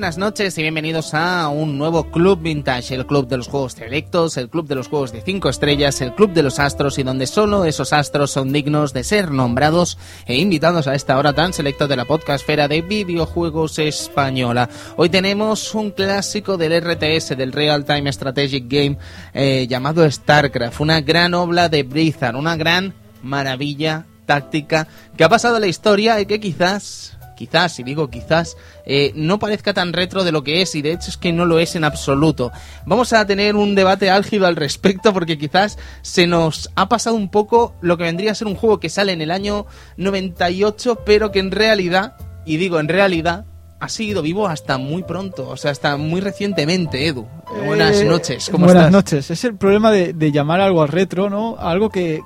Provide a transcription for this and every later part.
Buenas noches y bienvenidos a un nuevo Club Vintage, el club de los juegos selectos, el club de los juegos de 5 estrellas, el club de los astros y donde solo esos astros son dignos de ser nombrados e invitados a esta hora tan selecta de la podcastfera de videojuegos española. Hoy tenemos un clásico del RTS, del Real Time Strategic Game, eh, llamado StarCraft, una gran obra de Blizzard, una gran maravilla táctica que ha pasado a la historia y que quizás quizás, y digo quizás, eh, no parezca tan retro de lo que es, y de hecho es que no lo es en absoluto. Vamos a tener un debate álgido al respecto, porque quizás se nos ha pasado un poco lo que vendría a ser un juego que sale en el año 98, pero que en realidad, y digo en realidad, ha sido vivo hasta muy pronto, o sea, hasta muy recientemente, Edu. Buenas Eh, noches, ¿cómo buenas estás? noches. Es el problema de, de llamar algo retro, ¿no? Algo que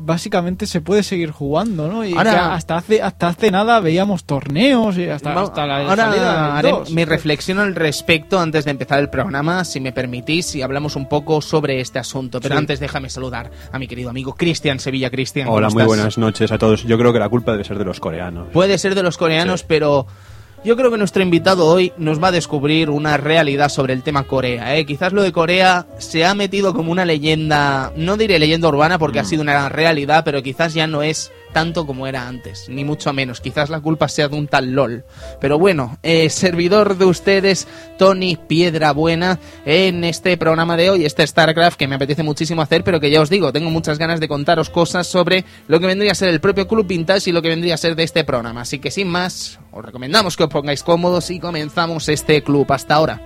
básicamente se puede seguir jugando, ¿no? Y Ahora- que hasta hace hasta hace nada veíamos torneos y hasta, Va- hasta la Ahora salida del haré 2. mi reflexión al respecto antes de empezar el programa, si me permitís, y hablamos un poco sobre este asunto. Pero Sí. antes déjame saludar a mi querido amigo Cristian Sevilla. Cristian, Hola, ¿cómo muy estás? buenas noches a todos. Yo creo que la culpa debe ser de los coreanos. Puede ser de los coreanos, Sí. pero yo creo que nuestro invitado hoy nos va a descubrir una realidad sobre el tema Corea. ¿eh? Quizás lo de Corea se ha metido como una leyenda, no diré leyenda urbana porque ha sido una realidad, pero quizás ya no es tanto como era antes, ni mucho menos. Quizás la culpa sea de un tal LOL. Pero bueno, eh, servidor de ustedes, Tony Piedra Buena, en este programa de hoy, este StarCraft que me apetece muchísimo hacer, pero que ya os digo, tengo muchas ganas de contaros cosas sobre lo que vendría a ser el propio Club Vintage y lo que vendría a ser de este programa. Así que sin más, os recomendamos que os pongáis cómodos y comenzamos este club. Hasta ahora.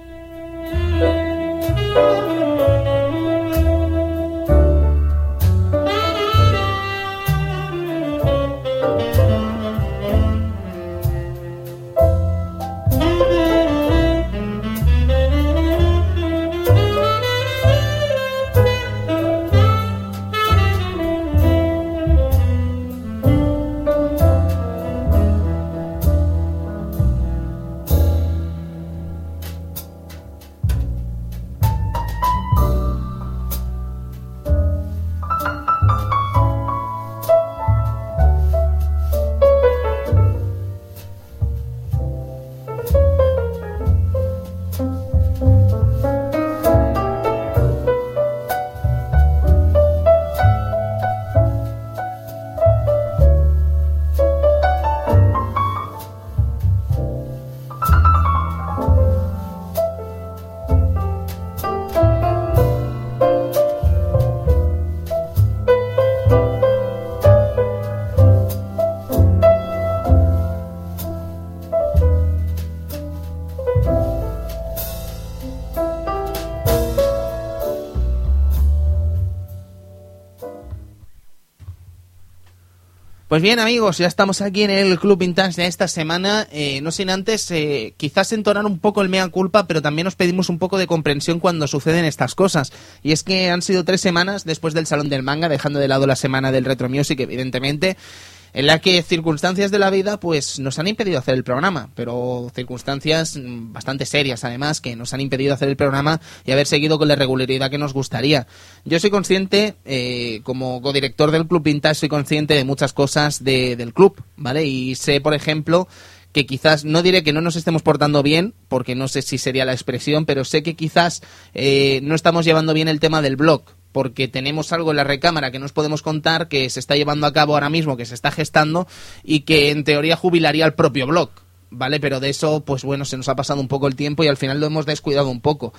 Pues bien amigos, ya estamos aquí en el Club Vintage de esta semana. Eh, no sin antes, eh, quizás entonar un poco el mea culpa, pero también os pedimos un poco de comprensión cuando suceden estas cosas. Y es que han sido tres semanas después del Salón del Manga, dejando de lado la semana del Retro Music, evidentemente, en la que circunstancias de la vida pues nos han impedido hacer el programa, pero circunstancias mm, bastante serias además que nos han impedido hacer el programa y haber seguido con la regularidad que nos gustaría. Yo soy consciente, eh, como codirector del Club Vintage, soy consciente de muchas cosas de- del club, ¿vale? Y sé, por ejemplo, que quizás, no diré que no nos estemos portando bien, porque no sé si sería la expresión, pero sé que quizás eh, no estamos llevando bien el tema del blog, porque tenemos algo en la recámara que nos podemos contar que se está llevando a cabo ahora mismo, que se está gestando y que en teoría jubilaría al propio blog, ¿vale? Pero de eso, pues bueno, se nos ha pasado un poco el tiempo y al final lo hemos descuidado un poco.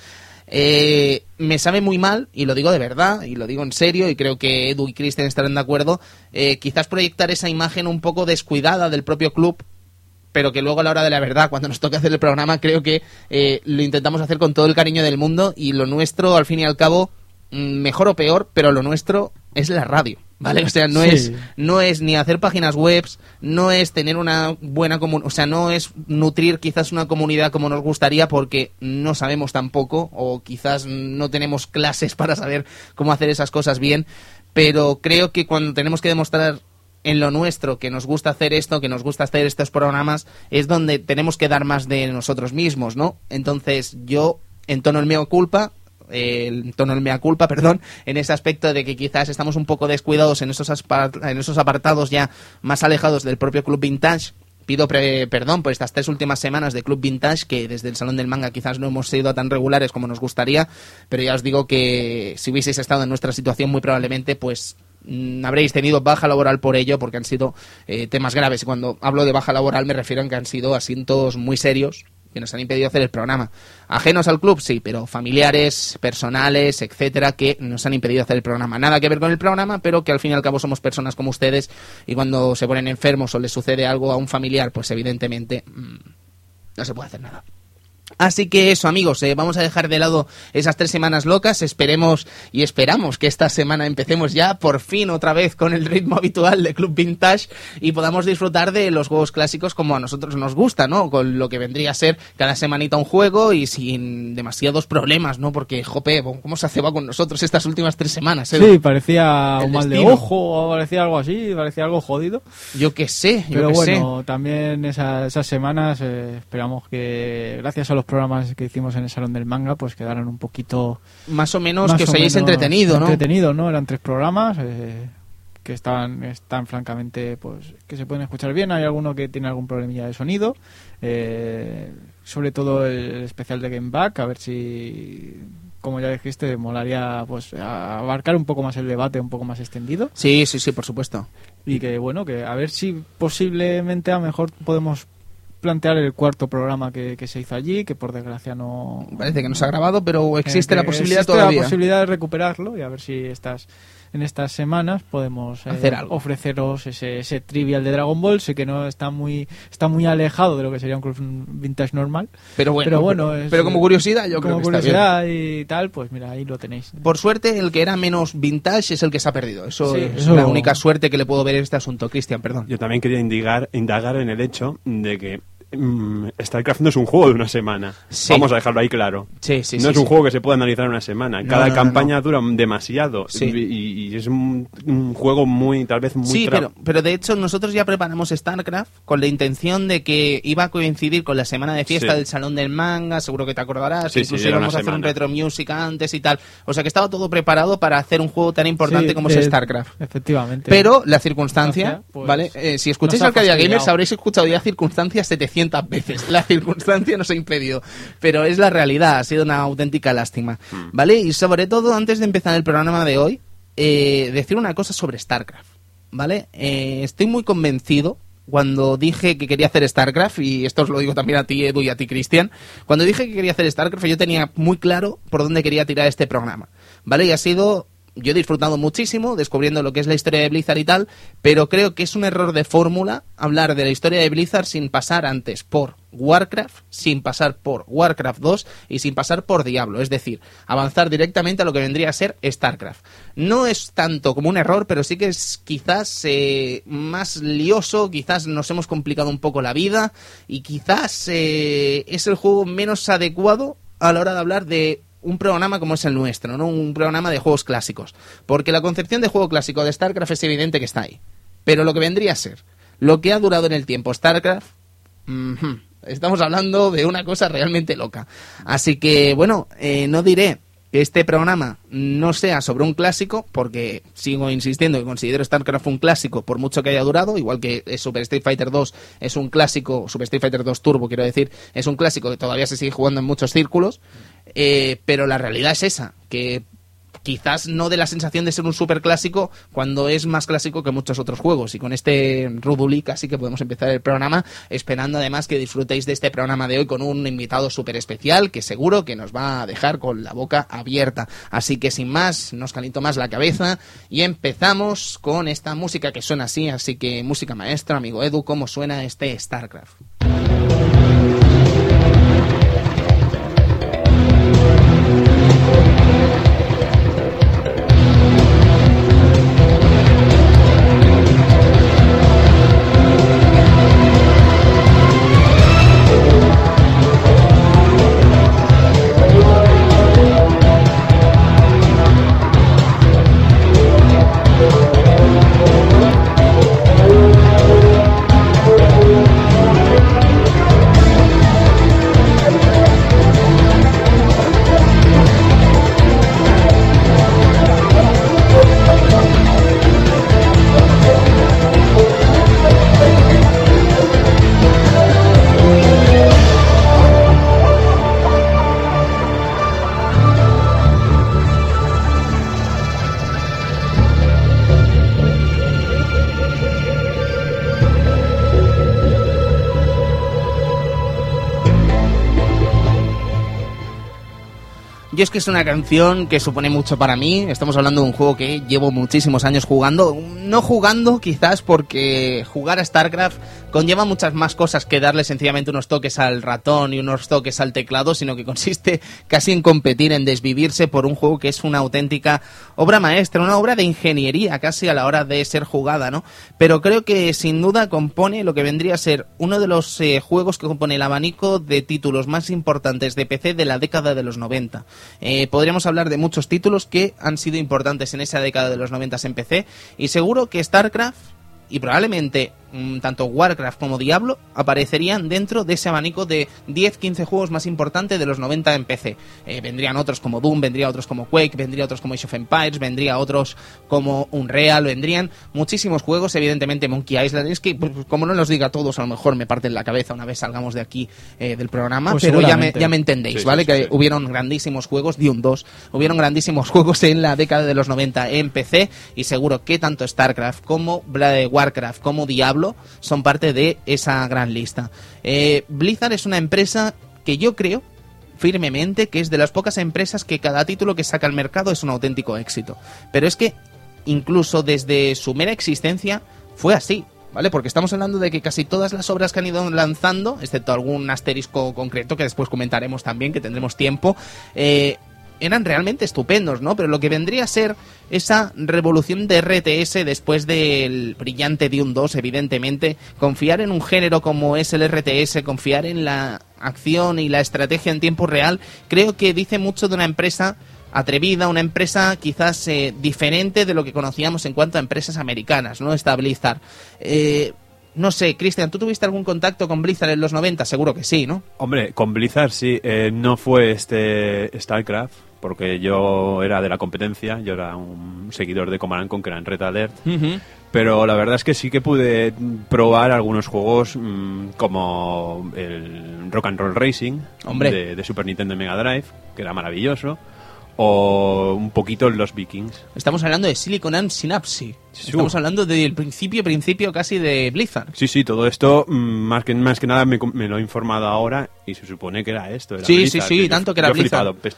Eh, me sabe muy mal, y lo digo de verdad, y lo digo en serio, y creo que Edu y Kristen estarán de acuerdo, eh, quizás proyectar esa imagen un poco descuidada del propio club pero que luego a la hora de la verdad, cuando nos toque hacer el programa, creo que eh, lo intentamos hacer con todo el cariño del mundo y lo nuestro, al fin y al cabo, mejor o peor, pero lo nuestro es la radio. ¿Vale? O sea, no Sí. es no es ni hacer páginas web, no es tener una buena comunidad, o sea, no es nutrir quizás una comunidad como nos gustaría porque no sabemos tampoco o quizás no tenemos clases para saber cómo hacer esas cosas bien, pero creo que cuando tenemos que demostrar en lo nuestro, que nos gusta hacer esto, que nos gusta hacer estos programas, es donde tenemos que dar más de nosotros mismos, ¿no? Entonces, yo entono el mea culpa, eh, entono el mea culpa, perdón, en ese aspecto de que quizás estamos un poco descuidados en esos, en esos apartados ya más alejados del propio Club Vintage, pido pre- perdón por estas tres últimas semanas de Club Vintage, que desde el Salón del Manga quizás no hemos sido tan regulares como nos gustaría, pero ya os digo que si hubieseis estado en nuestra situación, muy probablemente, pues mm, habréis tenido baja laboral por ello, porque han sido eh, temas graves. Y cuando hablo de baja laboral me refiero a que han sido asuntos muy serios que nos han impedido hacer el programa. Ajenos al club, sí, pero familiares, personales, etcétera, que nos han impedido hacer el programa. Nada que ver con el programa, pero que al fin y al cabo somos personas como ustedes y cuando se ponen enfermos o les sucede algo a un familiar, pues evidentemente mm, no se puede hacer nada. Así que eso, amigos, eh, vamos a dejar de lado esas tres semanas locas. Esperemos y esperamos que esta semana empecemos ya por fin otra vez con el ritmo habitual de Club Vintage y podamos disfrutar de los juegos clásicos como a nosotros nos gusta, ¿no? Con lo que vendría a ser cada semanita un juego y sin demasiados problemas, ¿no? Porque, jope, ¿cómo se ceba con nosotros estas últimas tres semanas? Edu? Sí, parecía El un mal de ojo o parecía algo así, parecía algo jodido. Yo qué sé, yo Pero bueno, también esa- esas semanas eh, esperamos que gracias a los programas que hicimos en el Salón del Manga pues quedaran un poquito. Más o menos más que os hayáis entretenido, ¿no? Entretenido, ¿no? Eran tres programas eh, que están, están francamente, pues, que se pueden escuchar bien. Hay alguno que tiene algún problemilla de sonido. eh, sobre todo el especial de Game Back, a ver si, como ya dijiste, molaría pues abarcar un poco más el debate, un poco más extendido. Sí, sí, sí, por supuesto. Y que bueno, que a ver si posiblemente a lo mejor podemos plantear el cuarto programa que, que se hizo allí, que por desgracia no... Parece que no se ha grabado, pero existe Eh, la que posibilidad existe todavía. la posibilidad de recuperarlo y a ver si estas en estas semanas podemos eh, Hacer algo. ofreceros ese, ese trivial de Dragon Ball. Sé que no está muy está muy alejado de lo que sería un club vintage normal. Pero bueno, pero bueno, pero, es- pero como curiosidad, yo creo como que está bien. curiosidad y tal, pues mira, ahí lo tenéis. Por suerte, el que era menos vintage es el que se ha perdido. Eso Sí, es eso- la única suerte que le puedo ver en este asunto. Cristian, perdón. Yo también quería indigar, indagar en el hecho de que StarCraft no es un juego de una semana. Sí. Vamos a dejarlo ahí claro. Sí, sí, no sí, es un sí. juego que se pueda analizar en una semana. No, Cada no, no, campaña dura demasiado. Sí. Y, y es un, un juego muy, tal vez muy... Sí, pero, pero de hecho nosotros ya preparamos StarCraft con la intención de que iba a coincidir con la semana de fiesta Sí. del Salón del Manga, seguro que te acordarás, Sí, incluso íbamos a hacer un retro music antes y tal. O sea que estaba todo preparado para hacer un juego tan importante Sí, como es eh, StarCraft. Efectivamente. Pero la circunstancia, Pues, ¿vale? Eh, si escucháis Arcadia. Gamers habréis escuchado ya circunstancias 700 veces. La circunstancia nos ha impedido. Pero es la realidad, ha sido una auténtica lástima. Hmm. ¿Vale? Y sobre todo, antes de empezar el programa de hoy, eh, decir una cosa sobre StarCraft. ¿Vale? Eh, estoy muy convencido cuando dije que quería hacer StarCraft, y esto os lo digo también a ti, Edu, y a ti, Cristian, cuando dije que quería hacer StarCraft, yo tenía muy claro por dónde quería tirar este programa, ¿vale? Y ha sido, yo he disfrutado muchísimo descubriendo lo que es la historia de Blizzard y tal, pero creo que es un error de fórmula hablar de la historia de Blizzard sin pasar antes por Warcraft, sin pasar por Warcraft 2 y sin pasar por Diablo, es decir, avanzar directamente a lo que vendría a ser StarCraft. No es tanto como un error, pero sí que es quizás eh, más lioso, quizás nos hemos complicado un poco la vida y quizás eh, es el juego menos adecuado a la hora de hablar de un programa como es el nuestro, ¿no? Un programa de juegos clásicos. Porque la concepción de juego clásico de StarCraft es evidente que está ahí. Pero lo que vendría a ser, lo que ha durado en el tiempo StarCraft, estamos hablando de una cosa realmente loca. Así que, bueno, eh, no diré que este programa no sea sobre un clásico, porque sigo insistiendo que considero StarCraft un clásico por mucho que haya durado, igual que eh, Super Street Fighter 2 es un clásico, Super Street Fighter 2 Turbo quiero decir, es un clásico que todavía se sigue jugando en muchos círculos, eh, pero la realidad es esa, que quizás no de la sensación de ser un super clásico cuando es más clásico que muchos otros juegos. Y con este Ruduli casi que podemos empezar el programa, esperando además que disfrutéis de este programa de hoy con un invitado súper especial que seguro que nos va a dejar con la boca abierta. Así que sin más, nos calento más la cabeza y empezamos con esta música que suena así. Así que música maestra, amigo Edu, ¿cómo suena este StarCraft? Yo es que es una canción que supone mucho para mí. Estamos hablando de un juego que llevo muchísimos años jugando. No jugando quizás porque jugar a StarCraft conlleva muchas más cosas que darle sencillamente unos toques al ratón y unos toques al teclado, sino que consiste casi en competir, en desvivirse por un juego que es una auténtica obra maestra, una obra de ingeniería casi a la hora de ser jugada, ¿no? Pero creo que sin duda compone lo que vendría a ser uno de los eh, juegos que compone el abanico de títulos más importantes de PC de la década de los 90. Eh, podríamos hablar de muchos títulos que han sido importantes en esa década de los 90 en PC y seguro que StarCraft y probablemente mm, tanto Warcraft como Diablo aparecerían dentro de ese abanico de 10-15 juegos más importantes de los 90 en PC. Eh, vendrían otros como Doom, vendría otros como Quake, vendría otros como Age of Empires, vendría otros como Unreal, vendrían muchísimos juegos, evidentemente Monkey Island. Es que, pues, como no los diga todos, a lo mejor me parten la cabeza una vez salgamos de aquí eh, del programa, Pues pero ya me, ya me entendéis, Sí, ¿vale? sí, sí, que sí. hubieron grandísimos juegos, Dune 2, hubieron grandísimos juegos en la década de los 90 en PC y seguro que tanto StarCraft como Bla- Warcraft como Diablo son parte de esa gran lista. Eh, Blizzard es una empresa que yo creo firmemente que es de las pocas empresas que cada título que saca al mercado es un auténtico éxito. Pero es que incluso desde su mera existencia fue así. ¿Vale? Porque estamos hablando de que casi todas las obras que han ido lanzando, excepto algún asterisco concreto que después comentaremos también, que tendremos tiempo, eh, eran realmente estupendos, ¿no? Pero lo que vendría a ser esa revolución de RTS después del brillante Dune 2, evidentemente, confiar en un género como es el RTS, confiar en la acción y la estrategia en tiempo real, creo que dice mucho de una empresa atrevida, una empresa quizás eh, diferente de lo que conocíamos en cuanto a empresas americanas, ¿no? Esta Blizzard. Eh, no sé, Cristian, ¿tú tuviste algún contacto con Blizzard en los 90? Seguro que sí, ¿no? Hombre, con Blizzard sí, eh, no fue este StarCraft, porque yo era de la competencia, yo era un seguidor de Command and Conquer en Red Alert, pero la verdad es que sí que pude probar algunos juegos mm, como el Rock and Roll Racing Hombre. De, de Super Nintendo y Mega Drive, que era maravilloso, o un poquito los Vikings. Estamos hablando de Silicon and Synapse. Sí, Estamos hablando del principio, principio casi de Blizzard. Sí, sí, todo esto, mm, más que, más que nada me, me lo he informado ahora y se supone que era esto. era Sí, Blizzard, sí, sí, yo- tanto que era yo he Blizzard. flipado, pues,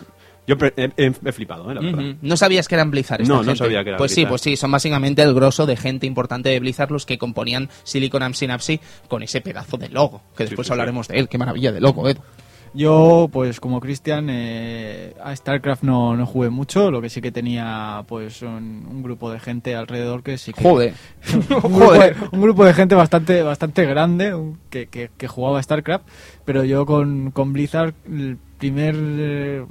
Yo he, he- he flipado, eh, la verdad. No sabías que eran Blizzard. esta No, no sabía que era Pues sí, pues sí, son básicamente el grosso de gente importante de Blizzard los que componían Silicon and Synapse con ese pedazo de logo, que después sí, hablaremos de él. Qué maravilla de logo, Edu. Yo, pues como Cristian, eh, a StarCraft no, no jugué mucho, lo que sí que tenía pues un, un grupo de gente alrededor que sí que... Joder. un, grupo, de- un grupo de gente bastante bastante grande que, que, que jugaba a StarCraft, pero yo con, con Blizzard, el primer... eh,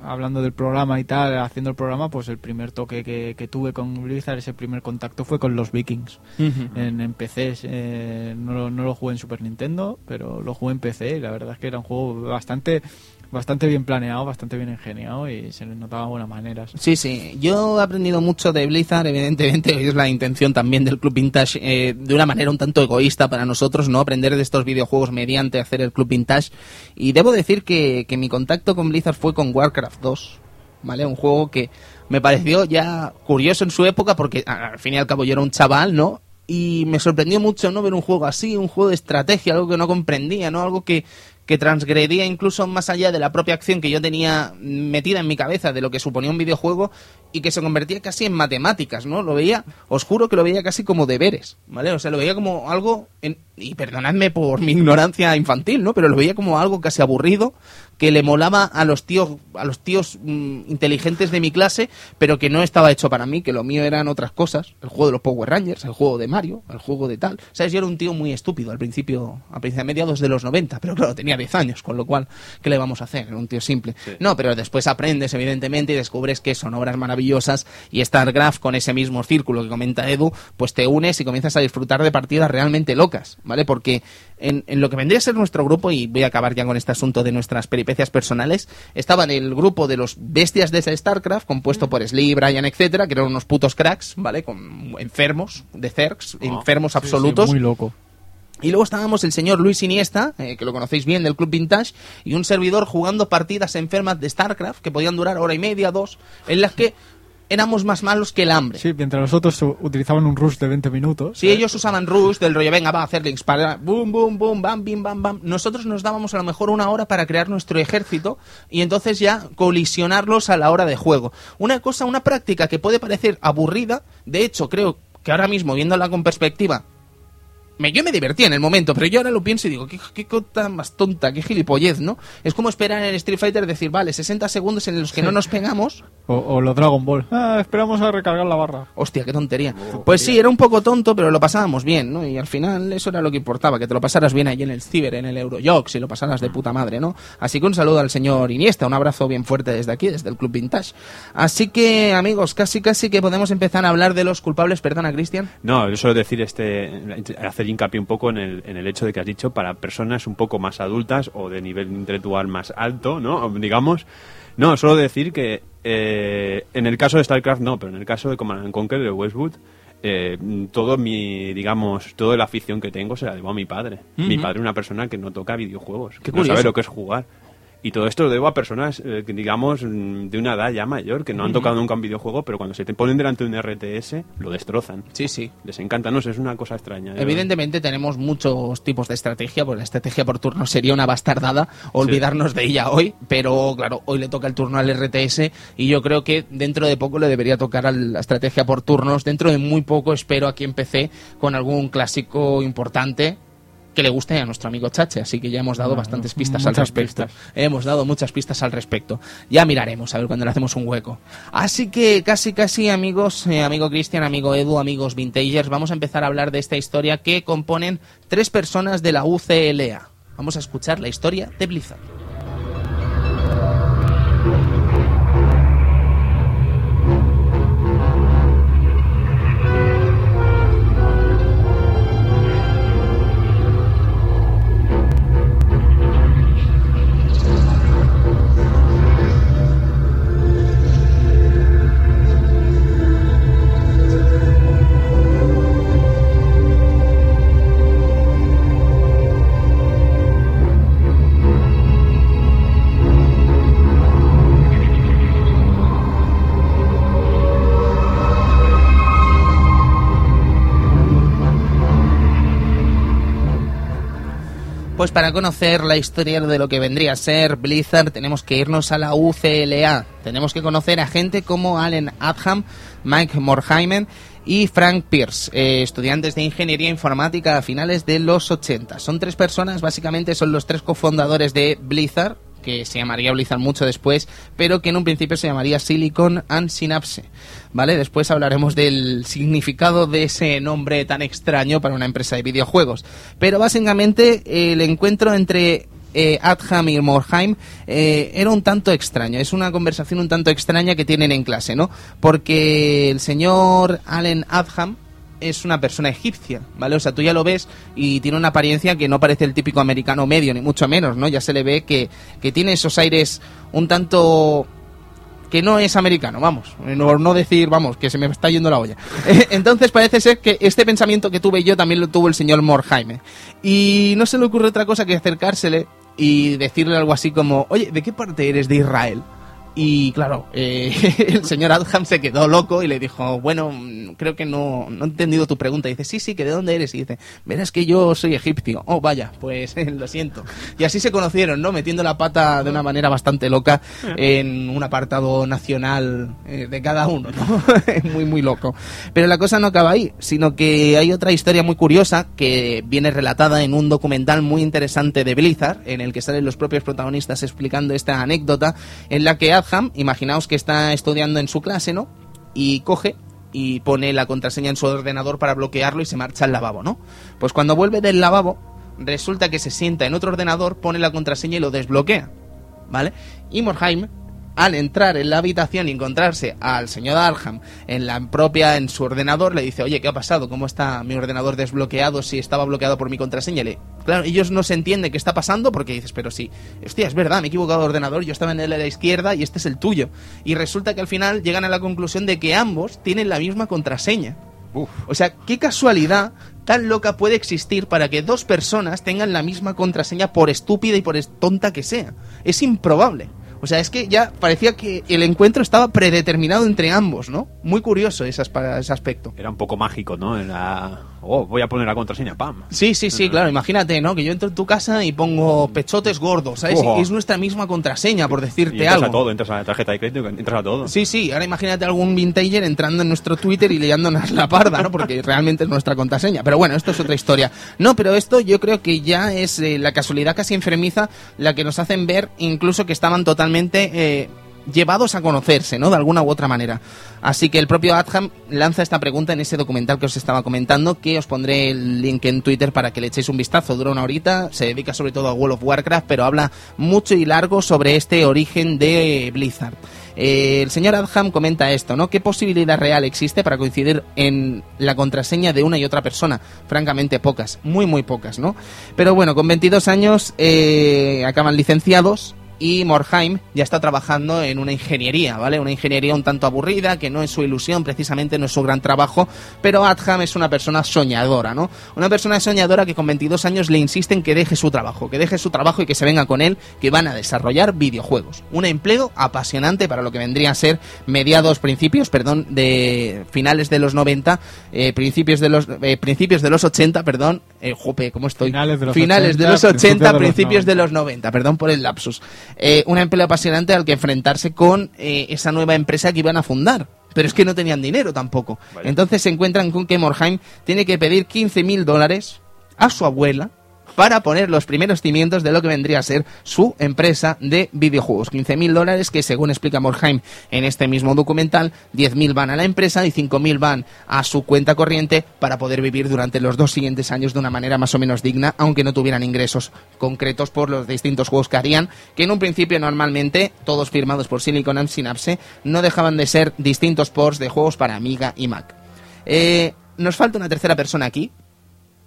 hablando del programa y tal, haciendo el programa, pues el primer toque que, que tuve con Blizzard, ese primer contacto fue con los Vikings en, en PC. eh, no, no lo jugué en Super Nintendo, pero lo jugué en PC y la verdad es que era un juego bastante bastante bien planeado, bastante bien ingeniado y se le notaba buenas maneras. Sí, sí. Yo he aprendido mucho de Blizzard, evidentemente, es la intención también del Club Vintage, eh, de una manera un tanto egoísta para nosotros, ¿no? Aprender de estos videojuegos mediante hacer el Club Vintage. Y debo decir que, que mi contacto con Blizzard fue con Warcraft 2, ¿vale? Un juego que me pareció ya curioso en su época, porque al fin y al cabo yo era un chaval, ¿no? Y me sorprendió mucho, ¿no? Ver un juego así, un juego de estrategia, algo que no comprendía, ¿no? Algo que, que transgredía incluso más allá de la propia acción que yo tenía metida en mi cabeza de lo que suponía un videojuego y que se convertía casi en matemáticas, ¿no? Lo veía, os juro que lo veía casi como deberes, ¿vale? O sea, lo veía como algo, en- y perdonadme por mi ignorancia infantil, ¿no? Pero lo veía como algo casi aburrido que le molaba a los tíos, a los tíos mm, inteligentes de mi clase, pero que no estaba hecho para mí, que lo mío eran otras cosas, el juego de los Power Rangers, el juego de Mario, el juego de tal. ¿Sabes? Yo era un tío muy estúpido al principio, a principios, mediados de los 90, pero claro, tenía 10 años, con lo cual, ¿qué le vamos a hacer? Era un tío simple. Sí. No, pero después aprendes, evidentemente, y descubres que son obras maravillosas y StarCraft, con ese mismo círculo que comenta Edu, pues te unes y comienzas a disfrutar de partidas realmente locas, ¿vale? Porque en, en lo que vendría a ser nuestro grupo, y voy a acabar ya con este asunto de nuestras peripecias personales, estaban el grupo de los bestias de StarCraft, compuesto por Slee, Brian, etcétera, que eran unos putos cracks, ¿vale? Con enfermos de Zergs, enfermos Sí, sí, absolutos. muy loco. Y luego estábamos el señor Luis Iniesta, eh, que lo conocéis bien del Club Vintage, y un servidor jugando partidas enfermas de StarCraft que podían durar hora y media, dos, en las que éramos más malos que el hambre. Sí, mientras los otros u- utilizaban un rush de 20 minutos. Si ellos usaban rush del rollo, venga, va a hacer links para boom, boom, boom, bam, bim, bam, bam. Nosotros nos dábamos a lo mejor una hora para crear nuestro ejército y entonces ya colisionarlos a la hora de juego. Una cosa, una práctica que puede parecer aburrida, de hecho creo que ahora mismo, viéndola con perspectiva, me, yo me divertí en el momento, pero yo ahora lo pienso y digo, qué, qué cosa más tonta, qué gilipollez, ¿no? Es como esperar en el Street Fighter decir, vale, 60 segundos en los que no nos pegamos O, o los Dragon Ball. Ah, esperamos a recargar la barra. Hostia, qué tontería. Pues sí, era un poco tonto, pero lo pasábamos bien, ¿no? Y al final eso era lo que importaba, que te lo pasaras bien allí en el Ciber, en el Eurojox, y lo pasaras de puta madre, ¿no? Así que un saludo al señor Iniesta, un abrazo bien fuerte desde aquí, desde el Club Vintage. Así que, amigos, casi casi que podemos empezar a hablar de los culpables, perdona, Cristian. No, yo solo decir este, hacer hincapié un poco en el, en el hecho de que has dicho para personas un poco más adultas o de nivel intelectual más alto, ¿no? Digamos. No, solo decir que eh, en el caso de StarCraft no, pero en el caso de Command and Conquer de Westwood, eh, todo mi, digamos, toda la afición que tengo se la debo a mi padre. Mi padre es una persona que no toca videojuegos, Qué que no sabe lo que es jugar. Y todo esto lo debo a personas, eh, digamos, mm, de una edad ya mayor, que no han tocado nunca un videojuego, pero cuando se te ponen delante de un RTS, lo destrozan. Sí, sí. Les encanta, no sé, es una cosa extraña. Evidentemente tenemos muchos tipos de estrategia, pues la estrategia por turno sería una bastardada olvidarnos de ella hoy, pero claro, hoy le toca el turno al RTS y yo creo que dentro de poco le debería tocar a la estrategia por turnos, dentro de muy poco espero aquí en PC con algún clásico importante que le guste a nuestro amigo Chache, así que ya hemos dado bastantes pistas al respecto. pistas. Hemos dado muchas pistas al respecto. Ya miraremos, a ver cuando le hacemos un hueco. Así que casi, casi, amigos, eh, amigo Cristian, amigo Edu, amigos Vintagers, vamos a empezar a hablar de esta historia que componen tres personas de la UCLA. Vamos a escuchar la historia de Blizzard. Para conocer la historia de lo que vendría a ser Blizzard tenemos que irnos a la UCLA. Tenemos que conocer a gente como Allen Adham, Mike Morheimen y Frank Pierce, eh, estudiantes de ingeniería informática a finales de los 80. Son tres personas, básicamente son los tres cofundadores de Blizzard, que se llamaría Blizzard mucho después, pero que en un principio se llamaría Silicon and Synapse. ¿Vale? Después hablaremos del significado de ese nombre tan extraño para una empresa de videojuegos. Pero básicamente el encuentro entre eh, Adham y Morheim eh, era un tanto extraño. Es una conversación un tanto extraña que tienen en clase, ¿no? Porque el señor Allen Adham es una persona egipcia, ¿vale? O sea, tú ya lo ves y tiene una apariencia que no parece el típico americano medio, ni mucho menos, ¿no? Ya se le ve que, que tiene esos aires un tanto que no es americano, vamos, no, no decir, vamos, que se me está yendo la olla. Entonces parece ser que este pensamiento que tuve yo también lo tuvo el señor Morjaime. Y no se le ocurre otra cosa que acercársele y decirle algo así como, oye, ¿de qué parte eres de Israel? Y claro, eh, el señor Adham se quedó loco y le dijo, bueno, creo que no, no he entendido tu pregunta. Dice, sí, sí, que de dónde eres. Y dice, verás que yo soy egipcio. Oh, vaya, pues lo siento. Y así se conocieron, ¿no? Metiendo la pata de una manera bastante loca en un apartado nacional eh, de cada uno, ¿no? muy, muy loco. Pero la cosa no acaba ahí, sino que hay otra historia muy curiosa que viene relatada en un documental muy interesante de Blizzard, en el que salen los propios protagonistas explicando esta anécdota, en la que imaginaos que está estudiando en su clase, ¿no? Y coge y pone la contraseña en su ordenador para bloquearlo y se marcha al lavabo, ¿no? Pues cuando vuelve del lavabo, resulta que se sienta en otro ordenador, pone la contraseña y lo desbloquea, ¿vale? Y Morheim, al entrar en la habitación y encontrarse al señor Arham en la propia, en su ordenador, le dice, oye, ¿qué ha pasado? ¿Cómo está mi ordenador desbloqueado si estaba bloqueado por mi contraseña? Le, claro, ellos no se entienden qué está pasando porque dices, pero sí, hostia, es verdad, me he equivocado de ordenador, yo estaba en el de la izquierda y este es el tuyo. Y resulta que al final llegan a la conclusión de que ambos tienen la misma contraseña. O sea, qué casualidad tan loca puede existir para que dos personas tengan la misma contraseña por estúpida y por tonta que sea. Es improbable. O sea, es que ya parecía que el encuentro estaba predeterminado entre ambos, ¿no? Muy curioso ese, aspecto. Era un poco mágico, ¿no? Era... Oh, voy a poner la contraseña, pam. Sí, sí, sí, claro. Imagínate, ¿no? Que yo entro en tu casa y pongo pechotes gordos, ¿sabes? Y es nuestra misma contraseña, por Y decirte entras algo. a todo, entras a la tarjeta de crédito, entras a todo. Sí, sí, ahora imagínate algún vintager entrando en nuestro Twitter y liándonos la parda, ¿no? Porque realmente es nuestra contraseña. Pero bueno, esto es otra historia. No, pero esto yo creo que ya es eh, la casualidad casi enfermiza la que nos hacen ver incluso que estaban totalmente eh, llevados a conocerse, ¿no? De alguna u otra manera. Así que el propio Adham lanza esta pregunta en ese documental que os estaba comentando, que os pondré el link en Twitter para que le echéis un vistazo. Dura una horita, se dedica sobre todo a World of Warcraft, pero habla mucho y largo sobre este origen de Blizzard. Eh, el señor Adham comenta esto, ¿no? ¿Qué posibilidad real existe para coincidir en la contraseña de una y otra persona? Francamente pocas, muy muy pocas, ¿no? Pero bueno, con 22 años eh, acaban licenciados y Morheim ya está trabajando en una ingeniería, ¿vale? Una ingeniería un tanto aburrida, que no es su ilusión, precisamente no es su gran trabajo, pero Adham es una persona soñadora, ¿no? Una persona soñadora que con 22 años le insiste en que deje su trabajo, que deje su trabajo y que se venga con él, que van a desarrollar videojuegos. Un empleo apasionante para lo que vendría a ser mediados, principios, perdón, de finales de los 90, eh, principios de los eh, principios de los 80, perdón, eh, jope, ¿cómo estoy? Finales de los Finales 80, de los 80, principios de los principios de 90. los 90, perdón por el lapsus. Eh, un empleo apasionante al que enfrentarse con eh, esa nueva empresa que iban a fundar. Pero es que no tenían dinero tampoco. Entonces se encuentran con que Morheim tiene que pedir 15 mil dólares a su abuela para poner los primeros cimientos de lo que vendría a ser su empresa de videojuegos. 15.000 dólares que, según explica Morheim en este mismo documental, 10.000 van a la empresa y 5.000 van a su cuenta corriente para poder vivir durante los dos siguientes años de una manera más o menos digna, aunque no tuvieran ingresos concretos por los distintos juegos que harían, que en un principio normalmente, todos firmados por Silicon and Synapse, no dejaban de ser distintos ports de juegos para Amiga y Mac. Eh, nos falta una tercera persona aquí,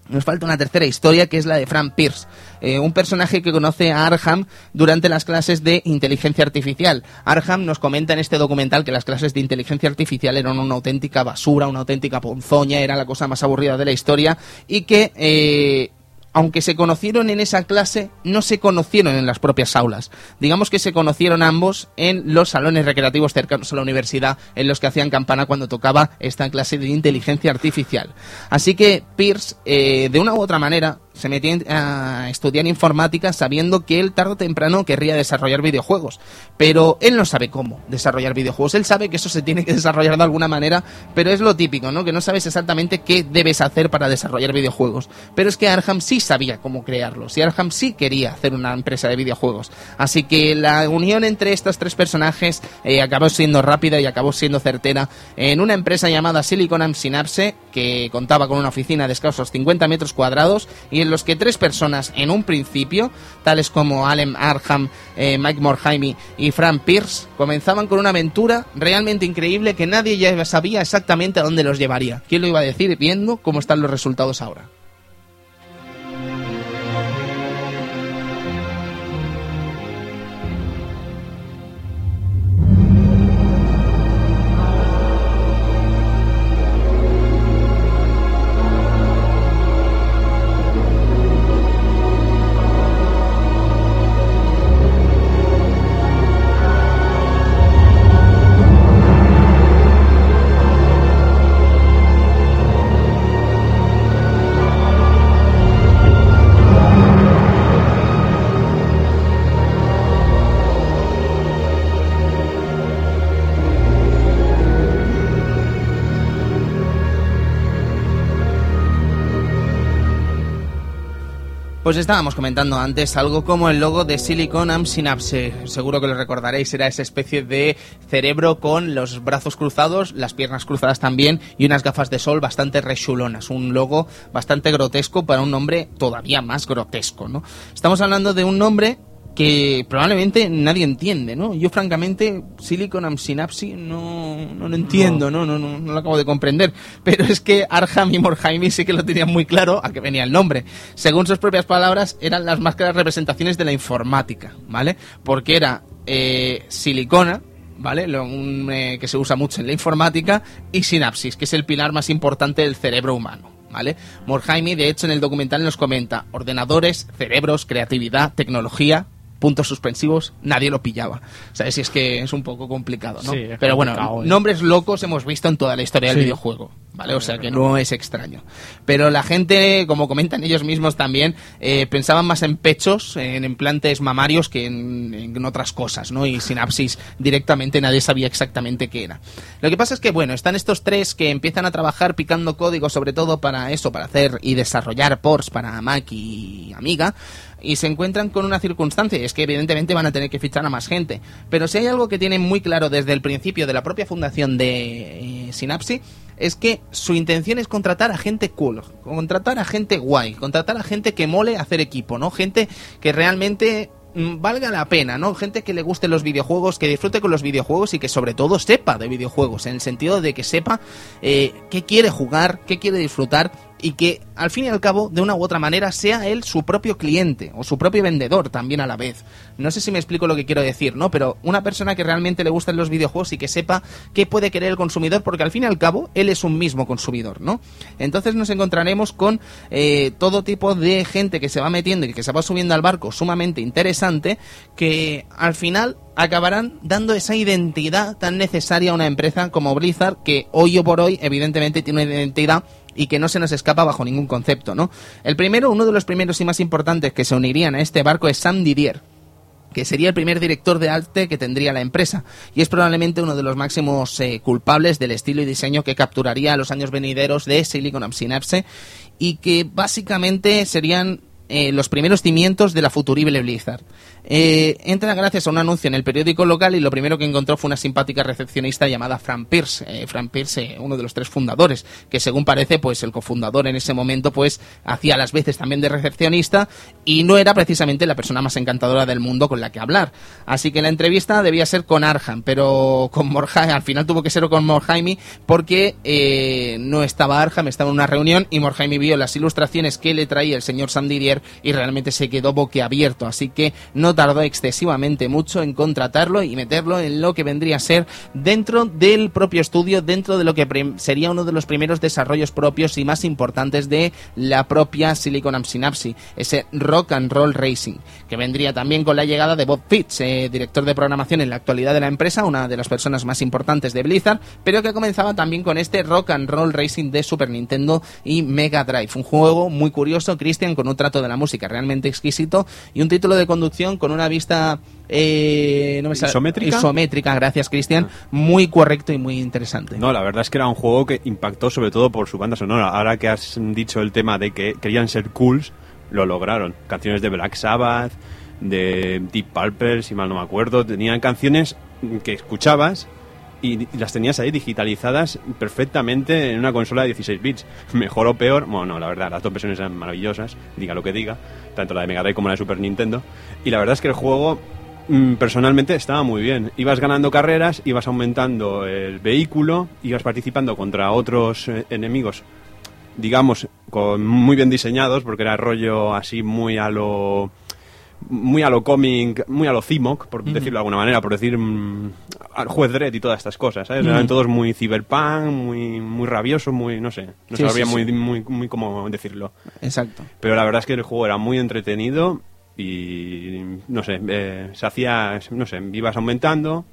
nos falta una tercera historia que es la de Frank Pierce, eh, un personaje que conoce a Arham durante las clases de inteligencia artificial. Arham nos comenta en este documental que las clases de inteligencia artificial eran una auténtica basura, una auténtica ponzoña, era la cosa más aburrida de la historia y que eh, aunque se conocieron en esa clase, no se conocieron en las propias aulas. Digamos que se conocieron ambos en los salones recreativos cercanos a la universidad, en los que hacían campana cuando tocaba esta clase de inteligencia artificial. Así que Pierce, eh, de una u otra manera, se metió a estudiar informática sabiendo que él tarde o temprano querría desarrollar videojuegos. Pero él no sabe cómo desarrollar videojuegos. Él sabe que eso se tiene que desarrollar de alguna manera, pero es lo típico, ¿no? Que no sabes exactamente qué debes hacer para desarrollar videojuegos. Pero es que Arham sí sabía cómo crearlos. Y Arham sí quería hacer una empresa de videojuegos. Así que la unión entre estos tres personajes eh, acabó siendo rápida y acabó siendo certera en una empresa llamada Silicon and Synapse, que contaba con una oficina de escasos 50 metros cuadrados y en los que tres personas en un principio, tales como Alem Arham, eh, Mike Morhaime y Frank Pierce, comenzaban con una aventura realmente increíble que nadie ya sabía exactamente a dónde los llevaría. ¿Quién lo iba a decir viendo cómo están los resultados ahora? Pues estábamos comentando antes algo como el logo de Silicon and Synapse. Seguro que lo recordaréis, era esa especie de cerebro con los brazos cruzados, las piernas cruzadas también y unas gafas de sol bastante rechulonas. Un logo bastante grotesco para un nombre todavía más grotesco, ¿no? Estamos hablando de un nombre que probablemente nadie entiende, ¿no? Yo francamente Silicon and Synapse no, no lo entiendo, no. No, no, no lo acabo de comprender, pero es que Arham y Morhaime sí que lo tenían muy claro a qué venía el nombre. Según sus propias palabras, eran las más claras representaciones de la informática, ¿vale? Porque era eh, silicona, ¿vale? Lo, un, eh, que se usa mucho en la informática, y sinapsis, que es el pilar más importante del cerebro humano. ¿Vale? Morhaime, de hecho, en el documental nos comenta ordenadores, cerebros, creatividad, tecnología, puntos suspensivos, nadie lo pillaba. ¿Sabes? Si es que es un poco complicado, ¿no? Sí, Pero bueno, ¿eh? nombres locos hemos visto en toda la historia del Sí. videojuego, ¿vale? O sea que no es extraño. Pero la gente, como comentan ellos mismos también, eh, pensaban más en pechos, en implantes mamarios que en, en otras cosas, ¿no? Y sinapsis directamente nadie sabía exactamente qué era. Lo que pasa es que, bueno, están estos tres que empiezan a trabajar picando código, sobre todo para eso, para hacer y desarrollar ports para Mac y Amiga, y se encuentran con una circunstancia, y es que evidentemente van a tener que fichar a más gente. Pero si hay algo que tienen muy claro desde el principio de la propia fundación de eh, Synapse, es que su intención es contratar a gente cool, contratar a gente guay, contratar a gente que mole hacer equipo, ¿no? Gente que realmente mm, valga la pena, ¿no? Gente que le guste los videojuegos, que disfrute con los videojuegos y que sobre todo sepa de videojuegos, en el sentido de que sepa eh, qué quiere jugar, qué quiere disfrutar y que al fin y al cabo, de una u otra manera, sea él su propio cliente o su propio vendedor también a la vez. No sé si me explico lo que quiero decir, ¿no? Pero una persona que realmente le gustan los videojuegos y que sepa qué puede querer el consumidor, porque al fin y al cabo, él es un mismo consumidor, ¿no? Entonces nos encontraremos con eh, todo tipo de gente que se va metiendo y que se va subiendo al barco sumamente interesante, que al final acabarán dando esa identidad tan necesaria a una empresa como Blizzard, que hoy o por hoy, evidentemente, tiene una identidad y que no se nos escapa bajo ningún concepto, ¿no? El primero, uno de los primeros y más importantes que se unirían a este barco es Sam Didier, que sería el primer director de arte que tendría la empresa y es probablemente uno de los máximos eh, culpables del estilo y diseño que capturaría a los años venideros de Silicon Synapse y que básicamente serían eh, los primeros cimientos de la futurible Blizzard. Eh, entra gracias a un anuncio en el periódico local y lo primero que encontró fue una simpática recepcionista llamada Fran Pierce. Eh, Fran Pierce, eh, uno de los tres fundadores, que según parece, pues el cofundador en ese momento, pues hacía las veces también de recepcionista y no era precisamente la persona más encantadora del mundo con la que hablar. Así que la entrevista debía ser con Arham, pero con Morhaime, al final tuvo que ser con Morhaime porque eh, no estaba Arham, estaba en una reunión y Morhaime vio las ilustraciones que le traía el señor Sandidier y realmente se quedó boquiabierto. Así que no tardó excesivamente mucho en contratarlo y meterlo en lo que vendría a ser dentro del propio estudio, dentro de lo que sería uno de los primeros desarrollos propios y más importantes de la propia Silicon Synapse, ese Rock and Roll Racing, que vendría también con la llegada de Bob Fitz, eh, director de programación en la actualidad de la empresa, una de las personas más importantes de Blizzard, pero que comenzaba también con este Rock and Roll Racing de Super Nintendo y Mega Drive, un juego muy curioso, Christian, con un trato de la música realmente exquisito y un título de conducción con una vista eh, no me ¿Isométrica? isométrica, gracias Cristian, muy correcto y muy interesante. No, la verdad es que era un juego que impactó sobre todo por su banda sonora. Ahora que has dicho el tema de que querían ser cools, lo lograron. Canciones de Black Sabbath, de Deep Purple, si mal no me acuerdo. Tenían canciones que escuchabas y las tenías ahí digitalizadas perfectamente en una consola de 16 bits. Mejor o peor, bueno, no, la verdad, las dos versiones eran maravillosas, diga lo que diga, tanto la de Mega Drive como la de Super Nintendo. Y la verdad es que el juego mm, personalmente estaba muy bien. Ibas ganando carreras, ibas aumentando el vehículo, ibas participando contra otros eh, enemigos, digamos, con muy bien diseñados, porque era rollo así muy a lo muy a lo cómic, muy a lo CIMOC, por decirlo de alguna manera, por decir mm, al juez Dredd y todas estas cosas, ¿sabes? Eran todos muy cyberpunk, muy muy rabiosos, muy, no sé, no Sí, sabría sí, muy, sí. muy, muy cómo decirlo. Exacto. Pero la verdad es que el juego era muy entretenido y, no sé, eh, se hacía, no sé, ibas aumentando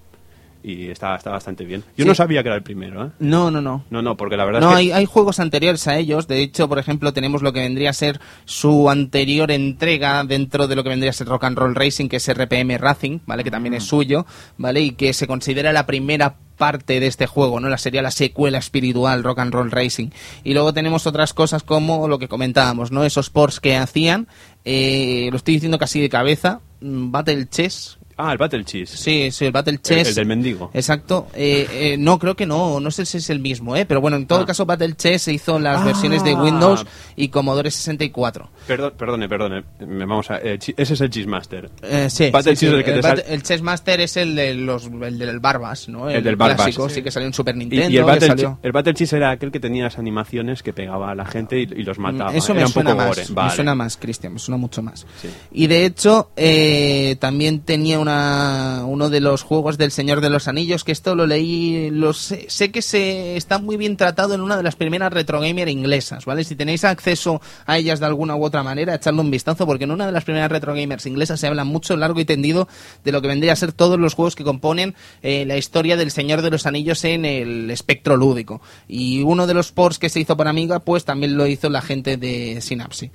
y estaba bastante bien. Yo Sí. no sabía que era el primero, ¿eh? No, no, no. No, no, porque la verdad No, es que... hay, hay juegos anteriores a ellos. De hecho, por ejemplo, tenemos lo que vendría a ser su anterior entrega dentro de lo que vendría a ser Rock and Roll Racing, que es RPM Racing, ¿vale? Que también es suyo, ¿vale? Y que se considera la primera parte de este juego, ¿no? La sería la secuela espiritual Rock and Roll Racing. Y luego tenemos otras cosas como lo que comentábamos, ¿no? Esos ports que hacían, eh, lo estoy diciendo casi de cabeza, mm, Battle Chess, Ah, el Battle Cheese. Sí, sí, el Battle El- Chess. el del mendigo. Exacto. Eh, eh, no, creo que no. No sé si es el mismo, ¿eh? Pero bueno, en todo Ah. caso, Battle Chess se hizo en las Ah. versiones de Windows y Commodore 64. Perdón, perdone, perdone. Me- Vamos a, eh, ese es el Cheesemaster. Eh, sí, Battle sí, Chess sí. es el que te Bat- sal- el Chess Master es el, de los, el del Barbas, ¿no? El del Barbas, clásico, sí. sí. que salió en Super Y, Nintendo. y el, que Battle salió- el Battle Cheese era aquel que tenía las animaciones que pegaba a la gente y, y los mataba. Mm, Eso me Era un suena poco más, gore. me Vale. suena más, Cristian, me suena mucho más. Sí. Y de hecho, eh, también tenía una, uno de los juegos del Señor de los Anillos, que esto lo leí, lo sé, que se está muy bien tratado en una de las primeras retro gamer inglesas, ¿vale? Si tenéis acceso a ellas de alguna u otra manera, echadle un vistazo, porque en una de las primeras retro gamers inglesas se habla mucho, largo y tendido, de lo que vendría a ser todos los juegos que componen eh, la historia del Señor de los Anillos en el espectro lúdico. Y uno de los ports que se hizo para Amiga, pues también lo hizo la gente de Synapse.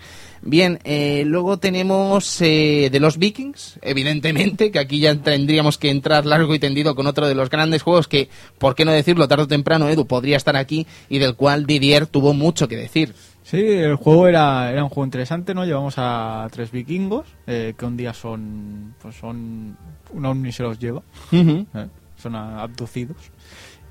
Bien, eh, luego tenemos eh, de los Vikings, evidentemente, que aquí ya tendríamos que entrar largo y tendido con otro de los grandes juegos que, por qué no decirlo, tarde o temprano Edu podría estar aquí y del cual Didier tuvo mucho que decir. Sí, el juego era, era un juego interesante, ¿no? Llevamos a tres vikingos, eh, que un día son, pues son, un ovni se los lleva, ¿eh? son abducidos.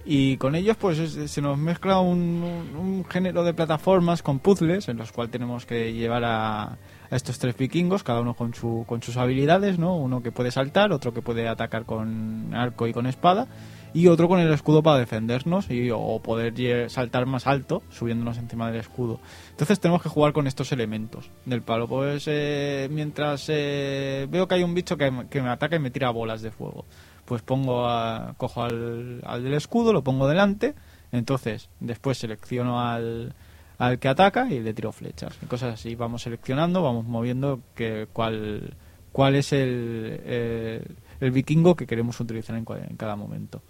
Y con ellos pues se nos mezcla un, género de plataformas con puzzles en los cuales tenemos que llevar a, estos tres vikingos, cada uno con, su, con sus habilidades, ¿no? Uno que puede saltar, otro que puede atacar con arco y con espada y otro con el escudo para defendernos y, o poder saltar más alto subiéndonos encima del escudo. Entonces tenemos que jugar con estos elementos del palo. Pues eh, mientras eh, veo que hay un bicho que me ataca y me tira bolas de fuego pues pongo a, cojo al, al, del escudo, lo pongo delante, entonces después selecciono al, al que ataca y le tiro flechas cosas así. Vamos seleccionando, vamos moviendo que, cuál, cuál es el, el, el vikingo que queremos utilizar en cada momento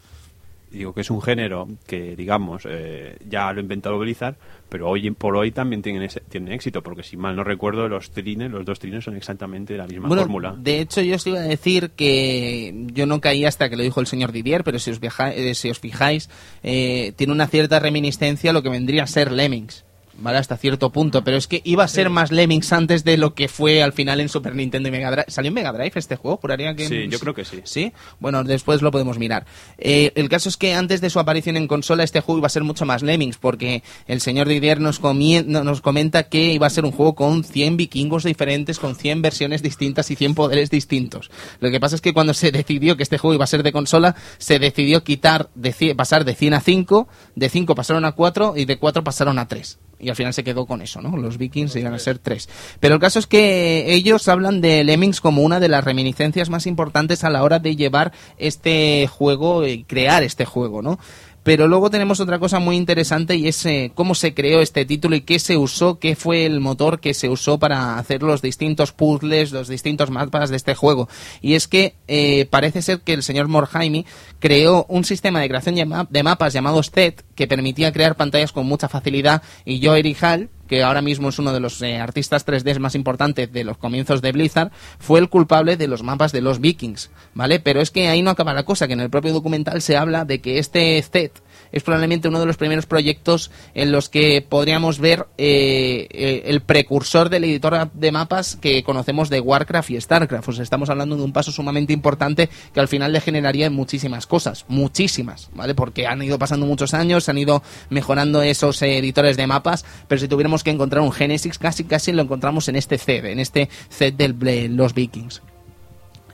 digo que es un género que, digamos, eh, ya lo ha inventado Blizzard, pero hoy por hoy también tienen, ese, tienen éxito, porque si mal no recuerdo, los trines, los dos trines son exactamente la misma bueno, fórmula. De hecho, yo os iba a decir que yo no caí hasta que lo dijo el señor Didier, pero si os, viaja, eh, si os fijáis, eh, tiene una cierta reminiscencia a lo que vendría a ser Lemmings. ¿Vale? Hasta cierto punto, pero es que iba a ser sí. más Lemmings antes de lo que fue al final en Super Nintendo y Mega Drive. ¿Salió en Mega Drive este juego? Juraría que... Sí, yo creo que sí. ¿Sí? Bueno, después lo podemos mirar. Eh, el caso es que antes de su aparición en consola este juego iba a ser mucho más Lemmings, porque el señor Didier nos, nos comenta que iba a ser un juego con 100 vikingos diferentes, con 100 versiones distintas y 100 poderes distintos. Lo que pasa es que cuando se decidió que este juego iba a ser de consola, se decidió quitar, de 100, pasar de 100 a 5, de 5 pasaron a 4 y de 4 pasaron a 3 y al final se quedó con eso, ¿no? Los vikings iban a ser tres. Pero el caso es que ellos hablan de Lemmings como una de las reminiscencias más importantes a la hora de llevar este juego y crear este juego, ¿no? Pero luego tenemos otra cosa muy interesante y es eh, cómo se creó este título y qué se usó, qué fue el motor que se usó para hacer los distintos puzzles, los distintos mapas de este juego. Y es que eh, parece ser que el señor Morhaimi creó un sistema de creación de mapas llamado STED que permitía crear pantallas con mucha facilidad y Joe Hall que ahora mismo es uno de los eh, artistas 3D más importantes de los comienzos de Blizzard, fue el culpable de los mapas de los vikings, ¿vale? Pero es que ahí no acaba la cosa, que en el propio documental se habla de que este set es probablemente uno de los primeros proyectos en los que podríamos ver eh, el precursor del editor de mapas que conocemos de Warcraft y Starcraft. O estamos hablando de un paso sumamente importante que al final le generaría muchísimas cosas, muchísimas, ¿vale? Porque han ido pasando muchos años, han ido mejorando esos editores de mapas, pero si tuviéramos que encontrar un Genesis, casi casi lo encontramos en este set, en este set de los Vikings.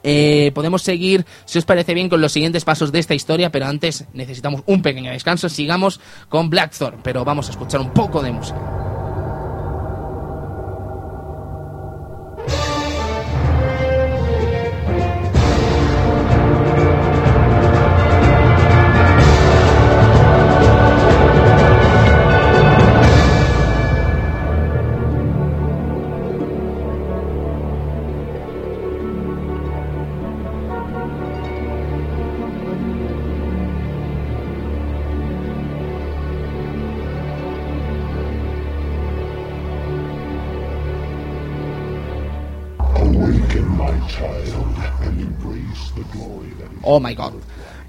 Eh, podemos seguir, si os parece bien, con los siguientes pasos de esta historia, pero antes necesitamos un pequeño descanso. Sigamos con Blackthorn, pero vamos a escuchar un poco de música. Oh my god.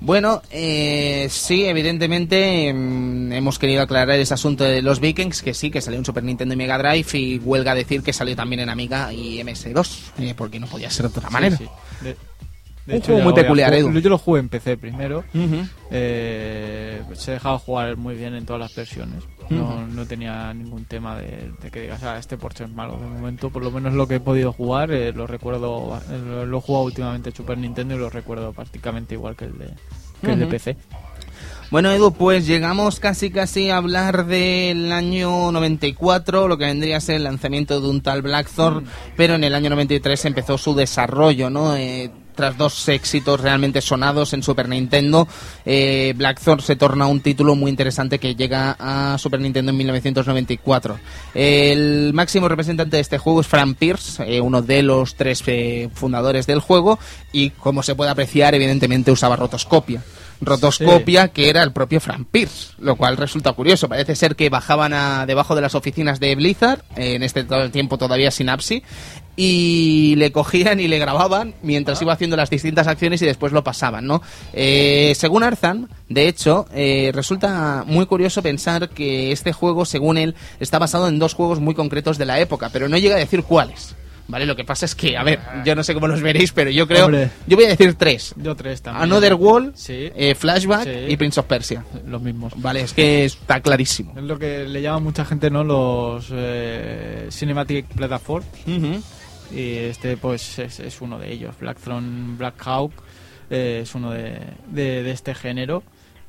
Bueno, eh, sí, evidentemente mmm, hemos querido aclarar ese asunto de los Vikings, que sí, que salió en Super Nintendo y Mega Drive, y huelga decir que salió también en Amiga y MS2, eh, porque no podía ser de otra manera. Sí, sí. De, de Un hecho, juego muy peculiar, Edu. Yo lo jugué en PC primero. Ujú. Eh, se ha dejado jugar muy bien en todas las versiones. No, no tenía ningún tema de, de que digas, ah, este Porsche es malo. De momento, por lo menos lo que he podido jugar, eh, lo recuerdo, eh, lo, he jugado últimamente en Super Nintendo y lo recuerdo prácticamente igual que el de, que el de. PC. Bueno, Edu, pues llegamos casi casi a hablar del año 94, lo que vendría a ser el lanzamiento de un tal Blackthorn, pero en el año 93 empezó su desarrollo, ¿no? Eh, tras dos éxitos realmente sonados en Super Nintendo, eh, Blackthorn se torna un título muy interesante que llega a Super Nintendo en 1994. El máximo representante de este juego es Frank Pierce, eh, uno de los tres eh, fundadores del juego, y como se puede apreciar, evidentemente usaba rotoscopia rotoscopia que era el propio Frank Pierce, lo cual resulta curioso. Parece ser que bajaban a, debajo de las oficinas de Blizzard, en este todo el tiempo todavía Synapse, y le cogían y le grababan mientras iba haciendo las distintas acciones y después lo pasaban, ¿no? Eh, según Arzan, de hecho, eh, resulta muy curioso pensar que este juego, según él, está basado en dos juegos muy concretos de la época, pero no llega a decir cuáles. ¿Vale? Lo que pasa es que, a ver, yo no sé cómo los veréis, pero yo creo. Hombre. Yo voy a decir tres: Yo tres también. Another Wall, Sí. eh, Flashback Sí. y Prince of Persia. Los mismos. Vale, es que está clarísimo. Es lo que le llama mucha gente, ¿no? Los eh, Cinematic Platform. Y este, pues, es, es uno de ellos. Blackthorn Black Hawk eh, es uno de, de, de este género.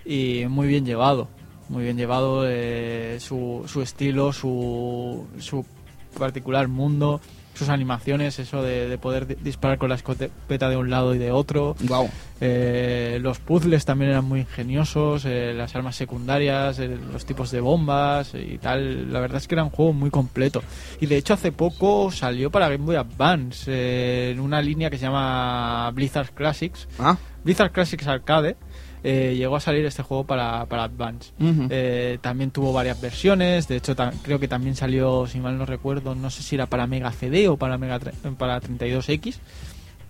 Y muy bien llevado. Muy bien llevado eh, su, su estilo, su, su particular mundo, sus animaciones, eso de, de poder di- disparar con la escopeta de un lado y de otro. Wow. Eh, los puzzles también eran muy ingeniosos, eh, las armas secundarias, eh, los tipos de bombas y tal. La verdad es que era un juego muy completo. Y de hecho hace poco salió para Game Boy Advance en una línea que se llama Blizzard Classics. Ah, Blizzard Classics Arcade. Eh, llegó a salir este juego para, para Advance. Eh, también tuvo varias versiones, de hecho creo que también salió, si mal no recuerdo, no sé si era para Mega CD o para Mega para 32X.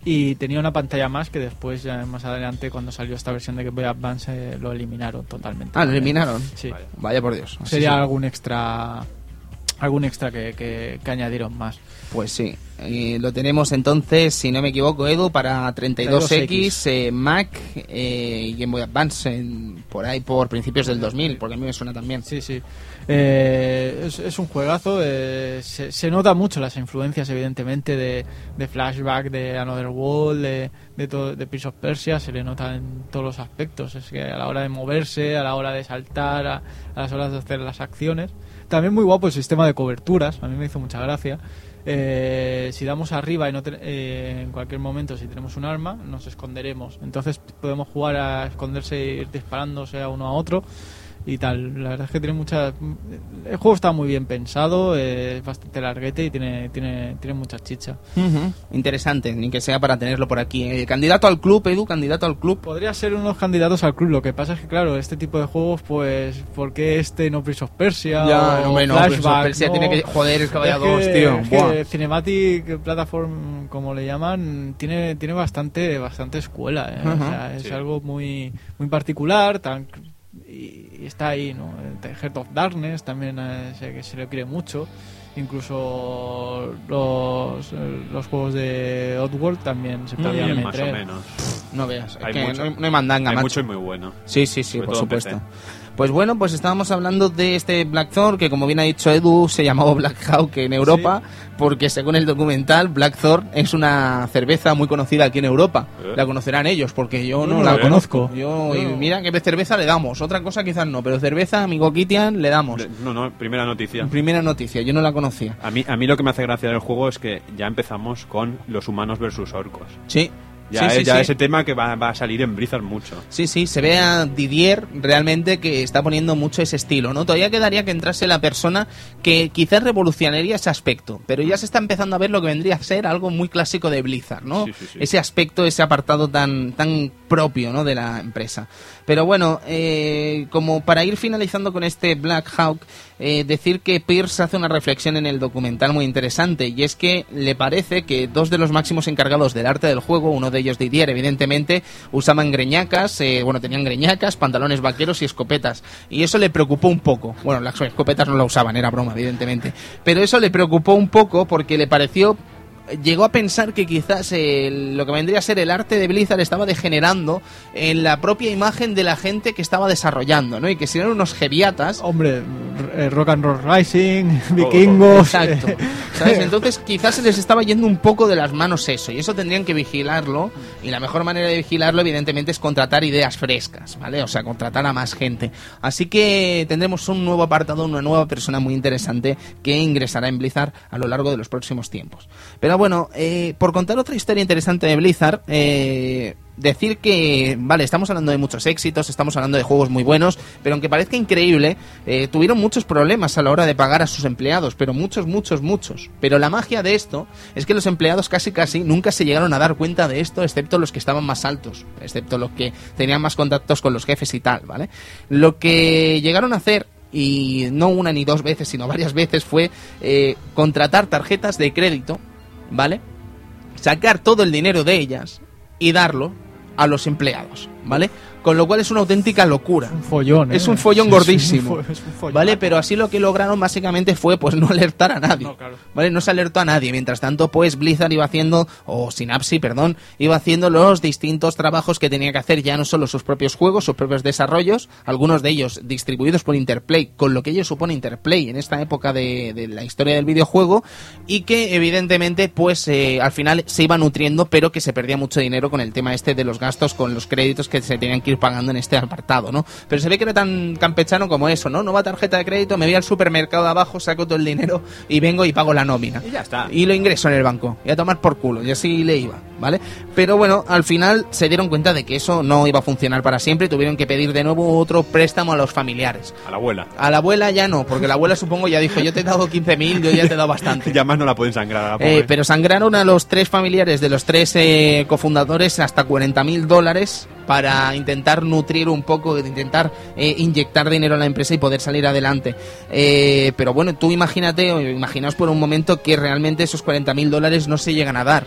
Y tenía una pantalla más que después, ya más adelante, cuando salió esta versión de Game Boy Advance, eh, lo eliminaron totalmente. ah, lo eliminaron. Sí. Vaya por Dios. Así Sería sí. algún extra algún extra que, que, que añadieron más. Pues sí. Lo tenemos entonces, si no me equivoco, Edu, para 32X, 32X. eh, Mac eh, y Game Boy Advance en- por ahí por principios del 2000, porque a mí me suena también. Sí, sí. Eh, es, es un juegazo. eh, se, se nota mucho las influencias, evidentemente, de, de Flashback, de Another World, de, de, todo, de Prince of Persia. Se le nota en todos los aspectos. Es que a la hora de moverse, a la hora de saltar, a, a las horas de hacer las acciones. También muy guapo el sistema de coberturas. A mí me hizo mucha gracia. Eh, si damos arriba y no te- eh, en cualquier momento si tenemos un arma nos esconderemos entonces podemos jugar a esconderse e ir disparándose a uno a otro y tal. La verdad es que tiene mucha. El juego está muy bien pensado, eh, es bastante larguete y tiene, tiene, tiene mucha chicha. Interesante, ni que sea para tenerlo por aquí. Eh, candidato al club, Edu, candidato al club. Podría ser unos candidatos al club. Lo que pasa es que, claro, este tipo de juegos, pues, ¿por qué este no Prince of Persia? Ya, o Flashback, Prince of Persia no? tiene que- joder, es que vaya Es dos, tío. es que. Cinematic Platform, como le llaman, tiene, tiene bastante, bastante escuela. ¿eh? O sea, es Sí. algo muy, muy particular. Tan, y, y está ahí, ¿no? The Heart of Darkness también eh, sé que se le quiere mucho. Incluso los, eh, los juegos de Oddworld también se podían También más o meter. menos. No veas, es Hay que mucho. no, hay- no hay mandanga, Hay macho. mucho y muy bueno. Sí, sí, sí, Sobre por supuesto. Pues bueno, pues estábamos hablando de este Blackthorn, que como bien ha dicho Edu, se llamaba Black Hawk en Europa, porque según el documental, Blackthorn es una cerveza muy conocida aquí en Europa. ¿Eh? La conocerán ellos, porque yo no no la la conozco. Yo, y Yo- mira que cerveza le damos, otra cosa quizás no, pero cerveza, amigo Kitian, le damos. No, no, primera noticia. Primera noticia, yo no la conocía. A mí, a mí lo que me hace gracia del juego es que ya empezamos con los humanos versus orcos. Sí. Ya, sí, es, sí, ya sí. ese tema que va, va a salir en Blizzard mucho. Sí, sí, se ve a Didier realmente que está poniendo mucho ese estilo, ¿no? Todavía quedaría que entrase la persona que quizás revolucionaría ese aspecto, pero ya se está empezando a ver lo que vendría a ser algo muy clásico de Blizzard, ¿no? Ese aspecto, ese apartado tan, tan propio, ¿no? De la empresa. Pero bueno, eh, como para ir finalizando con este Black Hawk, eh, decir que Pierce hace una reflexión en el documental muy interesante y es que le parece que dos de los máximos encargados del arte del juego, uno de ellos Didier, evidentemente, usaban greñacas, eh, bueno, tenían greñacas, pantalones vaqueros y escopetas y eso le preocupó un poco. Bueno, las escopetas no la usaban, era broma, evidentemente, pero eso le preocupó un poco porque le pareció llegó a pensar que quizás el- lo que vendría a ser el arte de Blizzard estaba degenerando en la propia imagen de la gente que estaba desarrollando, ¿no? Y que si eran unos geviatas, Hombre, eh, Rock and Roll Rising, Vikingos. Exacto. eh, ¿Sabes? Entonces quizás se les estaba yendo un poco de las manos eso, y eso tendrían que vigilarlo, y la mejor manera de vigilarlo evidentemente es contratar ideas frescas, ¿vale? O sea, contratar a más gente. Así que tendremos un nuevo apartado, una nueva persona muy interesante que ingresará en Blizzard a lo largo de los próximos tiempos. Pero bueno, eh, por contar otra historia interesante de Blizzard, eh, decir que, vale, estamos hablando de muchos éxitos, estamos hablando de juegos muy buenos, pero aunque parezca increíble, eh, tuvieron muchos problemas a la hora de pagar a sus empleados, pero muchos, muchos, muchos. Pero la magia de esto es que los empleados casi, casi nunca se llegaron a dar cuenta de esto, excepto los que estaban más altos, excepto los que tenían más contactos con los jefes y tal, ¿vale? Lo que llegaron a hacer y no una ni dos veces, sino varias veces, fue eh, contratar tarjetas de crédito, ¿vale? Sacar todo el dinero de ellas y darlo a los empleados, ¿vale? Con lo cual es una auténtica locura. Un follón, ¿eh? Es un follón Sí, gordísimo. es un fo- es un follón. ¿Vale? Pero así lo que lograron básicamente fue pues no alertar a nadie. No, claro. ¿Vale? No se alertó a nadie. Mientras tanto, pues Blizzard iba haciendo, o Synapse, perdón, iba haciendo los distintos trabajos que tenía que hacer ya no solo sus propios juegos, sus propios desarrollos, algunos de ellos distribuidos por Interplay, con lo que ello supone Interplay en esta época de, de la historia del videojuego, y que evidentemente pues eh, al final se iba nutriendo, pero que se perdía mucho dinero con el tema este de los gastos, con los créditos que se tenían que ir pagando en este apartado, ¿no? Pero se ve que era tan campechano como eso, ¿no? No va tarjeta de crédito, me voy al supermercado de abajo, saco todo el dinero y vengo y pago la nómina. Y ya está. Y lo ingreso en el banco. Y a tomar por culo. Y así le iba, ¿vale? Pero bueno, al final se dieron cuenta de que eso no iba a funcionar para siempre y tuvieron que pedir de nuevo otro préstamo a los familiares. A la abuela. A la abuela ya no, porque la abuela supongo ya dijo, yo te he dado 15.000, yo ya te he dado bastante. Ya más no la pueden sangrar la Eh, pero sangraron a los tres familiares de los tres eh, cofundadores hasta 40.000 dólares para intentar nutrir un poco, intentar eh, inyectar dinero a la empresa y poder salir adelante. Eh, pero bueno, tú imagínate, o imaginaos por un momento que realmente esos 40.000 dólares no se llegan a dar.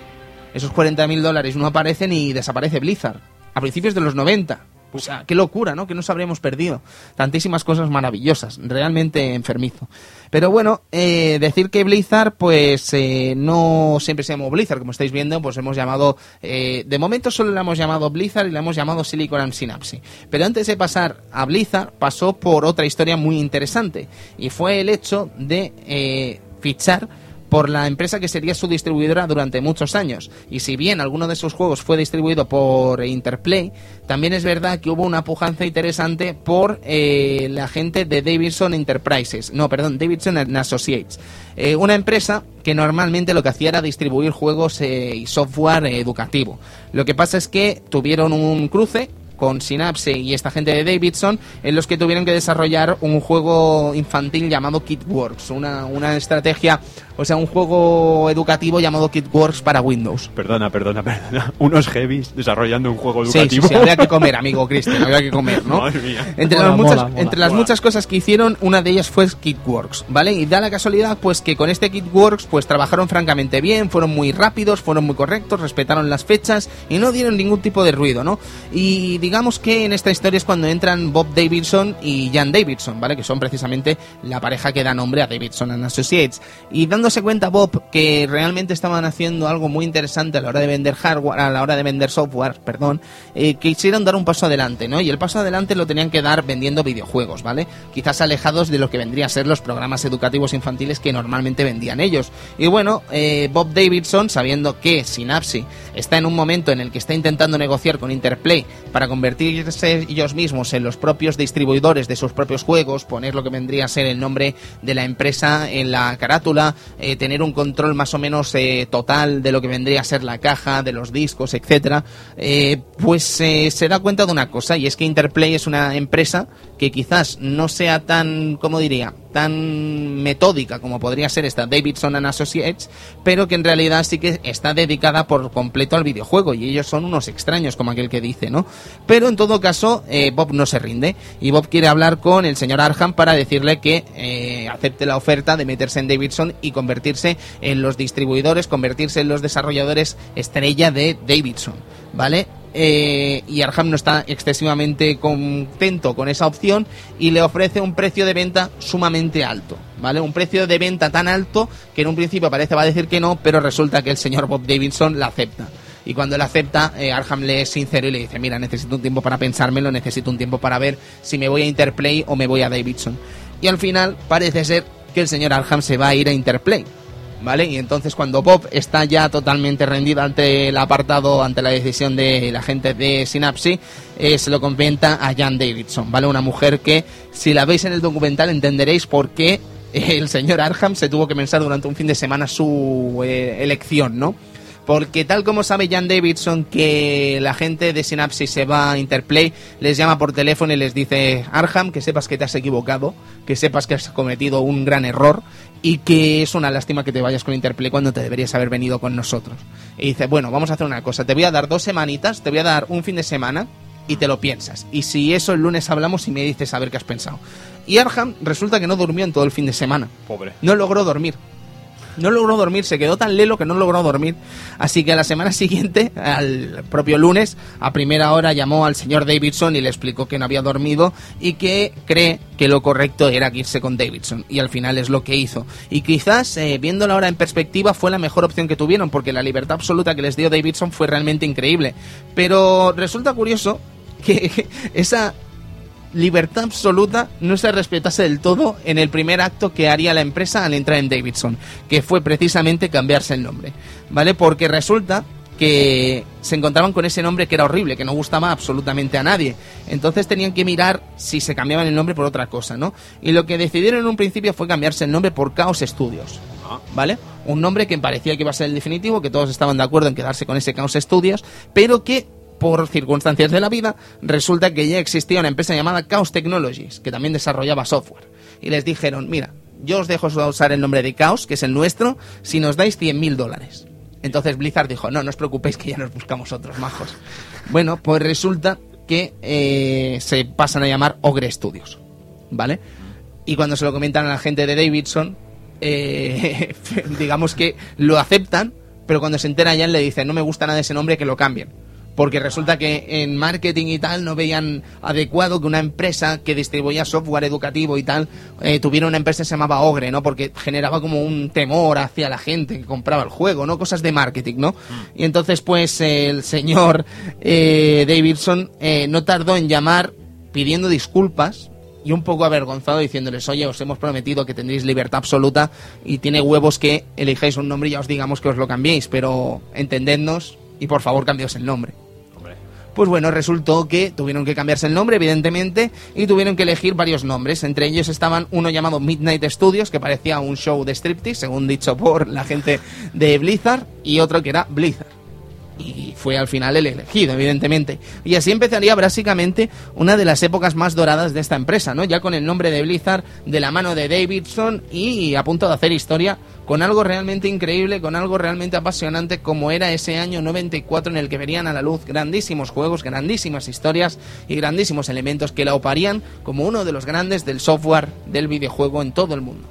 Esos 40.000 dólares no aparecen y desaparece Blizzard. A principios de los 90. O sea, qué locura, ¿no? Que nos habríamos perdido. Tantísimas cosas maravillosas. Realmente enfermizo. Pero bueno, eh, decir que Blizzard, pues eh, no siempre se llamó Blizzard, como estáis viendo, pues hemos llamado, eh, de momento solo le hemos llamado Blizzard y le hemos llamado Silicon and Synapse. Pero antes de pasar a Blizzard, pasó por otra historia muy interesante y fue el hecho de fichar por la empresa que sería su distribuidora durante muchos años. Y si bien alguno de sus juegos fue distribuido por Interplay, también es verdad que hubo una pujanza interesante por eh, la gente de Davidson Enterprises, no, perdón, Davidson Associates, Eh, una empresa que normalmente lo que hacía era distribuir juegos eh, y software educativo. Lo que pasa es que tuvieron un cruce con Synapse y esta gente de Davidson, en los que tuvieron que desarrollar un juego infantil llamado KidWorks, una, una estrategia, o sea, un juego educativo llamado KidWorks para Windows. Perdona, perdona, perdona. Unos heavies desarrollando un juego Sí, sí, educativo. sí, habría que comer, amigo Cristian, habría que comer, ¿no? Madre mía. Entre, Mola, las, muchas, mola, mola. entre las Mola. muchas cosas que hicieron, una de ellas fue KidWorks, ¿vale? Y da la casualidad, pues, que con este KidWorks, pues, trabajaron francamente bien, fueron muy rápidos, fueron muy correctos, respetaron las fechas y no dieron ningún tipo de ruido, ¿no? Y digamos que en esta historia es cuando entran Bob Davidson y Jan Davidson, ¿vale? Que son precisamente la pareja que da nombre a Davidson and Associates. Y dándose cuenta Bob que realmente estaban haciendo algo muy interesante a la hora de vender hardware, a la hora de vender software, perdón, eh, quisieron dar un paso adelante, ¿no? Y el paso adelante lo tenían que dar vendiendo videojuegos, ¿vale? Quizás alejados de lo que vendría a ser los programas educativos infantiles que normalmente vendían ellos. Y bueno, eh, Bob Davidson, sabiendo que Synapse está en un momento en el que está intentando negociar con Interplay para convertirse ellos mismos en los propios distribuidores de sus propios juegos, poner lo que vendría a ser el nombre de la empresa en la carátula, eh, tener un control más o menos eh, total de lo que vendría a ser la caja, de los discos, etcétera, eh, pues eh, se da cuenta de una cosa y es que Interplay es una empresa que quizás no sea tan, ¿cómo diría?, tan metódica como podría ser esta Davidson and Associates, pero que en realidad sí que está dedicada por completo al videojuego y ellos son unos extraños como aquel que dice, ¿no? Pero en todo caso eh, Bob no se rinde y Bob quiere hablar con el señor Arham para decirle que eh, acepte la oferta de meterse en Davidson y convertirse en los distribuidores, convertirse en los desarrolladores estrella de Davidson, ¿vale? Eh, y Arham no está excesivamente contento con esa opción y le ofrece un precio de venta sumamente alto, ¿vale? Un precio de venta tan alto que en un principio parece va a decir que no, pero resulta que el señor Bob Davidson la acepta. Y cuando la acepta, eh, Arham le es sincero y le dice, mira, necesito un tiempo para pensármelo, necesito un tiempo para ver si me voy a Interplay o me voy a Davidson. Y al final parece ser que el señor Arham se va a ir a Interplay. ¿Vale? Y entonces cuando Bob está ya totalmente rendido ante el apartado, ante la decisión de la gente de Synapse, eh, se lo comenta a Jan Davidson, ¿vale? Una mujer que, si la veis en el documental, entenderéis por qué el señor Arham se tuvo que pensar durante un fin de semana su eh, elección, ¿no? Porque tal como sabe Jan Davidson que la gente de Synapsis se va a Interplay, les llama por teléfono y les dice, Arham, que sepas que te has equivocado, que sepas que has cometido un gran error y que es una lástima que te vayas con Interplay cuando te deberías haber venido con nosotros. Y dice, bueno, vamos a hacer una cosa, te voy a dar dos semanitas, te voy a dar un fin de semana y te lo piensas. Y si eso el lunes hablamos y me dices a ver qué has pensado. Y Arham resulta que no durmió en todo el fin de semana. Pobre. No logró dormir. No logró dormir, se quedó tan lelo que no logró dormir. Así que a la semana siguiente, al propio lunes, a primera hora llamó al señor Davidson y le explicó que no había dormido y que cree que lo correcto era irse con Davidson. Y al final es lo que hizo. Y quizás, eh, viéndolo ahora en perspectiva, fue la mejor opción que tuvieron, porque la libertad absoluta que les dio Davidson fue realmente increíble. Pero resulta curioso que esa libertad absoluta no se respetase del todo en el primer acto que haría la empresa al entrar en Davidson, que fue precisamente cambiarse el nombre, ¿vale? Porque resulta que se encontraban con ese nombre que era horrible, que no gustaba absolutamente a nadie. Entonces tenían que mirar si se cambiaban el nombre por otra cosa, ¿no? Y lo que decidieron en un principio fue cambiarse el nombre por Chaos Studios. ¿Vale? Un nombre que parecía que iba a ser el definitivo, que todos estaban de acuerdo en quedarse con ese Chaos Studios, pero que por circunstancias de la vida, resulta que ya existía una empresa llamada Chaos Technologies, que también desarrollaba software. Y les dijeron, mira, yo os dejo usar el nombre de Chaos, que es el nuestro, si nos dais 100.000 dólares. Entonces Blizzard dijo, no, no os preocupéis que ya nos buscamos otros majos. Bueno, pues resulta que eh, se pasan a llamar Ogre Studios, ¿vale? Y cuando se lo comentan a la gente de Davidson, eh, digamos que lo aceptan, pero cuando se entera ya le dicen, no me gusta nada ese nombre, que lo cambien porque resulta que en marketing y tal no veían adecuado que una empresa que distribuía software educativo y tal eh, tuviera una empresa que se llamaba Ogre, ¿no? Porque generaba como un temor hacia la gente que compraba el juego, ¿no? Cosas de marketing, ¿no? Mm. Y entonces, pues, el señor eh, Davidson eh, no tardó en llamar pidiendo disculpas y un poco avergonzado diciéndoles, oye, os hemos prometido que tendréis libertad absoluta y tiene huevos que elijáis un nombre y ya os digamos que os lo cambiéis, pero entendednos y por favor cambiaos el nombre. Pues bueno, resultó que tuvieron que cambiarse el nombre, evidentemente, y tuvieron que elegir varios nombres. Entre ellos estaban uno llamado Midnight Studios, que parecía un show de striptease, según dicho por la gente de Blizzard, y otro que era Blizzard y fue al final el elegido, evidentemente. Y así empezaría básicamente una de las épocas más doradas de esta empresa, ¿no? Ya con el nombre de Blizzard de la mano de Davidson y a punto de hacer historia con algo realmente increíble, con algo realmente apasionante como era ese año 94 en el que verían a la luz grandísimos juegos, grandísimas historias y grandísimos elementos que la oparían como uno de los grandes del software del videojuego en todo el mundo.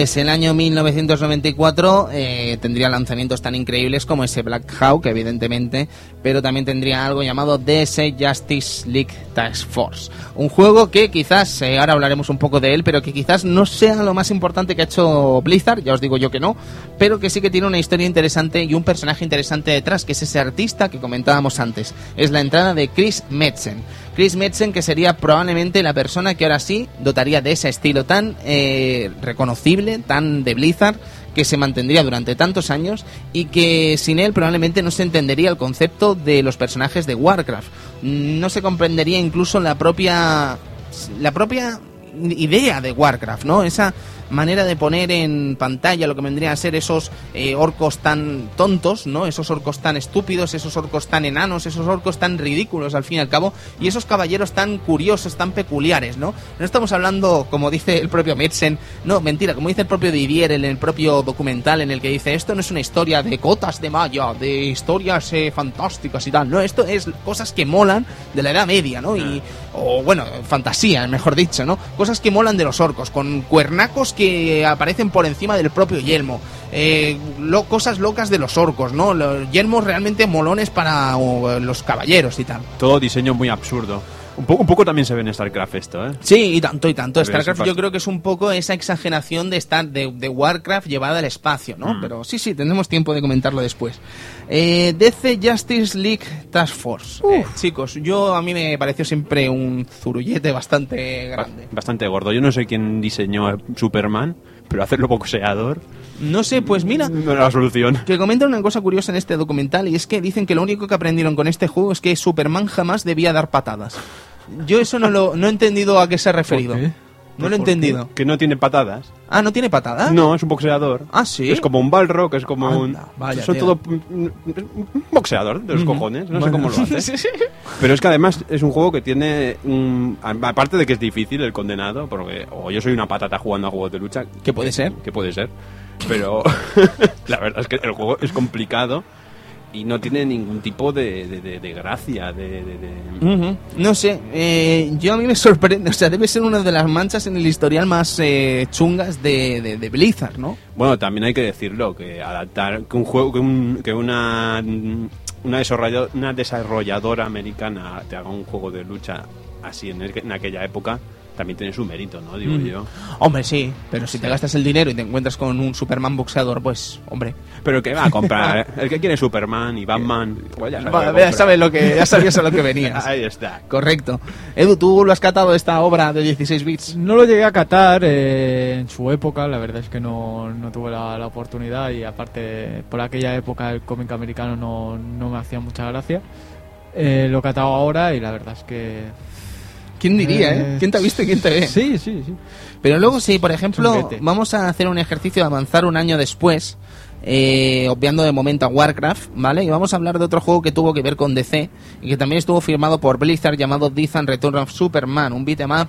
Pues el año 1994 eh, tendría lanzamientos tan increíbles como ese Black Hawk, evidentemente, pero también tendría algo llamado DS Justice League Task Force. Un juego que quizás, eh, ahora hablaremos un poco de él, pero que quizás no sea lo más importante que ha hecho Blizzard, ya os digo yo que no, pero que sí que tiene una historia interesante y un personaje interesante detrás, que es ese artista que comentábamos antes. Es la entrada de Chris Metzen. Chris Metzen, que sería probablemente la persona que ahora sí dotaría de ese estilo tan eh, reconocible, tan de Blizzard, que se mantendría durante tantos años y que sin él probablemente no se entendería el concepto de los personajes de Warcraft. No se comprendería incluso la propia la propia idea de Warcraft, ¿no? Esa manera de poner en pantalla lo que vendría a ser esos eh, orcos tan tontos, ¿no? Esos orcos tan estúpidos, esos orcos tan enanos, esos orcos tan ridículos al fin y al cabo, y esos caballeros tan curiosos, tan peculiares, ¿no? No estamos hablando, como dice el propio Metzen, no, mentira, como dice el propio Didier en el propio documental en el que dice, esto no es una historia de cotas de malla, de historias eh, fantásticas y tal, no, esto es cosas que molan de la Edad Media, ¿no? Y, o bueno, fantasía, mejor dicho, ¿no? Cosas que molan de los orcos, con cuernacos que aparecen por encima del propio yelmo. Eh, cosas locas de los orcos, ¿no? Los yelmos realmente molones para los caballeros y tal. Todo diseño muy absurdo. Un poco, un poco también se ve en StarCraft esto, ¿eh? Sí, y tanto y tanto. StarCraft yo creo que es un poco esa exageración de estar de, de Warcraft llevada al espacio, ¿no? Mm. Pero sí, sí, tendremos tiempo de comentarlo después. Eh, DC Justice League Task Force. Eh, chicos, yo a mí me pareció siempre un zurullete bastante Ba- grande. Bastante gordo. Yo no sé quién diseñó Superman, pero hacerlo boxeador No sé, pues mira, no era la solución. que comentan una cosa curiosa en este documental y es que dicen que lo único que aprendieron con este juego es que Superman jamás debía dar patadas. Yo eso no lo no he entendido a qué se ha referido. qué? No lo he entendido. Que no tiene patadas. Ah, ¿no tiene patadas? No, es un boxeador. Ah, sí. Es como un balrock, es como un... Vaya, son tío. todo un boxeador de los cojones. No sé cómo lo hace. Pero es que además es un juego que tiene... un- aparte de que es difícil el condenado, porque o yo soy una patata jugando a juegos de lucha. ¿Qué puede ser? Que puede ser. Pero la verdad es que el juego es complicado y no tiene ningún tipo de, de- de- de gracia, de... No sé, eh, yo a mí me sorprende, o sea, debe ser una de las manchas en el historial más eh, chungas de, Blizzard, ¿no? Bueno, también hay que decirlo, que adaptar que un juego, que, un- que una, una, desarrolla- una desarrolladora americana te haga un juego de lucha así en, en aquella época, también tiene su mérito, ¿no? Digo Mm. yo. Hombre, sí, pero si te gastas el dinero y te encuentras con un Superman boxeador, pues, hombre. Pero que va a comprar, el que quiere Superman y Batman, pues ya sabe Va, lo que ya sabes lo que, ya sabías a lo que venías. Ahí está. Correcto. Edu, ¿tú lo has catado esta obra de 16 bits? No lo llegué a catar eh, en su época, la verdad es que no, no tuve la, la oportunidad y aparte por aquella época el cómic americano no, no me hacía mucha gracia. Eh, lo he catado ahora y la verdad es que... ¿Quién diría, eh? Eh, ¿Quién te ha visto y quién te ve? Sí, sí, sí. Pero luego, si por ejemplo, vamos a hacer un ejercicio de avanzar un año después, eh, obviando de momento a Warcraft, ¿vale? Y vamos a hablar de otro juego que tuvo que ver con DC y que también estuvo firmado por Blizzard llamado Death and Return of Superman, un beat'em up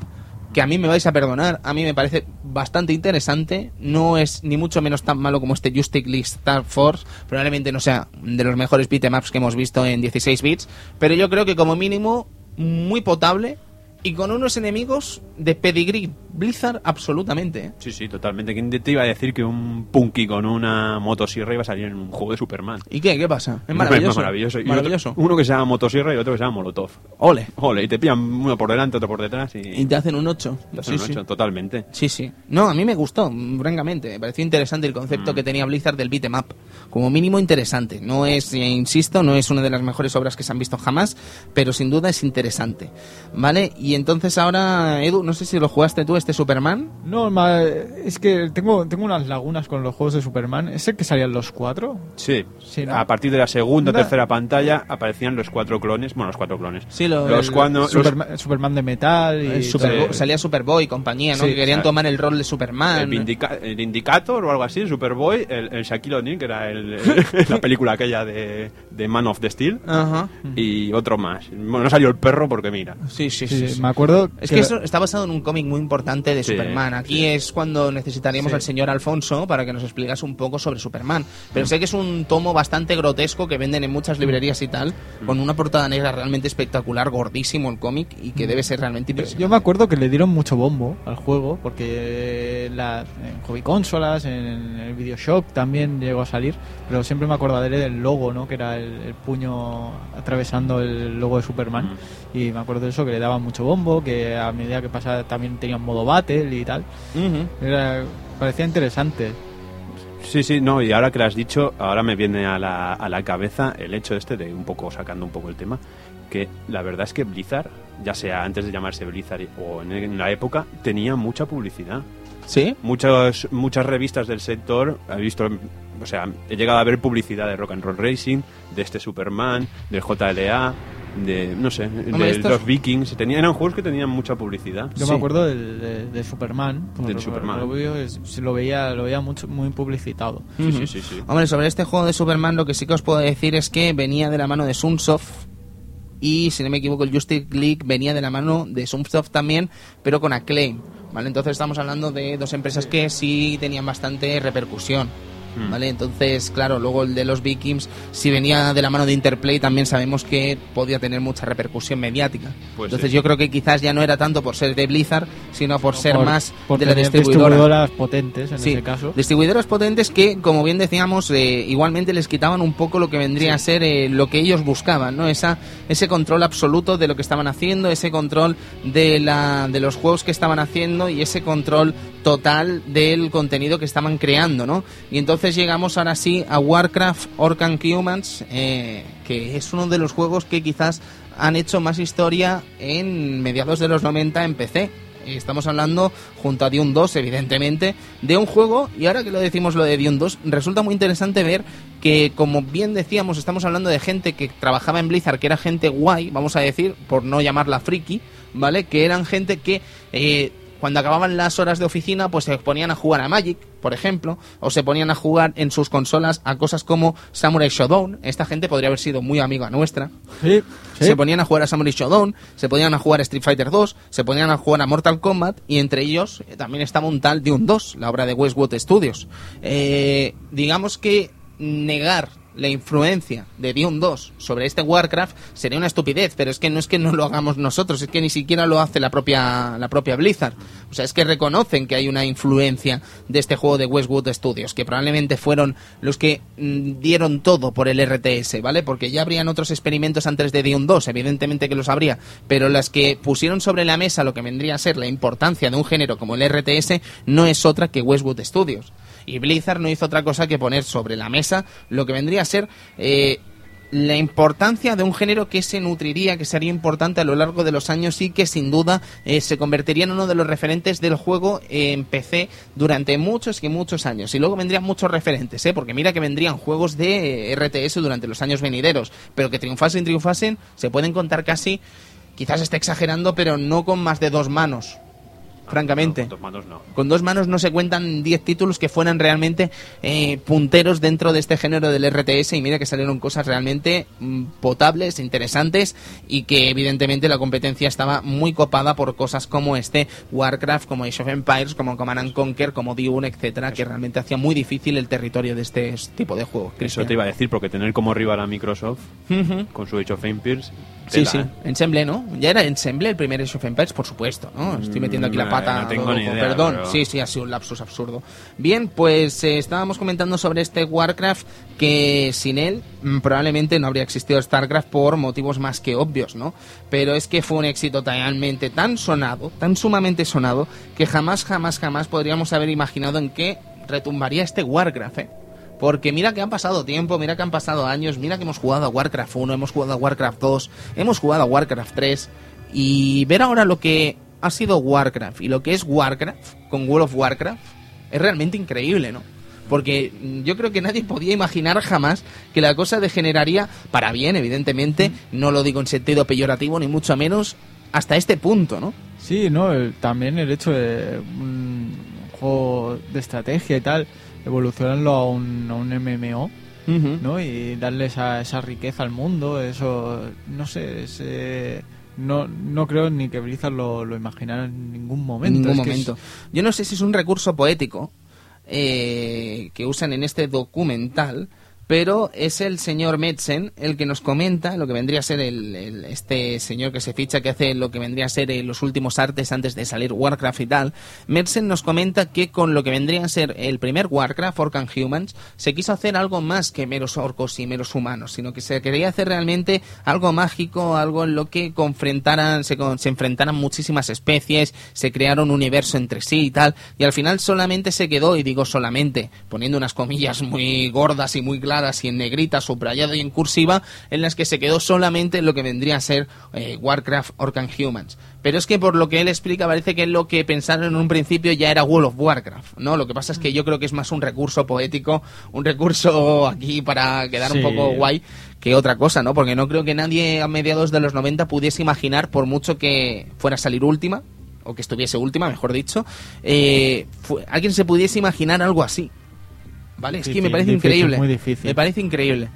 que a mí me vais a perdonar, a mí me parece bastante interesante, no es ni mucho menos tan malo como este Justice League Star Force, probablemente no sea de los mejores beat'em ups que hemos visto en 16 bits, pero yo creo que como mínimo muy potable y con unos enemigos de pedigrí Blizzard absolutamente. ¿eh? Sí, sí, totalmente. ¿Quién te iba a decir que un punky con una motosierra iba a salir en un juego de Superman? ¿Y qué? ¿Qué pasa? Es Es maravilloso. otro- Maravilloso. uno que se llama motosierra y otro que se llama molotov. Ole. Ole, y te pillan uno por delante, otro por detrás y... Y te hacen un 8. te hacen un ocho, Totalmente. Sí, sí. No, a mí me gustó, francamente. Me pareció interesante el concepto Mm. que tenía Blizzard del beat'em up. Como mínimo interesante. No es, eh, insisto, no es una de las mejores obras que se han visto jamás, pero sin duda es interesante. ¿Vale? Y entonces ahora, Edu, no sé si lo jugaste tú, este Superman. No, ma- es que tengo, tengo unas lagunas con los juegos de Superman. ¿Es el que salían los cuatro? Sí. Sí, ¿no? A partir de la segunda o tercera pantalla aparecían los cuatro clones. Bueno, los cuatro clones. Sí, lo- los el- cuando... los- Superman, de metal y... Sí. Salía Superboy y compañía, ¿no? Sí, que querían tomar el rol de Superman. el, Vindica- el Indicator o algo así, el Superboy, el, el Shaquille O'Neal, que era el, el- la película aquella de, de Man of the Steel, Ajá. y otro más. Bueno, no salió el perro porque mira. Sí, sí, Sí, sí. sí. me acuerdo Es que eso está basado en un cómic muy importante de Sí, Superman. Aquí sí. es cuando necesitaríamos Sí. al señor Alfonso para que nos explicase un poco sobre Superman. Pero sé que es un tomo bastante grotesco que venden en muchas librerías y tal, con una portada negra realmente espectacular, gordísimo el cómic y que debe ser realmente impresionante. Yo me acuerdo que le dieron mucho bombo al juego, porque la, en hobby consolas, en el Videoshock también llegó a salir, pero siempre me acordaré del logo, ¿no? que era el, el puño atravesando el logo de Superman. Y me acuerdo de eso, que le daban mucho bombo, que a medida que pasaba también tenía un modo battle y tal. Era, parecía interesante. Sí, sí, no, y ahora que lo has dicho, ahora me viene a la, a la cabeza el hecho este de un poco sacando un poco el tema, que la verdad es que Blizzard, ya sea antes de llamarse Blizzard o en, en la época, tenía mucha publicidad. ¿Sí? Muchas, muchas revistas del sector, he visto, o sea, he llegado a ver publicidad de Rock and Roll Racing, de este Superman, del JLA, de, no sé, de estos- los Vikings, tenían, eran juegos que tenían mucha publicidad. Yo Sí. me acuerdo del, de, de Superman. Del lo- Superman. Lo, veo, es- se lo veía, lo veía mucho, muy publicitado. Sí, sí, sí, sí. Hombre, sobre este juego de Superman lo que sí que os puedo decir es que venía de la mano de Sunsoft y, si no me equivoco, el Justice League venía de la mano de Sunsoft también, pero con Acclaim, ¿vale? Entonces estamos hablando de dos empresas que sí tenían bastante repercusión. Mm. ¿Vale? Entonces, claro, luego el de los Vikings, si venía de la mano de Interplay, también sabemos que podía tener mucha repercusión mediática. Pues Entonces, sí. yo creo que quizás ya no era tanto por ser de Blizzard, sino por ser Por- más por de la distribuidora. distribuidoras potentes en Sí, ese caso. distribuidores potentes que, como bien decíamos, eh, igualmente les quitaban un poco lo que vendría a ser eh, lo que ellos buscaban, ¿no? Esa, ese control absoluto de lo que estaban haciendo, ese control de, la, de los juegos que estaban haciendo y ese control total del contenido que estaban creando, ¿no? Y entonces llegamos ahora sí a Warcraft Orcan Humans, eh, que es uno de los juegos que quizás han hecho más historia en mediados de los 90 en PC. Estamos hablando, junto a Dune 2, evidentemente, de un juego, y ahora que lo decimos lo de Dune 2, resulta muy interesante ver que, como bien decíamos, estamos hablando de gente que trabajaba en Blizzard, que era gente guay, vamos a decir, por no llamarla friki, ¿vale? Que eran gente que eh, cuando acababan las horas de oficina, pues se ponían a jugar a Magic, por ejemplo, o se ponían a jugar en sus consolas a cosas como Samurai Shodown. Esta gente podría haber sido muy amiga nuestra. Sí, sí. Se ponían a jugar a Samurai Shodown, se ponían a jugar a Street Fighter 2, se ponían a jugar a Mortal Kombat y entre ellos eh, también estaba un tal Dune 2, la obra de Westwood Studios. Eh, digamos que negar la influencia de Dune 2 sobre este Warcraft sería una estupidez, pero es que no es que no lo hagamos nosotros, es que ni siquiera lo hace la propia la propia Blizzard. O sea, es que reconocen que hay una influencia de este juego de Westwood Studios, que probablemente fueron los que mm, dieron todo por el RTS, ¿vale? Porque ya habrían otros experimentos antes de Dune 2, evidentemente que los habría, pero las que pusieron sobre la mesa lo que vendría a ser la importancia de un género como el RTS no es otra que Westwood Studios. Y Blizzard no hizo otra cosa que poner sobre la mesa lo que vendría a ser eh, la importancia de un género que se nutriría, que sería importante a lo largo de los años y que sin duda eh, se convertiría en uno de los referentes del juego en PC durante muchos y muchos años. Y luego vendrían muchos referentes, ¿eh? porque mira que vendrían juegos de eh, RTS durante los años venideros, pero que triunfasen, triunfasen, se pueden contar casi, quizás esté exagerando, pero no con más de dos manos. Francamente. No, con dos manos no. Con dos manos no se cuentan 10 títulos que fueran realmente eh, punteros dentro de este género del RTS y mira que salieron cosas realmente mm, potables, interesantes y que evidentemente la competencia estaba muy copada por cosas como este Warcraft, como Age of Empires, como Command and Conquer, como Dune, etcétera, que realmente hacía muy difícil el territorio de este tipo de juegos. Eso te iba a decir, porque tener como rival a Microsoft con su Age of Empires. Sí, tela, sí. ¿eh? Ensemble, ¿no? Ya era Ensemble el primer Age of Empires, por supuesto, ¿no? Estoy metiendo aquí la Mm, pata. no tengo loco, ni idea, Perdón. pero- Sí, sí, ha sido un lapsus absurdo. Bien, pues eh, estábamos comentando sobre este Warcraft que sin él mm, probablemente no habría existido StarCraft por motivos más que obvios, ¿no? Pero es que fue un éxito realmente tan sonado, tan sumamente sonado, que jamás, jamás, jamás podríamos haber imaginado en qué retumbaría este Warcraft, ¿eh? Porque mira que han pasado tiempo, mira que han pasado años, mira que hemos jugado a Warcraft 1, hemos jugado a Warcraft 2, hemos jugado a Warcraft 3 y ver ahora lo que ha sido Warcraft y lo que es Warcraft con World of Warcraft es realmente increíble, ¿no? Porque mm, yo creo que nadie podía imaginar jamás que la cosa degeneraría para bien, evidentemente, no lo digo en sentido peyorativo ni mucho menos, hasta este punto, ¿no? Sí, no, el- también el hecho de un juego de estrategia y tal, evolucionarlo a un, a un MMO, ¿no? Y darle esa, esa riqueza al mundo, eso, no sé, ese- no, no creo ni que Blizzard lo, lo imaginara en ningún momento. En ningún Es momento. es- Yo no sé si es un recurso poético eh, que usan en este documental, pero es el señor Metzen el que nos comenta lo que vendría a ser el, este señor que se ficha, que hace lo que vendría a ser eh, los últimos artes antes de salir Warcraft y tal. Metzen nos comenta que con lo que vendría a ser el primer Warcraft, Orc and Humans, se quiso hacer algo más que meros orcos y meros humanos, sino que se quería hacer realmente algo mágico, algo en lo que confrontaran, se, se enfrentaran muchísimas especies, se crearon un universo entre sí y tal, y al final solamente se quedó, y digo solamente, poniendo unas comillas muy gordas y muy claras y en negrita, subrayado y en cursiva, en las que se quedó solamente lo que vendría a ser eh, Warcraft Orc and Humans. Pero es que por lo que él explica parece que lo que pensaron en un principio ya era World of Warcraft, ¿no? Lo que pasa es que yo creo que es más un recurso poético, un recurso aquí para quedar un poco guay que otra cosa, ¿no? Porque no creo que nadie a mediados de los 90 pudiese imaginar, por mucho que fuera a salir última, o que estuviese última, mejor dicho, eh, alguien se pudiese imaginar algo así. ¿Vale? es que me parece difícil, increíble. muy difícil. Me parece increíble.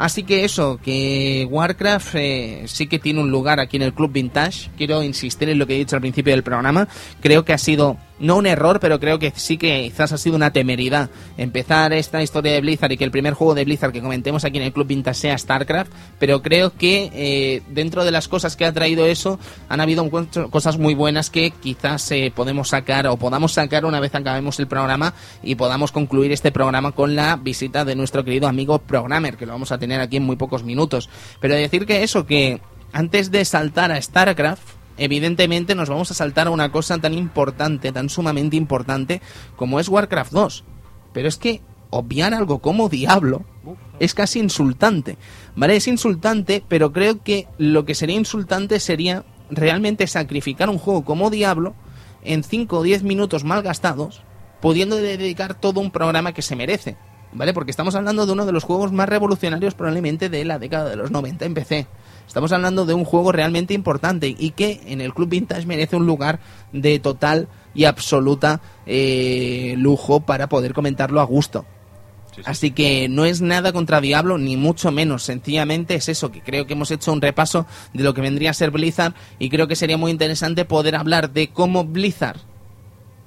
Así que eso, que Warcraft eh, sí que tiene un lugar aquí en el Club Vintage. Quiero insistir en lo que he dicho al principio del programa. Creo que ha sido, no un error, pero creo que sí que quizás ha sido una temeridad empezar esta historia de Blizzard y que el primer juego de Blizzard que comentemos aquí en el Club Vintage sea StarCraft. Pero creo que eh, dentro de las cosas que ha traído eso, han habido cosas muy buenas que quizás eh, podemos sacar o podamos sacar una vez acabemos el programa y podamos concluir este programa con la visita de nuestro querido amigo Programmer, que lo vamos a tener aquí en muy pocos minutos. Pero decir que eso, que antes de saltar a StarCraft, evidentemente nos vamos a saltar a una cosa tan importante, tan sumamente importante como es Warcraft 2. Pero es que obviar algo como Diablo es casi insultante. ¿Vale? Es insultante, pero creo que lo que sería insultante sería realmente sacrificar un juego como Diablo en 5 o 10 minutos mal gastados, pudiendo dedicar todo un programa que se merece. ¿Vale? Porque estamos hablando de uno de los juegos más revolucionarios probablemente de la década de los 90 en PC. Estamos hablando de un juego realmente importante y que en el Club Vintage merece un lugar de total y absoluta eh, lujo para poder comentarlo a gusto. Sí, sí. Así que no es nada contra Diablo, ni mucho menos. Sencillamente es eso, que creo que hemos hecho un repaso de lo que vendría a ser Blizzard y creo que sería muy interesante poder hablar de cómo Blizzard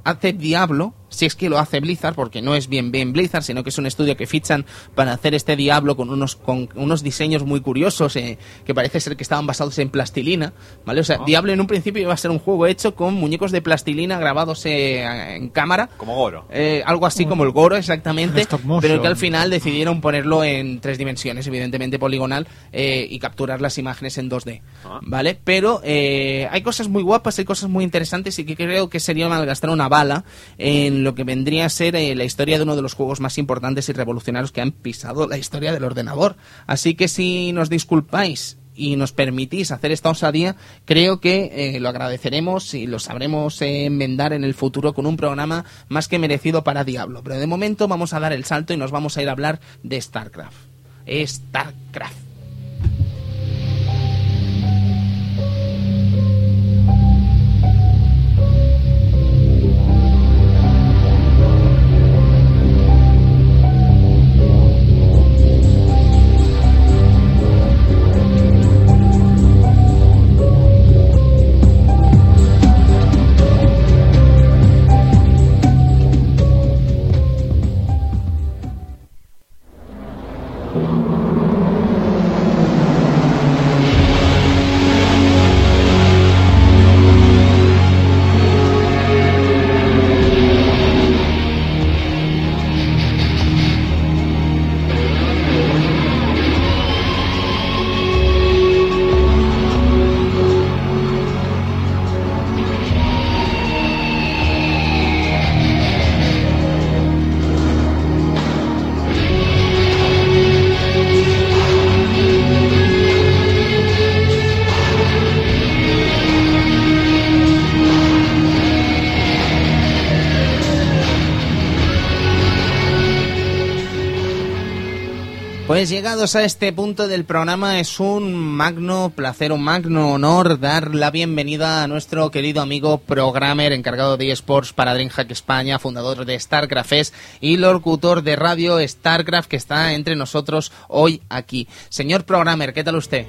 hace Diablo, si es que lo hace Blizzard, porque no es bien bien Blizzard, sino que es un estudio que fichan para hacer este Diablo con unos, con unos diseños muy curiosos, eh, que parece ser que estaban basados en plastilina, ¿vale? O sea, Ah. Diablo en un principio iba a ser un juego hecho con muñecos de plastilina grabados eh, en cámara, Como Goro. eh, algo así como el Goro, exactamente, pero que al final decidieron ponerlo en tres dimensiones, evidentemente poligonal, eh, y capturar las imágenes en 2D, Ah. ¿vale? Pero eh, hay cosas muy guapas, hay cosas muy interesantes y que creo que sería malgastar una bala en lo que vendría a ser eh, la historia de uno de los juegos más importantes y revolucionarios que han pisado la historia del ordenador. Así que si nos disculpáis y nos permitís hacer esta osadía, creo que eh, lo agradeceremos y lo sabremos eh, enmendar en el futuro con un programa más que merecido para Diablo. Pero de momento vamos a dar el salto y nos vamos a ir a hablar de StarCraft. StarCraft. Llegados a este punto del programa es un magno placer, un magno honor dar la bienvenida a nuestro querido amigo programmer encargado de eSports para DreamHack España, fundador de StarCraft Fest y locutor de radio StarCraft que está entre nosotros hoy aquí. Señor programmer, ¿qué tal usted?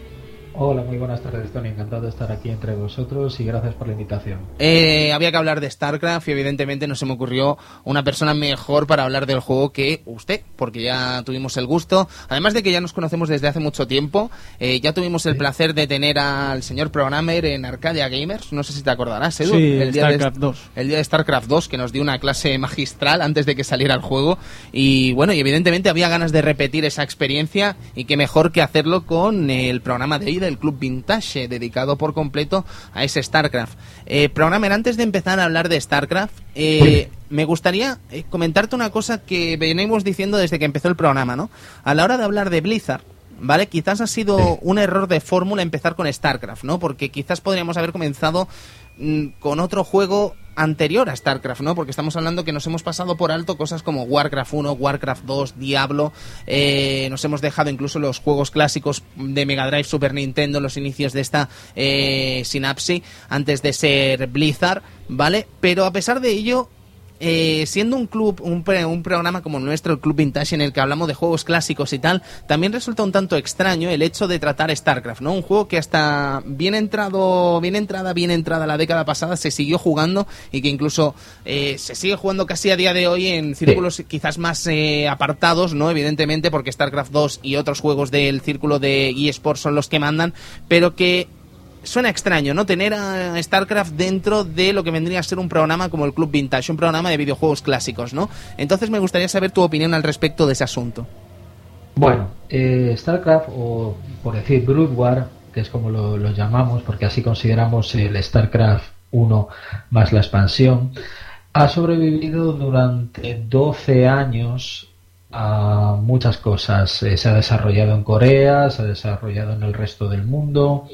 Hola, muy buenas tardes, Tony. Encantado de estar aquí entre vosotros y gracias por la invitación. Eh, había que hablar de StarCraft y evidentemente no se me ocurrió una persona mejor para hablar del juego que usted, porque ya tuvimos el gusto. Además de que ya nos conocemos desde hace mucho tiempo, eh, ya tuvimos el placer de tener al señor programmer en Arcadia Gamers. No sé si te acordarás, Edu. Sí, el día StarCraft de, 2. El día de StarCraft 2, que nos dio una clase magistral antes de que saliera el juego. Y bueno, y evidentemente había ganas de repetir esa experiencia y qué mejor que hacerlo con el programa de hoy del Club Vintage, dedicado por completo a ese StarCraft. Eh, programmer, antes de empezar a hablar de StarCraft, eh, me gustaría eh, comentarte una cosa que venimos diciendo desde que empezó el programa, ¿no? A la hora de hablar de Blizzard, ¿vale? Quizás ha sido un error de fórmula empezar con StarCraft, ¿no? Porque quizás podríamos haber comenzado con otro juego anterior a StarCraft, ¿no? Porque estamos hablando que nos hemos pasado por alto cosas como Warcraft 1, Warcraft 2, Diablo, eh, nos hemos dejado incluso los juegos clásicos de Mega Drive, Super Nintendo, los inicios de esta eh, antes de ser Blizzard, ¿vale? Pero a pesar de ello, eh, siendo un club, un, pre- un programa como nuestro, el Club Vintage, en el que hablamos de juegos clásicos y tal, también resulta un tanto extraño el hecho de tratar StarCraft, ¿no? Un juego que hasta bien entrado, bien entrada, bien entrada la década pasada se siguió jugando y que incluso eh, se sigue jugando casi a día de hoy en círculos quizás más eh, apartados, ¿no? Evidentemente, porque StarCraft 2 y otros juegos del círculo de eSports son los que mandan, pero que suena extraño, ¿no? Tener a StarCraft dentro de lo que vendría a ser un programa como el Club Vintage, un programa de videojuegos clásicos, ¿no? Entonces me gustaría saber tu opinión al respecto de ese asunto. Bueno, eh, StarCraft, o por decir Brood War, que es como lo, lo llamamos, porque así consideramos el StarCraft 1 más la expansión, ha sobrevivido durante 12 años a muchas cosas. Eh, se ha desarrollado en Corea, se ha desarrollado en el resto del mundo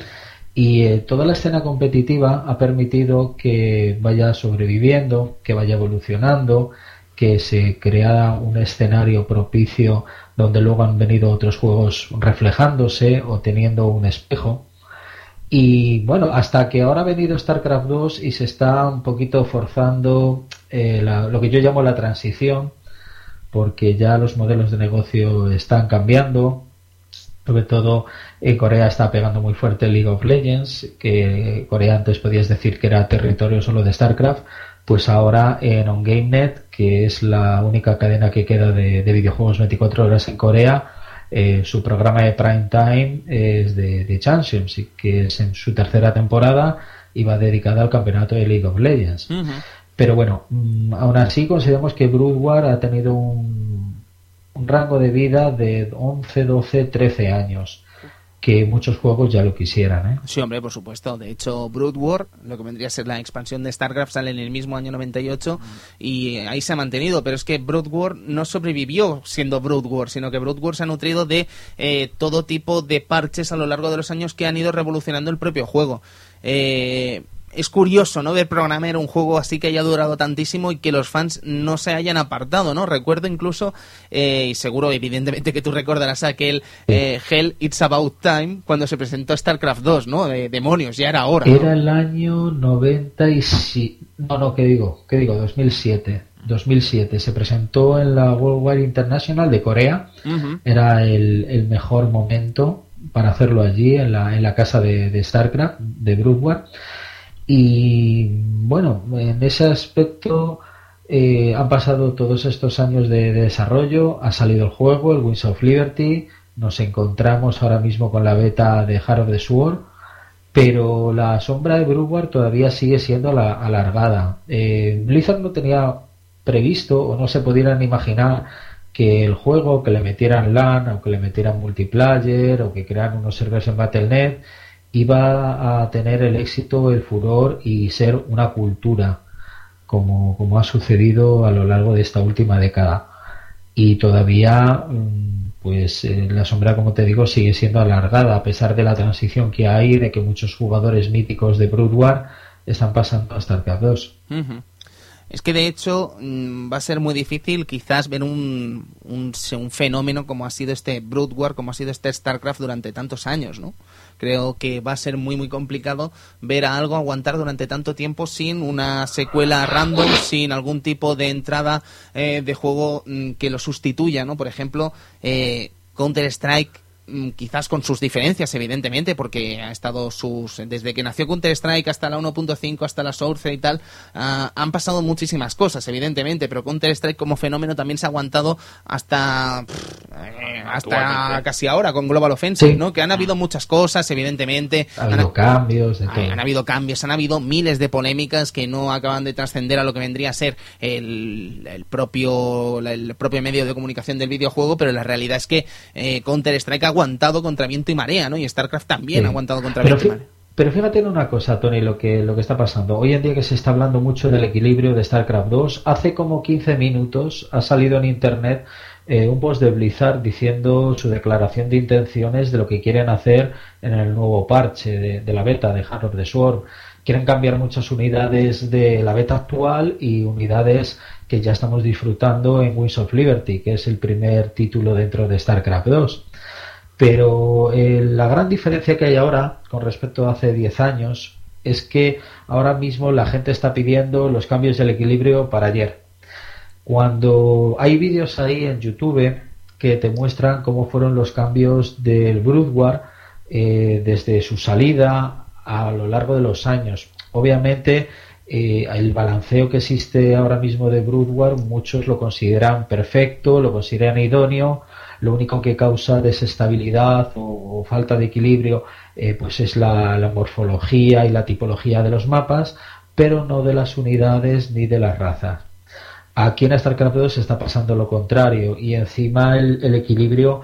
y eh, toda la escena competitiva ha permitido que vaya sobreviviendo, que vaya evolucionando, que se crea un escenario propicio donde luego han venido otros juegos reflejándose o teniendo un espejo. Y bueno, hasta que ahora ha venido StarCraft 2 y se está un poquito forzando eh, lo que yo llamo la transición, porque ya los modelos de negocio están cambiando. Sobre todo en Corea está pegando muy fuerte League of Legends, que Corea antes podías decir que era territorio solo de StarCraft, pues ahora en OnGameNet, que es la única cadena que queda de, de videojuegos 24 horas en Corea, eh, su programa de prime time es de, de Championship, que es en su tercera temporada y va dedicada al campeonato de League of Legends. Pero bueno, mm, aún así consideramos que Brood War ha tenido un, un rango de vida de 11, 12, 13 años, que muchos juegos ya lo quisieran. ¿eh? Sí, hombre, por supuesto. De hecho, Brood War, lo que vendría a ser la expansión de StarCraft, sale en el mismo año 98 y ahí se ha mantenido. Pero es que Brood War no sobrevivió siendo Brood War, sino que Brood War se ha nutrido de eh, todo tipo de parches a lo largo de los años que han ido revolucionando el propio juego. Eh, es curioso, ¿no? Ver Programmer un juego así que haya durado tantísimo y que los fans no se hayan apartado, ¿no? Recuerdo incluso, eh, y seguro evidentemente que tú recordarás aquel eh, Hell It's About Time cuando se presentó StarCraft 2, ¿no? De demonios, ya era hora. ¿no? Era el año 97, no, no, ¿qué digo? ¿Qué digo? 2007. 2007 se presentó en la World War International de Corea. Era el, el mejor momento para hacerlo allí, en la, en la casa de, de StarCraft, de Brood War. Y bueno, en ese aspecto eh, han pasado todos estos años de, de desarrollo, ha salido el juego, el Wings of Liberty, nos encontramos ahora mismo con la beta de Heart of the Sword, pero la sombra de Brood todavía sigue siendo la- alargada. Eh, Blizzard no tenía previsto o no se pudieran imaginar que el juego, que le metieran LAN o que le metieran multiplayer o que crearan unos servers en Battle.net iba a tener el éxito, el furor y ser una cultura como, como ha sucedido a lo largo de esta última década. Y todavía, mm, pues eh, la sombra, como te digo, sigue siendo alargada, a pesar de la transición que hay, de que muchos jugadores míticos de Brood War están pasando a StarCraft 2. Ujú. Es que de hecho mm, va a ser muy difícil quizás ver un, un, un fenómeno como ha sido este Brood War, como ha sido este StarCraft durante tantos años, ¿no? Creo que va a ser muy muy complicado ver a algo aguantar durante tanto tiempo sin una secuela random, sin algún tipo de entrada eh, de juego mm, que lo sustituya, ¿no? Por ejemplo, eh, Counter Strike mm, quizás con sus diferencias, evidentemente, porque ha estado sus. Desde que nació Counter-Strike hasta la 1.5, hasta la Source y tal, ah, han pasado muchísimas cosas, evidentemente, pero Counter-Strike como fenómeno también se ha aguantado hasta. Eh, hasta casi ahora con Global Offensive, ¿no? Que han habido muchas cosas, evidentemente. Ha habido cambios, Han habido cambios, han habido miles de polémicas que no acaban de trascender a lo que vendría a ser el, propio, el propio medio de comunicación del videojuego, pero la realidad es que eh, Counter-Strike ha aguantado contra viento y marea, ¿no? Y StarCraft también ha aguantado contra viento y marea. Pero fíjate en una cosa, Tony, lo que, lo que está pasando. Hoy en día que se está hablando mucho del equilibrio de StarCraft 2, hace como 15 minutos ha salido en Internet eh, un post de Blizzard diciendo su declaración de intenciones de lo que quieren hacer en el nuevo parche de, de la beta de Heart of the Sword quieren cambiar muchas unidades de la beta actual y unidades que ya estamos disfrutando en Wings of Liberty, que es el primer título dentro de StarCraft 2. Pero eh, la gran diferencia que hay ahora con respecto a hace 10 años es que ahora mismo la gente está pidiendo los cambios del equilibrio para ayer. Cuando hay vídeos ahí en YouTube que te muestran cómo fueron los cambios del Brood War eh, desde su salida a lo largo de los años. Obviamente, eh, el balanceo que existe ahora mismo de Broodwar, muchos lo consideran perfecto, lo consideran idóneo. Lo único que causa desestabilidad o, falta de equilibrio, eh, pues es la, morfología y la tipología de los mapas, pero no de las unidades ni de las razas. Aquí en StarCraft 2 se está pasando lo contrario y encima el equilibrio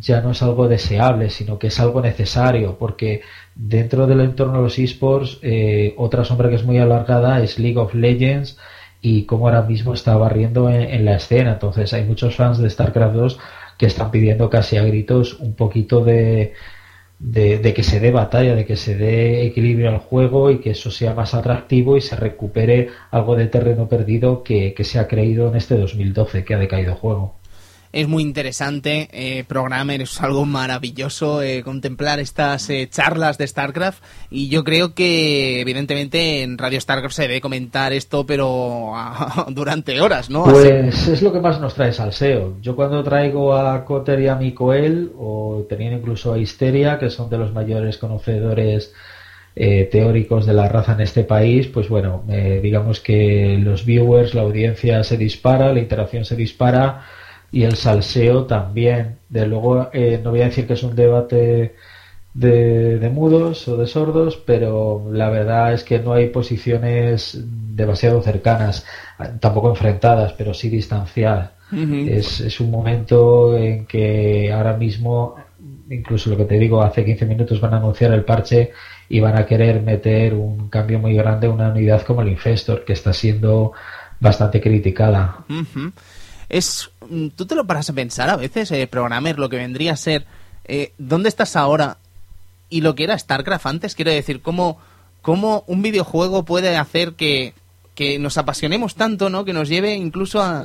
ya no es algo deseable, sino que es algo necesario, porque dentro del entorno de los esports, eh, otra sombra que es muy alargada es League of Legends y como ahora mismo está barriendo en, la escena. Entonces hay muchos fans de StarCraft 2 que están pidiendo casi a gritos un poquito de, de, que se dé batalla, de que se dé equilibrio al juego y que eso sea más atractivo y se recupere algo de terreno perdido que, que se ha creído en este 2012 que ha decaído juego es muy interesante. Eh, Programmer es algo maravilloso eh, contemplar estas eh, charlas de StarCraft y yo creo que evidentemente en Radio StarCraft se debe comentar esto, pero durante horas, ¿no? Pues es lo que más nos trae salseo. Yo cuando traigo a Cotter y a Mikoel, o teniendo incluso a Histeria, que son de los mayores conocedores eh, teóricos de la raza en este país, pues bueno, digamos que los viewers, la audiencia se dispara, la interacción se dispara y el salseo también. De luego, eh, no voy a decir que es un debate de, mudos o de sordos, pero la verdad es que no hay posiciones demasiado cercanas, tampoco enfrentadas, pero sí distanciadas. es, es, un momento en que ahora mismo, incluso lo que te digo, hace 15 minutos van a anunciar el parche y van a querer meter un cambio muy grande a una unidad como el Infestor, que está siendo bastante criticada es tú te lo paras a pensar a veces, eh, programmer, lo que vendría a ser eh, dónde estás ahora y lo que era StarCraft antes, quiero decir, cómo, cómo un videojuego puede hacer que, que nos apasionemos tanto, ¿no? Que nos lleve incluso a,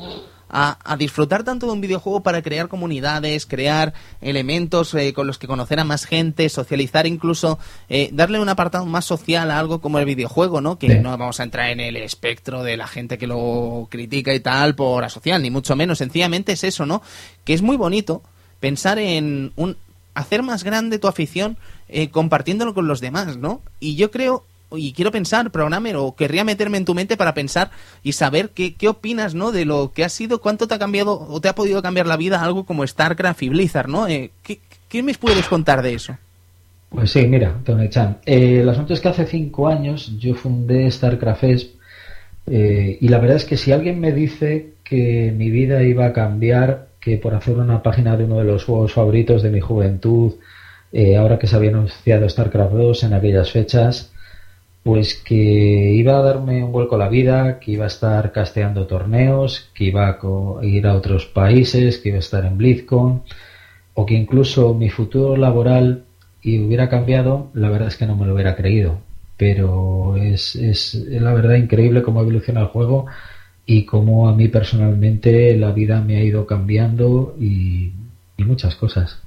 a, disfrutar tanto de un videojuego para crear comunidades, crear elementos eh, con los que conocer a más gente, socializar incluso, eh, darle un apartado más social a algo como el videojuego, ¿no? Que no vamos a entrar en el espectro de la gente que lo critica y tal por asociar, ni mucho menos. Sencillamente es eso, ¿no? Que es muy bonito pensar en un hacer más grande tu afición eh, compartiéndolo con los demás, ¿no? Y yo creo y quiero pensar, programmer, o querría meterme en tu mente para pensar y saber qué, qué opinas, ¿no? De lo que ha sido, cuánto te ha cambiado o te ha podido cambiar la vida algo como StarCraft y Blizzard, ¿no? Eh, ¿qué, me puedes contar de eso? Pues sí, mira, Tony Chan. Eh, el asunto es que hace cinco años yo fundé StarCraft eh, y la verdad es que si alguien me dice que mi vida iba a cambiar, que por hacer una página de uno de los juegos favoritos de mi juventud, ahora que se había anunciado StarCraft 2 en aquellas fechas, pues que iba a darme un vuelco a la vida, que iba a estar casteando torneos, que iba a ir a otros países, que iba a estar en BlizzCon, o que incluso mi futuro laboral y hubiera cambiado, la verdad es que no me lo hubiera creído. Pero es, es la verdad increíble cómo evoluciona el juego y cómo a mí personalmente la vida me ha ido cambiando y muchas cosas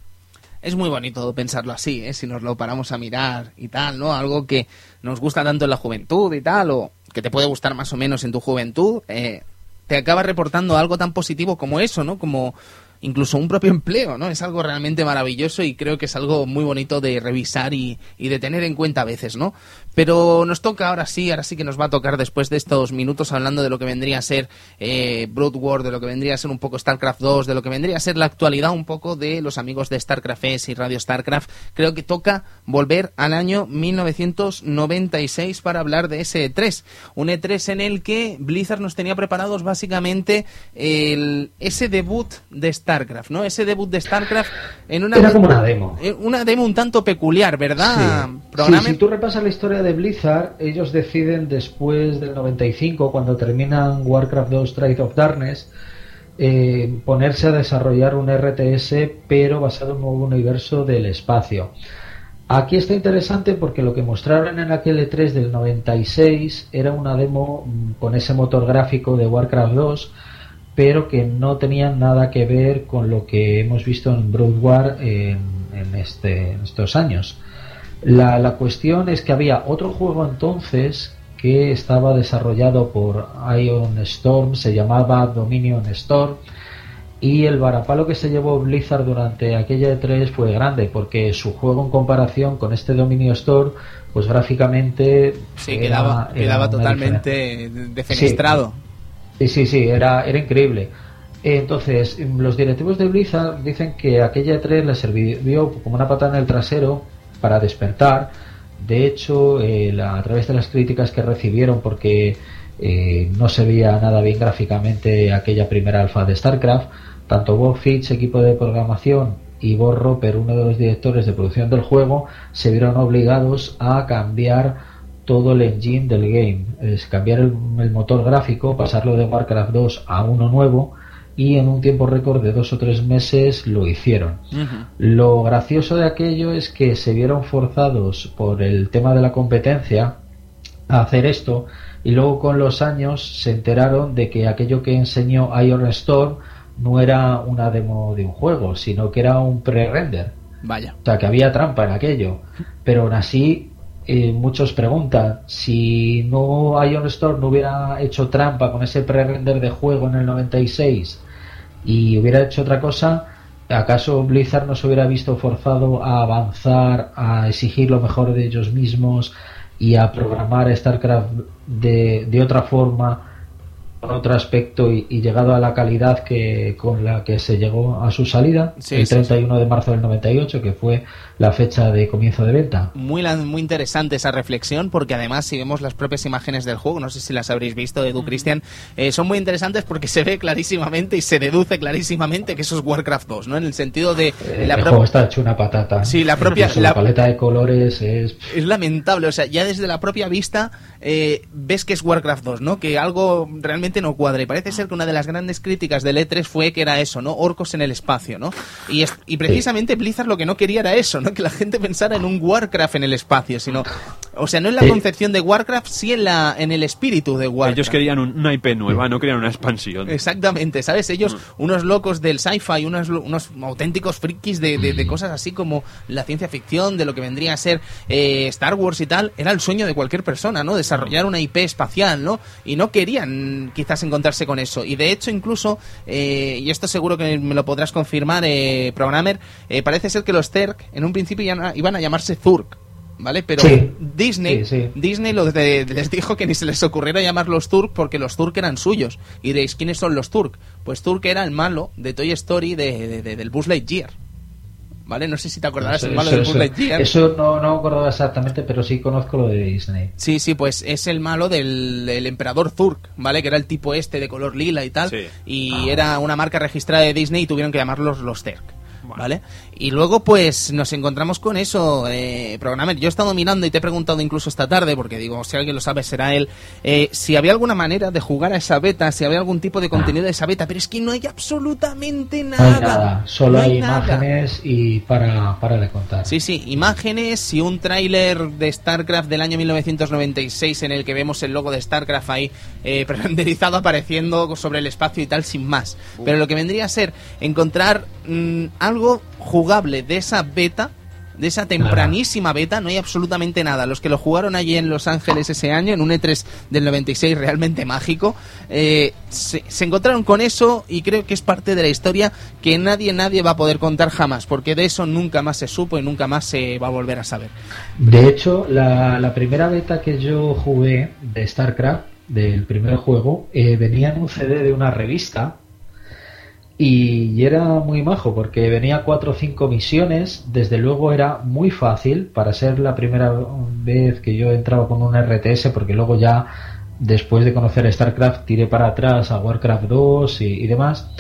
es muy bonito pensarlo así, ¿eh? si nos lo paramos a mirar y tal, ¿no? Algo que nos gusta tanto en la juventud y tal, o que te puede gustar más o menos en tu juventud, eh, te acaba reportando algo tan positivo como eso, ¿no? Como incluso un propio empleo, ¿no? Es algo realmente maravilloso y creo que es algo muy bonito de revisar y, y de tener en cuenta a veces, ¿no? Pero nos toca ahora sí, ahora sí que nos va a tocar después de estos minutos hablando de lo que vendría a ser eh, Brood War, de lo que vendría a ser un poco StarCraft 2, de lo que vendría a ser la actualidad un poco de los amigos de StarCraft S y Radio StarCraft. Creo que toca volver al año 1996 para hablar de ese E3. Un E3 en el que Blizzard nos tenía preparados básicamente el, ese debut de StarCraft, ¿no? Ese debut de StarCraft en una... Era como una demo. eh, Una demo un tanto peculiar, ¿verdad? Sí. Si tú repasas la historia de Blizzard, ellos deciden después del 95, cuando terminan Warcraft 2 Trade of Darkness, eh, ponerse a desarrollar un RTS, pero basado en un nuevo universo del espacio. Aquí está interesante porque lo que mostraron en aquel E3 del 96 era una demo mm, con ese motor gráfico de Warcraft 2, pero que no tenían nada que ver con lo que hemos visto en Brood War en, este, en estos años. La, la cuestión es que había otro juego entonces que estaba desarrollado por Ion Storm, se llamaba Dominion Storm, y el varapalo que se llevó Blizzard durante aquella E3 fue grande, porque su juego en comparación con este Dominion Storm, pues gráficamente Sí, era- quedaba, era quedaba totalmente defenestrado. Sí, sí, sí, era, era increíble. Entonces, los directivos de Blizzard dicen que aquella E3 les sirvió como una patada en el trasero para despertar. De hecho, eh, a través de las críticas que recibieron, porque eh, no se veía nada bien gráficamente aquella primera alfa de StarCraft, tanto Bob Fitch, equipo de programación, y Bob Roper, uno de los directores de producción del juego, se vieron obligados a cambiar todo el engine del game, es cambiar el, el motor gráfico, pasarlo de Warcraft 2 a uno nuevo y en un tiempo récord de dos o tres meses lo hicieron. Lo gracioso de aquello es que se vieron forzados por el tema de la competencia a hacer esto y luego con los años se enteraron de que aquello que enseñó Iron Storm no era una demo de un juego, sino que era un pre-render. Vaya. O sea, que había trampa en aquello. Pero aún así, eh, muchos preguntan, si no Ion Storm no hubiera hecho trampa con ese pre-render de juego en el 96 y hubiera hecho otra cosa, ¿acaso Blizzard no se hubiera visto forzado a avanzar, a exigir lo mejor de ellos mismos y a programar StarCraft de, de otra forma? Con otro aspecto y, y llegado a la calidad que con la que se llegó a su salida Sí, el sí, 31 de marzo del 98 que fue la fecha de comienzo de venta Muy, muy interesante esa reflexión porque además si vemos las propias imágenes del juego, no sé si las habréis visto, Edu Cristian, eh, son muy interesantes porque se ve clarísimamente y se deduce clarísimamente que eso es Warcraft 2, ¿no? En el sentido de Eh, la el juego está hecho una patata Sí, la propia- la- la paleta de colores es es lamentable, o sea, ya desde la propia vista eh, ves que es Warcraft 2, ¿no? Que algo realmente no cuadra. Y parece ser que una de las grandes críticas del E3 fue que era eso, ¿no? Orcos en el espacio, ¿no? Y, es- y precisamente Blizzard lo que no quería era eso, ¿no? Que la gente pensara en un Warcraft en el espacio, sino... O sea, no en la Eh. concepción de Warcraft, sí en, la, en el espíritu de Warcraft. Ellos querían un- una IP nueva, no querían una expansión. Exactamente, ¿sabes? Ellos, unos locos del sci-fi, unos, unos auténticos frikis de, de- de cosas así como la ciencia ficción, de lo que vendría a ser eh, Star Wars y tal, era el sueño de cualquier persona, ¿no? Desarrollar una IP espacial, ¿no? Y no querían quizás encontrarse con eso. Y de hecho, incluso, eh, y esto seguro que me lo podrás confirmar, eh, Programmer, eh, parece ser que los Zerg en un principio ya iban a llamarse Zurk. ¿Vale? Pero Sí. Disney, Sí, sí. Disney lo de- les dijo que ni se les ocurriera llamarlos Turk porque los Turk eran suyos. Y diréis, ¿quiénes son los Turk? Pues Turk era el malo de Toy Story de, de- de- del Buzz Lightyear. ¿Vale? No sé si te acordarás eso, el malo eso- del Buzz eso- Lightyear. eso no, no me acordaba exactamente pero sí conozco lo de Disney Sí, sí, pues es el malo del, del emperador Zurk, ¿vale? Que era el tipo este de color lila y tal. Sí. Y era una marca registrada de Disney y tuvieron que llamarlos los Zerg. ¿Vale? Y luego, pues, nos encontramos con eso, eh, Programmer. Yo he estado mirando y te he preguntado incluso esta tarde, porque digo, si alguien lo sabe, será él, eh, si había alguna manera de jugar a esa beta, si había algún tipo de contenido de esa beta, pero es que no hay absolutamente no nada. hay nada solo No hay, imágenes y para, para de contar Sí, sí, imágenes y un tráiler de StarCraft del año 1996 en el que vemos el logo de StarCraft ahí eh, renderizado apareciendo sobre el espacio y tal sin más. Pero lo que vendría a ser encontrar mm, algo jugable de esa beta de esa tempranísima beta, no hay absolutamente nada. Los que lo jugaron allí en Los Ángeles ese año, en un E3 del 96 realmente mágico, eh, se, encontraron con eso y creo que es parte de la historia que nadie, nadie va a poder contar jamás, porque de eso nunca más se supo y nunca más se va a volver a saber. De hecho, la, primera beta que yo jugué de StarCraft, del primer juego, eh, venía en un CD de una revista y era muy majo porque venía cuatro o cinco misiones, desde luego era muy fácil para ser la primera vez que yo entraba con un RTS porque luego ya después de conocer StarCraft tiré para atrás a Warcraft 2 y, demás,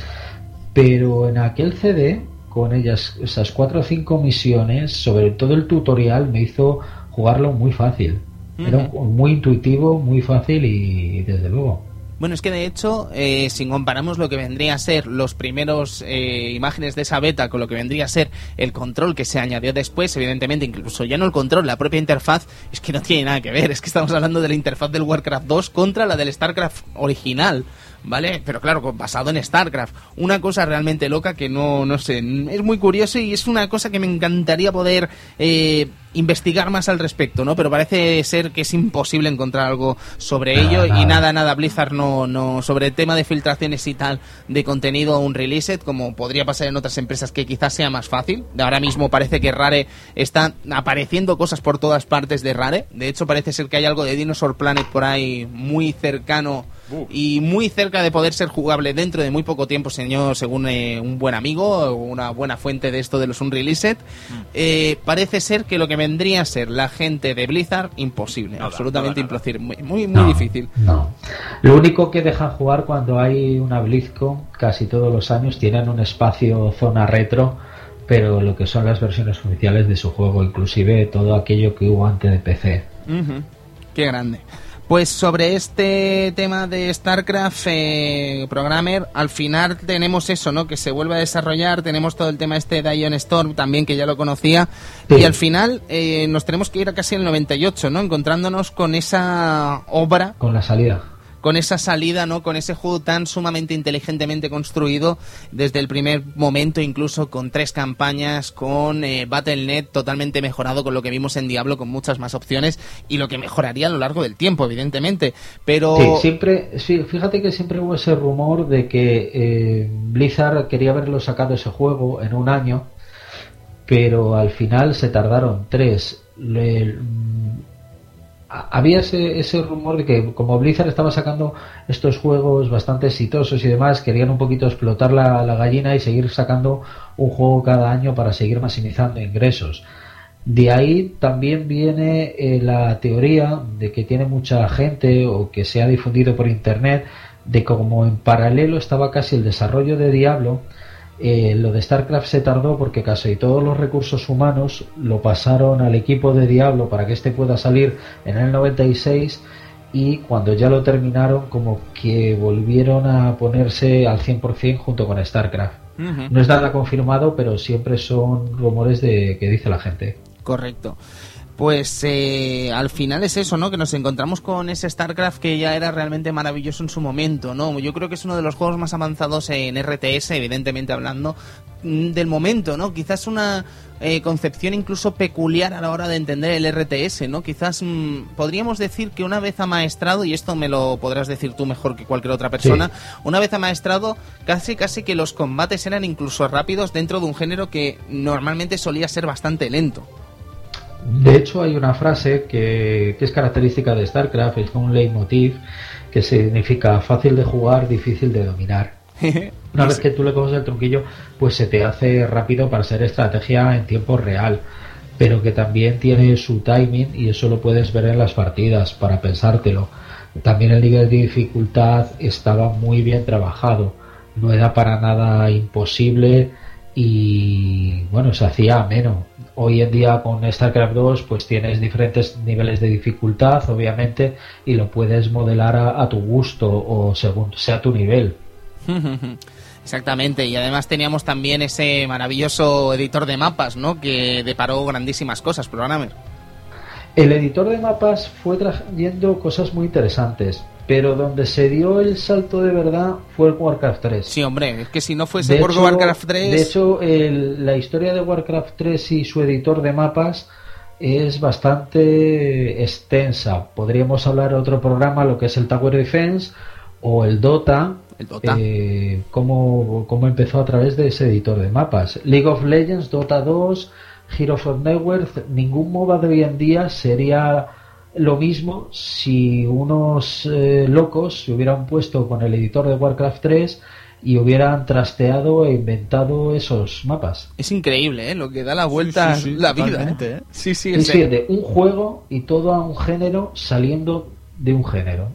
pero en aquel CD con ellas esas cuatro o cinco misiones, sobre todo el tutorial me hizo jugarlo muy fácil. Era muy intuitivo, muy fácil y desde luego. Bueno, es que de hecho, eh, si comparamos lo que vendría a ser los primeros eh, imágenes de esa beta con lo que vendría a ser el control que se añadió después, evidentemente, incluso ya no el control, la propia interfaz, es que no tiene nada que ver. Es que estamos hablando de la interfaz del Warcraft 2 contra la del StarCraft original. ¿Vale? Pero claro, basado en StarCraft. Una cosa realmente loca que no, no sé, es muy curioso y es una cosa que me encantaría poder eh, investigar más al respecto, ¿no? Pero parece ser que es imposible encontrar algo sobre ello y nada, nada, Blizzard no, no, sobre el tema de filtraciones y tal de contenido un release como podría pasar en otras empresas que quizás sea más fácil. De ahora mismo parece que Rare está apareciendo cosas por todas partes de Rare. De hecho, parece ser que hay algo de Dinosaur Planet por ahí muy cercano y muy cerca de poder ser jugable dentro de muy poco tiempo, señor, según eh, un buen amigo, una buena fuente de esto de los Unreleased. Mm. Eh, parece ser que lo que vendría a ser la gente de Blizzard, imposible, absolutamente imposible, muy, muy, difícil. No. Lo único que dejan jugar cuando hay una BlizzCon, casi todos los años, tienen un espacio zona retro pero lo que son las versiones oficiales de su juego, inclusive todo aquello que hubo antes de PC. Qué grande. Pues sobre este tema de StarCraft eh, Programmer, al final tenemos eso, ¿no? Que se vuelve a desarrollar, tenemos todo el tema este de Ion Storm también, que ya lo conocía, y al final eh, nos tenemos que ir a casi el 98, ¿no? Encontrándonos con esa obra. Con la salida con esa salida, ¿no? Con ese juego tan sumamente inteligentemente construido desde el primer momento, incluso con tres campañas, con eh, Battle.net totalmente mejorado con lo que vimos en Diablo, con muchas más opciones y lo que mejoraría a lo largo del tiempo, evidentemente. Pero sí, siempre, sí, fíjate que siempre hubo ese rumor de que eh, Blizzard quería haberlo sacado ese juego en un año, pero al final se tardaron tres había ese, ese rumor de que como Blizzard estaba sacando estos juegos bastante exitosos y demás, querían un poquito explotar la, gallina y seguir sacando un juego cada año para seguir maximizando ingresos. De ahí también viene eh, la teoría de que tiene mucha gente o que se ha difundido por internet de como en paralelo estaba casi el desarrollo de Diablo eh, lo de StarCraft se tardó porque casi todos los recursos humanos lo pasaron al equipo de Diablo para que éste pueda salir en el 96 y cuando ya lo terminaron como que volvieron a ponerse al 100% junto con StarCraft. No es nada confirmado, pero siempre son rumores de que dice la gente. Correcto pues eh, al final es eso, ¿no? Que nos encontramos con ese StarCraft que ya era realmente maravilloso en su momento, ¿no? Yo creo que es uno de los juegos más avanzados en RTS, evidentemente hablando mm, del momento, ¿no? Quizás una eh, concepción incluso peculiar a la hora de entender el RTS, ¿no? Quizás mm, podríamos decir que una vez amaestrado, y esto me lo podrás decir tú mejor que cualquier otra persona, una vez amaestrado, casi casi que los combates eran incluso rápidos dentro de un género que normalmente solía ser bastante lento. De hecho, hay una frase que, es característica de StarCraft, es un leitmotiv que significa fácil de jugar, difícil de dominar. Una vez que tú le coges el tronquillo, pues se te hace rápido para ser estrategia en tiempo real, pero que también tiene su timing y eso lo puedes ver en las partidas para pensártelo. También el nivel de dificultad estaba muy bien trabajado, no era para nada imposible y bueno, se hacía ameno hoy en día con StarCraft 2 pues tienes diferentes niveles de dificultad obviamente y lo puedes modelar a, tu gusto o según sea tu nivel Exactamente, y además teníamos también ese maravilloso editor de mapas, ¿no? Que deparó grandísimas cosas, Programmer. El editor de mapas fue trayendo cosas muy interesantes, pero donde se dio el salto de verdad fue el Warcraft 3. Sí, hombre, es que si no fuese por Warcraft 3... De hecho, la historia de Warcraft 3 y su editor de mapas es bastante extensa. Podríamos hablar de otro programa, lo que es el Tower Defense o el Dota, el Dota. Eh, cómo, empezó a través de ese editor de mapas. League of Legends, Dota 2, Heroes of Network, ningún MOBA de hoy en día sería lo mismo si unos eh, locos se hubieran puesto con el editor de Warcraft 3 y hubieran trasteado e inventado esos mapas. Es increíble, ¿eh? Lo que da la vuelta la vida. ¿eh? Sí, sí, es de un juego y todo a un género saliendo de un género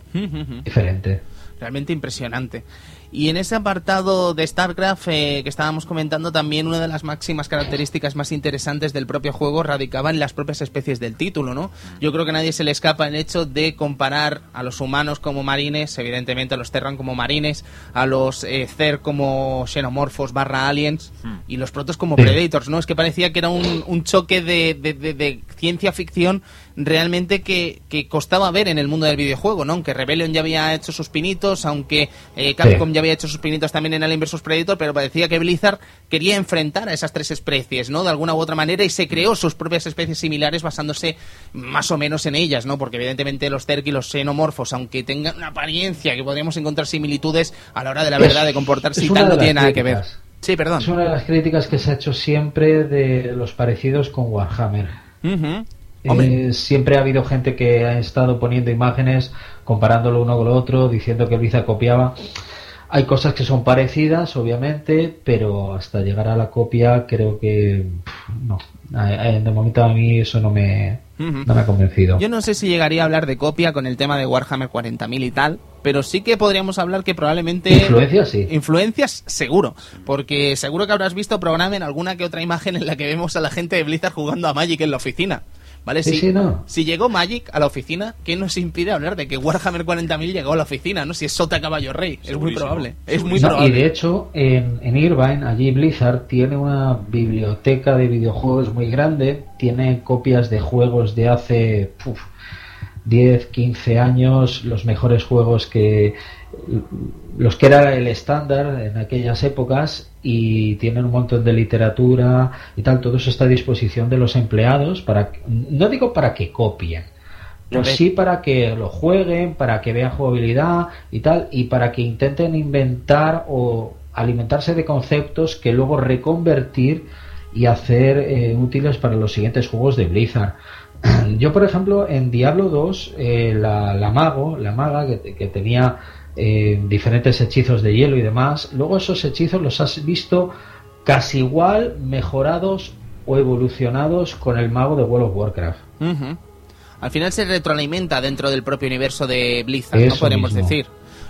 diferente. Realmente impresionante. Y en ese apartado de StarCraft eh, que estábamos comentando también una de las máximas características más interesantes del propio juego radicaba en las propias especies del título, ¿no? Yo creo que a nadie se le escapa el hecho de comparar a los humanos como marines, evidentemente a los Terran como marines, a los eh, Cer como xenomorfos barra aliens hmm. y los protos como Predators, ¿no? Es que parecía que era un, un choque de, de, de ciencia ficción realmente que, que, costaba ver en el mundo del videojuego, ¿no? Aunque Rebellion ya había hecho sus pinitos, aunque eh, Capcom ya había hecho sus pinitos también en Alien vs Predator, pero parecía que Blizzard quería enfrentar a esas tres especies, ¿no? De alguna u otra manera y se creó sus propias especies similares basándose más o menos en ellas, ¿no? Porque evidentemente los Zerg y los xenomorfos, aunque tengan una apariencia que podríamos encontrar similitudes a la hora de la verdad de comportarse y tal, no tiene nada que ver. Sí, perdón. Es una de las críticas que se ha hecho siempre de los parecidos con Warhammer. Eh, siempre ha habido gente que ha estado poniendo imágenes, comparándolo uno con lo otro, diciendo que Blizzard copiaba. Hay cosas que son parecidas, obviamente, pero hasta llegar a la copia creo que no. De momento a mí eso no me, no me ha convencido. Yo no sé si llegaría a hablar de copia con el tema de Warhammer 40.000 y tal, pero sí que podríamos hablar que probablemente... Influencias, sí. Influencias, seguro. Porque seguro que habrás visto en alguna que otra imagen en la que vemos a la gente de Blizzard jugando a Magic en la oficina. ¿Vale? si, si llegó Magic a la oficina, ¿qué nos impide hablar de que Warhammer 40.000 llegó a la oficina? ¿no? Si es Sota Caballo Rey, es muy probable. Es muy probable. Y de hecho, en, en Irvine, allí Blizzard tiene una biblioteca de videojuegos muy grande, tiene copias de juegos de hace 10, 15 años, los mejores juegos que los que era el estándar en aquellas épocas y tienen un montón de literatura y tal, todo eso está a disposición de los empleados para no digo para que copien, pero sí para que lo jueguen, para que vean jugabilidad y tal y para que intenten inventar o alimentarse de conceptos que luego reconvertir y hacer eh, útiles para los siguientes juegos de Blizzard. Yo, por ejemplo, en Diablo 2, eh, la, la, mago, la maga que, que tenía eh, diferentes hechizos de hielo y demás. Luego esos hechizos los has visto casi igual mejorados o evolucionados con el mago de World of Warcraft. Al final se retroalimenta dentro del propio universo de Blizzard, no podemos decir.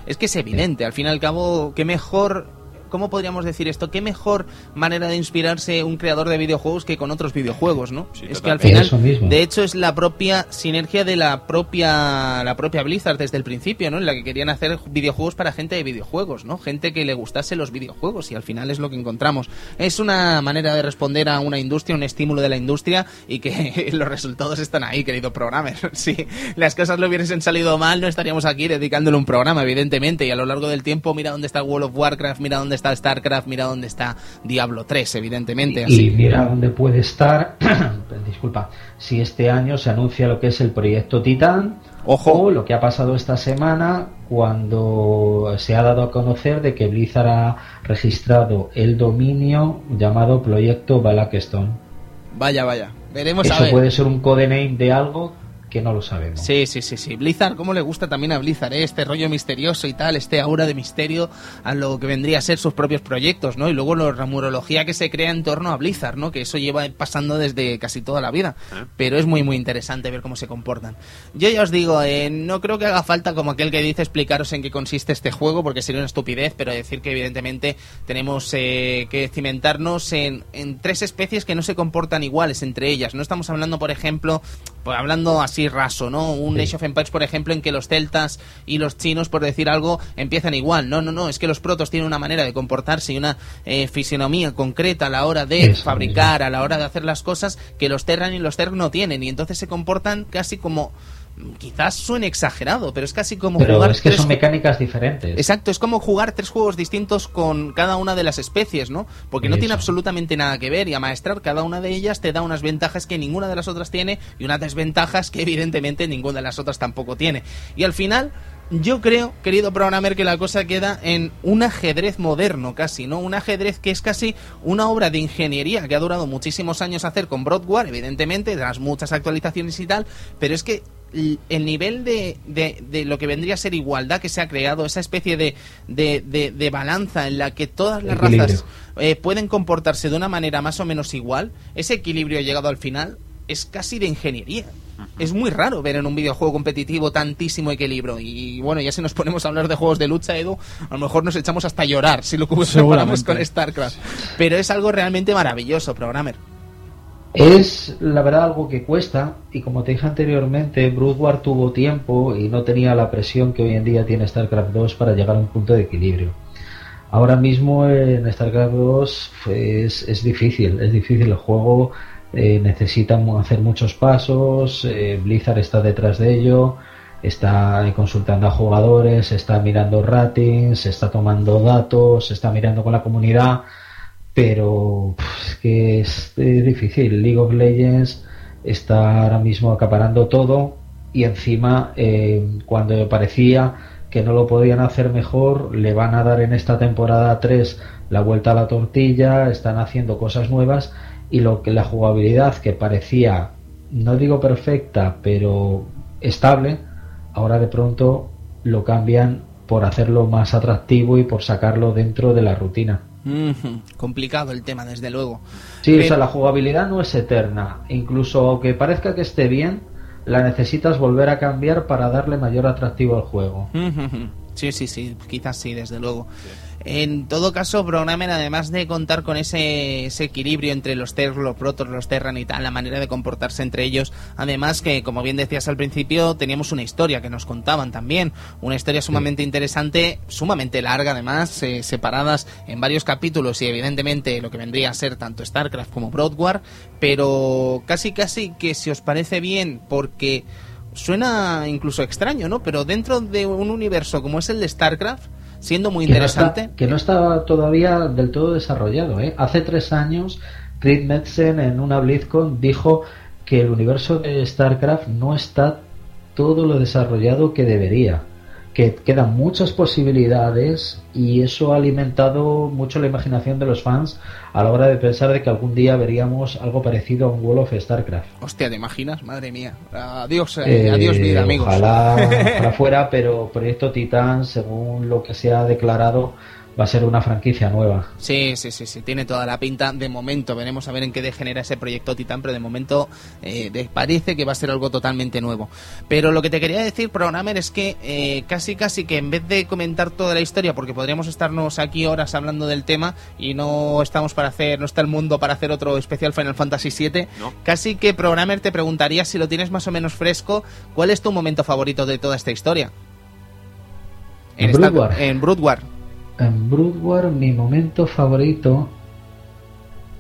Es que es evidente, al fin y al cabo, qué mejor ¿cómo podríamos decir esto? ¿Qué mejor manera de inspirarse un creador de videojuegos que con otros videojuegos, ¿no? es que al final, de hecho, es la propia sinergia de la propia la propia Blizzard desde el principio, ¿no? En la que querían hacer videojuegos para gente de videojuegos, ¿no? Gente que le gustase los videojuegos y al final es lo que encontramos. Es una manera de responder a una industria, un estímulo de la industria y que los resultados están ahí, querido programmer. si las cosas le hubiesen salido mal, no estaríamos aquí dedicándole un programa, evidentemente, y a lo largo del tiempo, mira dónde está World of Warcraft, mira dónde está StarCraft, mira dónde está Diablo 3, evidentemente. Y mira dónde puede estar, disculpa, si este año se anuncia lo que es el proyecto Titan, Ojo. o lo que ha pasado esta semana cuando se ha dado a conocer de que Blizzard ha registrado el dominio llamado Proyecto Blackstone. Vaya, vaya. Veremos Eso puede ser un codename de algo que no lo sabemos. Sí, sí, sí, sí. Blizzard, ¿cómo le gusta también a Blizzard eh? este rollo misterioso y tal, este aura de misterio a lo que vendría a ser sus propios proyectos, ¿no? Y luego la rumorología que se crea en torno a Blizzard, ¿no? Que eso lleva pasando desde casi toda la vida. Ah. Pero es muy, muy interesante ver cómo se comportan. Yo ya os digo, eh, no creo que haga falta como aquel que dice explicaros en qué consiste este juego, porque sería una estupidez, pero decir que evidentemente tenemos eh, que cimentarnos en, en tres especies que no se comportan iguales entre ellas. No estamos hablando, por ejemplo, pues hablando así raso, ¿no? Un Age of Empires, por ejemplo, en que los celtas y los chinos, por decir algo, empiezan igual. No, no, no, es que los protos tienen una manera de comportarse y una eh, fisionomía concreta a la hora de fabricar, a la hora de hacer las cosas que los Terran y los Zerg no tienen. Y entonces se comportan casi como quizás suene exagerado, pero es casi como pero jugar es que tres son mecánicas diferentes. Exacto, es como jugar tres juegos distintos con cada una de las especies, ¿no? Porque no tiene absolutamente nada que ver y amaestrar cada una de ellas te da unas ventajas que ninguna de las otras tiene y unas desventajas que evidentemente ninguna de las otras tampoco tiene. Y al final, yo creo, querido programmer, que la cosa queda en un ajedrez moderno casi, ¿no? Un ajedrez que es casi una obra de ingeniería que ha durado muchísimos años hacer con Broadware, evidentemente, tras muchas actualizaciones y tal, pero es que el nivel de, de, de lo que vendría a ser igualdad que se ha creado, esa especie de, de, de- de balanza en la que todas las Equilibrio. razas eh, pueden comportarse de una manera más o menos igual, ese equilibrio llegado al final es casi de ingeniería. Es muy raro ver en un videojuego competitivo tantísimo equilibrio. Y bueno, ya si nos ponemos a hablar de juegos de lucha, Edu, a lo mejor nos echamos hasta a llorar si lo comparamos con StarCraft. Pero es algo realmente maravilloso, programmer. Es la verdad algo que cuesta y como te dije anteriormente, Broodwar tuvo tiempo y no tenía la presión que hoy en día tiene StarCraft 2 para llegar a un punto de equilibrio. Ahora mismo en StarCraft 2 es, difícil, es difícil el juego, eh, necesita hacer muchos pasos, eh, Blizzard está detrás de ello, está consultando a jugadores, está mirando ratings, está tomando datos, está mirando con la comunidad pero es que es, difícil. League of Legends está ahora mismo acaparando todo y encima eh, cuando parecía que no lo podían hacer mejor, le van a dar en esta temporada 3 la vuelta a la tortilla, están haciendo cosas nuevas y lo que la jugabilidad que parecía no digo perfecta, pero estable, ahora de pronto lo cambian por hacerlo más atractivo y por sacarlo dentro de la rutina. Ujú, Complicado el tema, desde luego. Sí, Pero- o sea, la jugabilidad no es eterna. Incluso aunque parezca que esté bien, la necesitas volver a cambiar para darle mayor atractivo al juego. Sí, sí, sí, quizás sí, desde luego. En todo caso, Programmer, además de contar con ese, ese equilibrio entre los Ter, los Protoss, los Terran y tal, la manera de comportarse entre ellos, además que, como bien decías al principio, teníamos una historia que nos contaban también, una historia sumamente interesante, sumamente larga además, eh, separadas en varios capítulos y evidentemente lo que vendría a ser tanto StarCraft como Broadwar, pero casi casi que si os parece bien, porque suena incluso extraño, ¿no? Pero dentro de un universo como es el de StarCraft, siendo muy Que no, interesante. está, que no está todavía del todo desarrollado. ¿eh? Hace tres años, Creed Metzen en una BlizzCon dijo que el universo de StarCraft no está todo lo desarrollado que debería. Que quedan muchas posibilidades y eso ha alimentado mucho la imaginación de los fans a la hora de pensar de que algún día veríamos algo parecido a un World of StarCraft. Hostia, ¿te imaginas? Madre mía. Adiós, eh, Eh, adiós vida, amigos. Ojalá, ojalá fuera, pero Proyecto Titán, según lo que se ha declarado, va a ser una franquicia nueva. Sí, sí, sí, sí, tiene toda la pinta. De momento, veremos a ver en qué degenera ese proyecto Titán, pero de momento eh, parece que va a ser algo totalmente nuevo. Pero lo que te quería decir, Programmer, es que eh, casi, casi que en vez de comentar toda la historia, porque podríamos estarnos aquí horas hablando del tema y no estamos para hacer, no está el mundo para hacer otro especial Final Fantasy VII, No. casi que Programmer te preguntaría si lo tienes más o menos fresco, ¿cuál es tu momento favorito de toda esta historia? ¿En esta- Broodwar? En Broodwar. En Broodwar, mi momento favorito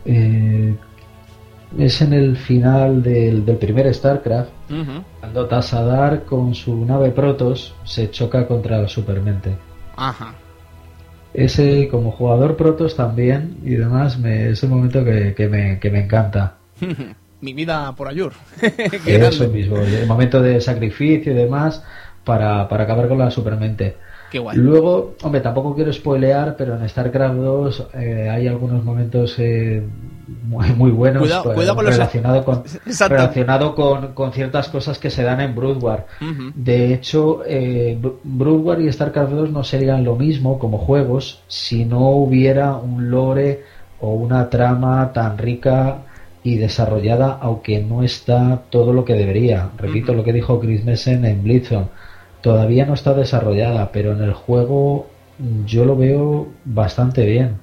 eh, es en el final del, del primer StarCraft, cuando Tassadar con su nave Protoss se choca contra la Supermente. Ajá. Ese, como jugador Protoss también, y demás, me, es un momento que, que me, que me encanta. Mi vida por Ayur. Eso mismo, el momento de sacrificio y demás para, para acabar con la Supermente. Qué guay. Luego, hombre, tampoco quiero spoilear, pero en StarCraft 2 eh, hay algunos momentos eh, muy, muy buenos Cuidado- pues, cuidado con los- relacionado con relacionado con, con ciertas cosas que se dan en Broodwar. Ujú. De hecho, eh, Br- Broodwar y StarCraft 2 no serían lo mismo como juegos si no hubiera un lore o una trama tan rica y desarrollada, aunque no está todo lo que debería. Repito lo que dijo Chris Messen en Blitzon. Todavía no está desarrollada, pero en el juego yo lo veo bastante bien.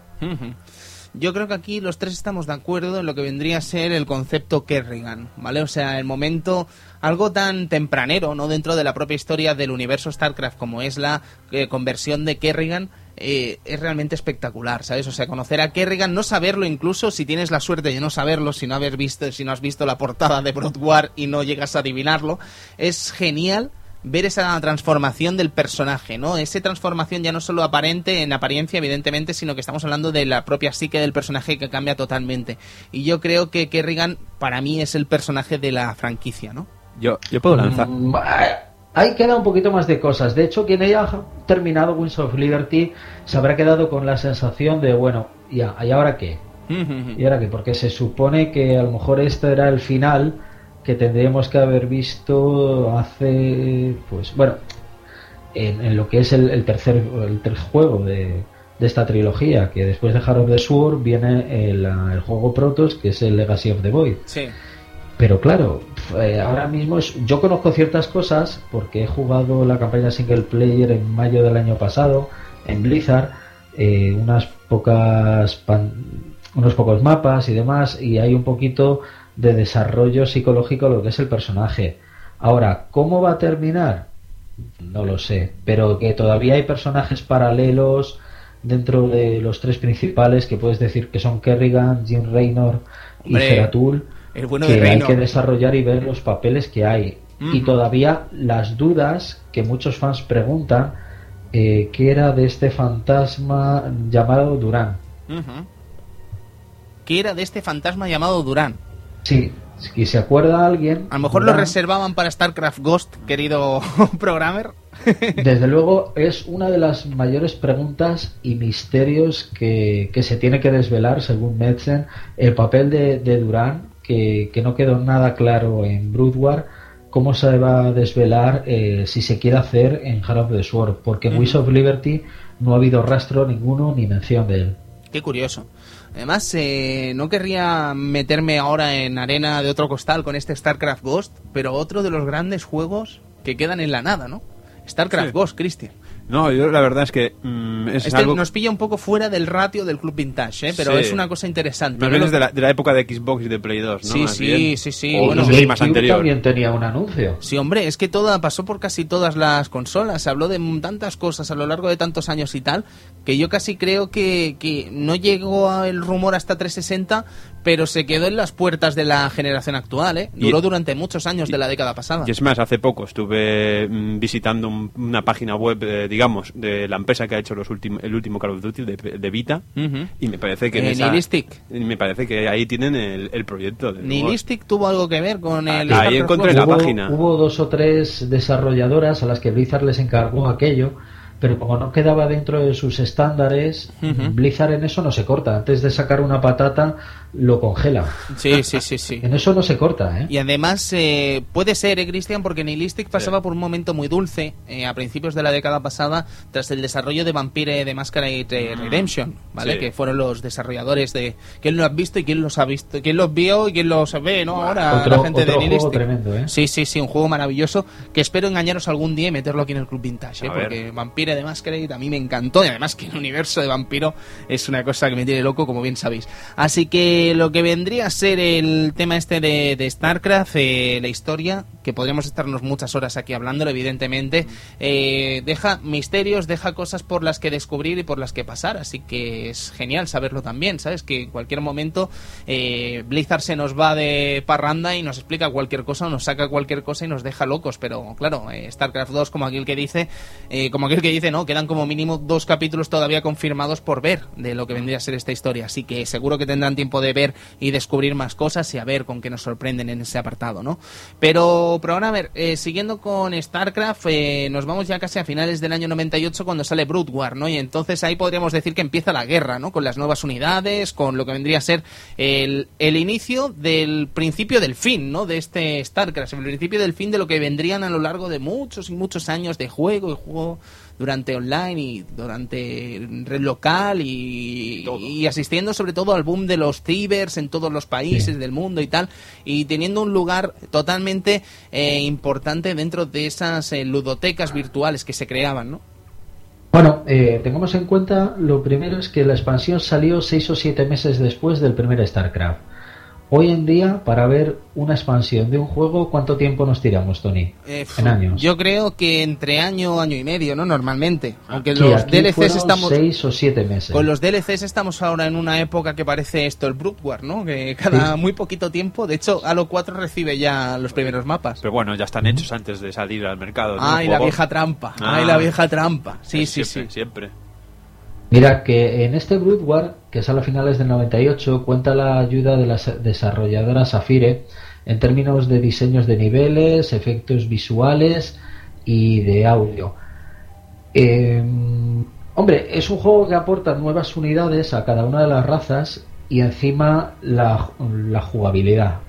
Yo creo que aquí los tres estamos de acuerdo en lo que vendría a ser el concepto Kerrigan, ¿vale? O sea, el momento, algo tan tempranero, ¿no? Dentro de la propia historia del universo StarCraft como es la eh, conversión de Kerrigan eh, es realmente espectacular, ¿sabes? O sea, conocer a Kerrigan, no saberlo incluso, si tienes la suerte de no saberlo, si no haber visto, si no has visto la portada de Broad War y no llegas a adivinarlo, es genial ver esa transformación del personaje, ¿no? Esa transformación ya no solo aparente en apariencia, evidentemente, sino que estamos hablando de la propia psique del personaje que cambia totalmente. Y yo creo que Kerrigan, para mí, es el personaje de la franquicia, ¿no? Yo, yo puedo lanzar. Mm, Ahí queda un poquito más de cosas. De hecho, quien haya terminado Wings of Liberty se habrá quedado con la sensación de, bueno, ya, ¿y ahora qué? ¿Y ahora qué? Porque se supone que a lo mejor este era el final que tendríamos que haber visto hace, pues, bueno, en, lo que es el, tercer, el tercer juego de, esta trilogía, que después de Heart of the Sword viene el, el, juego Protoss, que es el Legacy of the Void. Sí. Pero claro, eh, ahora mismo yo conozco ciertas cosas porque he jugado la campaña single player en mayo del año pasado en Blizzard, eh, unas pocas unos pocos mapas y demás, y hay un poquito de desarrollo psicológico lo que es el personaje. Ahora, ¿cómo va a terminar? No lo sé, pero que todavía hay personajes paralelos dentro de los tres principales que puedes decir que son Kerrigan, Jim Raynor y Zeratul que hay que desarrollar y ver los papeles que hay. Y todavía las dudas que muchos fans preguntan, eh, ¿qué era de este fantasma llamado Durán? ¿Qué era de este fantasma llamado Durán? Sí, si se acuerda alguien... A lo mejor lo reservaban para StarCraft Ghost, querido programmer. Desde luego es una de las mayores preguntas y misterios que, se tiene que desvelar, según Metzen, el papel de, de Durán que, no quedó nada claro en Brood War cómo se va a desvelar eh, si se quiere hacer en Heart of the Sword, porque en Wish of Liberty no ha habido rastro ninguno ni mención de él. Qué curioso. Además, eh, no querría meterme ahora en arena de otro costal con este StarCraft Ghost, pero otro de los grandes juegos que quedan en la nada, ¿no? StarCraft Ghost, Christian. No, yo la verdad es que mm, es este nos pilla un poco fuera del ratio del Club Vintage, ¿eh? pero es una cosa interesante. Más bien de la, de la, época de Xbox y de Play 2, ¿no? Sí, sí, sí, sí, O bueno, más anterior. también tenía un anuncio. Sí, hombre, es que todo pasó por casi todas las consolas. Se habló de tantas cosas a lo largo de tantos años y tal, que yo casi creo que, que no llegó el rumor hasta 360, pero se quedó en las puertas de la generación actual, ¿eh? Duró durante muchos años de la década pasada. Y es más, hace poco estuve mm, visitando una página web, eh, digamos, de la empresa que ha hecho los el último Call of Duty de, Vita, y me parece que... Eh, Nihilistic. Me parece que ahí tienen el, proyecto. Nihilistic tuvo algo que ver con el... Ahí encontré la página. Hubo dos o tres desarrolladoras a las que Blizzard les encargó aquello pero como no quedaba dentro de sus estándares, Blizzard en eso no se corta. Antes de sacar una patata, lo congela. Sí, sí, sí, sí. en eso no se corta, ¿eh? Y además eh, puede ser, ¿eh, Cristian? Porque Nihilistic pasaba por un momento muy dulce eh, a principios de la década pasada tras el desarrollo de Vampire de Masquerade Redemption, ¿vale? Que fueron los desarrolladores de... ¿Quién lo ha visto y quién los ha visto? ¿Quién los vio y quién los ve, no? Ahora la gente de Nihilistic. tremendo, ¿eh? Sí, sí, sí, un juego maravilloso que espero engañaros algún día y meterlo aquí en el Club Vintage, ¿eh? Porque Vampire de Masquerade a mí me encantó y además que el universo de vampiro es una cosa que me tiene loco, como bien sabéis. Así que lo que vendría a ser el tema este de, StarCraft, eh, la historia, que podríamos estarnos muchas horas aquí hablándolo, evidentemente, eh, deja misterios, deja cosas por las que descubrir y por las que pasar, así que es genial saberlo también, ¿sabes? Que en cualquier momento eh, Blizzard se nos va de parranda y nos explica cualquier cosa, nos saca cualquier cosa y nos deja locos, pero claro, StarCraft 2, como aquel que dice, como aquel que dice, no, quedan como mínimo dos capítulos todavía confirmados por ver de lo que vendría a ser esta historia. Así que seguro que tendrán tiempo de ver y descubrir más cosas y a ver con qué nos sorprenden en ese apartado, ¿no? Pero, pero ahora a ver, eh, siguiendo con StarCraft, eh, nos vamos ya casi a finales del año 98 cuando sale Brood War, ¿no? Y entonces ahí podríamos decir que empieza la guerra, ¿no? Con las nuevas unidades, con lo que vendría a ser el, el inicio del principio del fin, ¿no? De este StarCraft, el principio del fin de lo que vendrían a lo largo de muchos y muchos años de juego y juego durante online y durante red local y, y, asistiendo sobre todo al boom de los cibers en todos los países del mundo y tal y teniendo un lugar totalmente eh, importante dentro de esas eh, ludotecas virtuales que se creaban, ¿no? Bueno, eh, tengamos en cuenta, lo primero es que la expansión salió seis o siete meses después del primer StarCraft. Hoy en día, para ver una expansión de un juego, ¿cuánto tiempo nos tiramos, Tony? Eh, en años. Yo creo que entre año, año y medio, ¿no? Normalmente. Aunque los aquí DLCs estamos... seis o siete meses. Con los DLCs estamos ahora en una época que parece esto el Brood War, ¿no? Que cada Sí. muy poquito tiempo, de hecho, Halo 4 recibe ya los primeros mapas. Pero bueno, ya están hechos antes de salir al mercado. ¿no? Ay, la vieja trampa. Ah. Ay, la vieja trampa. Sí, Es sí, siempre, sí. Siempre. Mira que en este Brood War, que sale a finales del 98, cuenta la ayuda de la sa- desarrolladora Safire en términos de diseños de niveles, efectos visuales y de audio. Eh, hombre, es un juego que aporta nuevas unidades a cada una de las razas y encima la, la jugabilidad.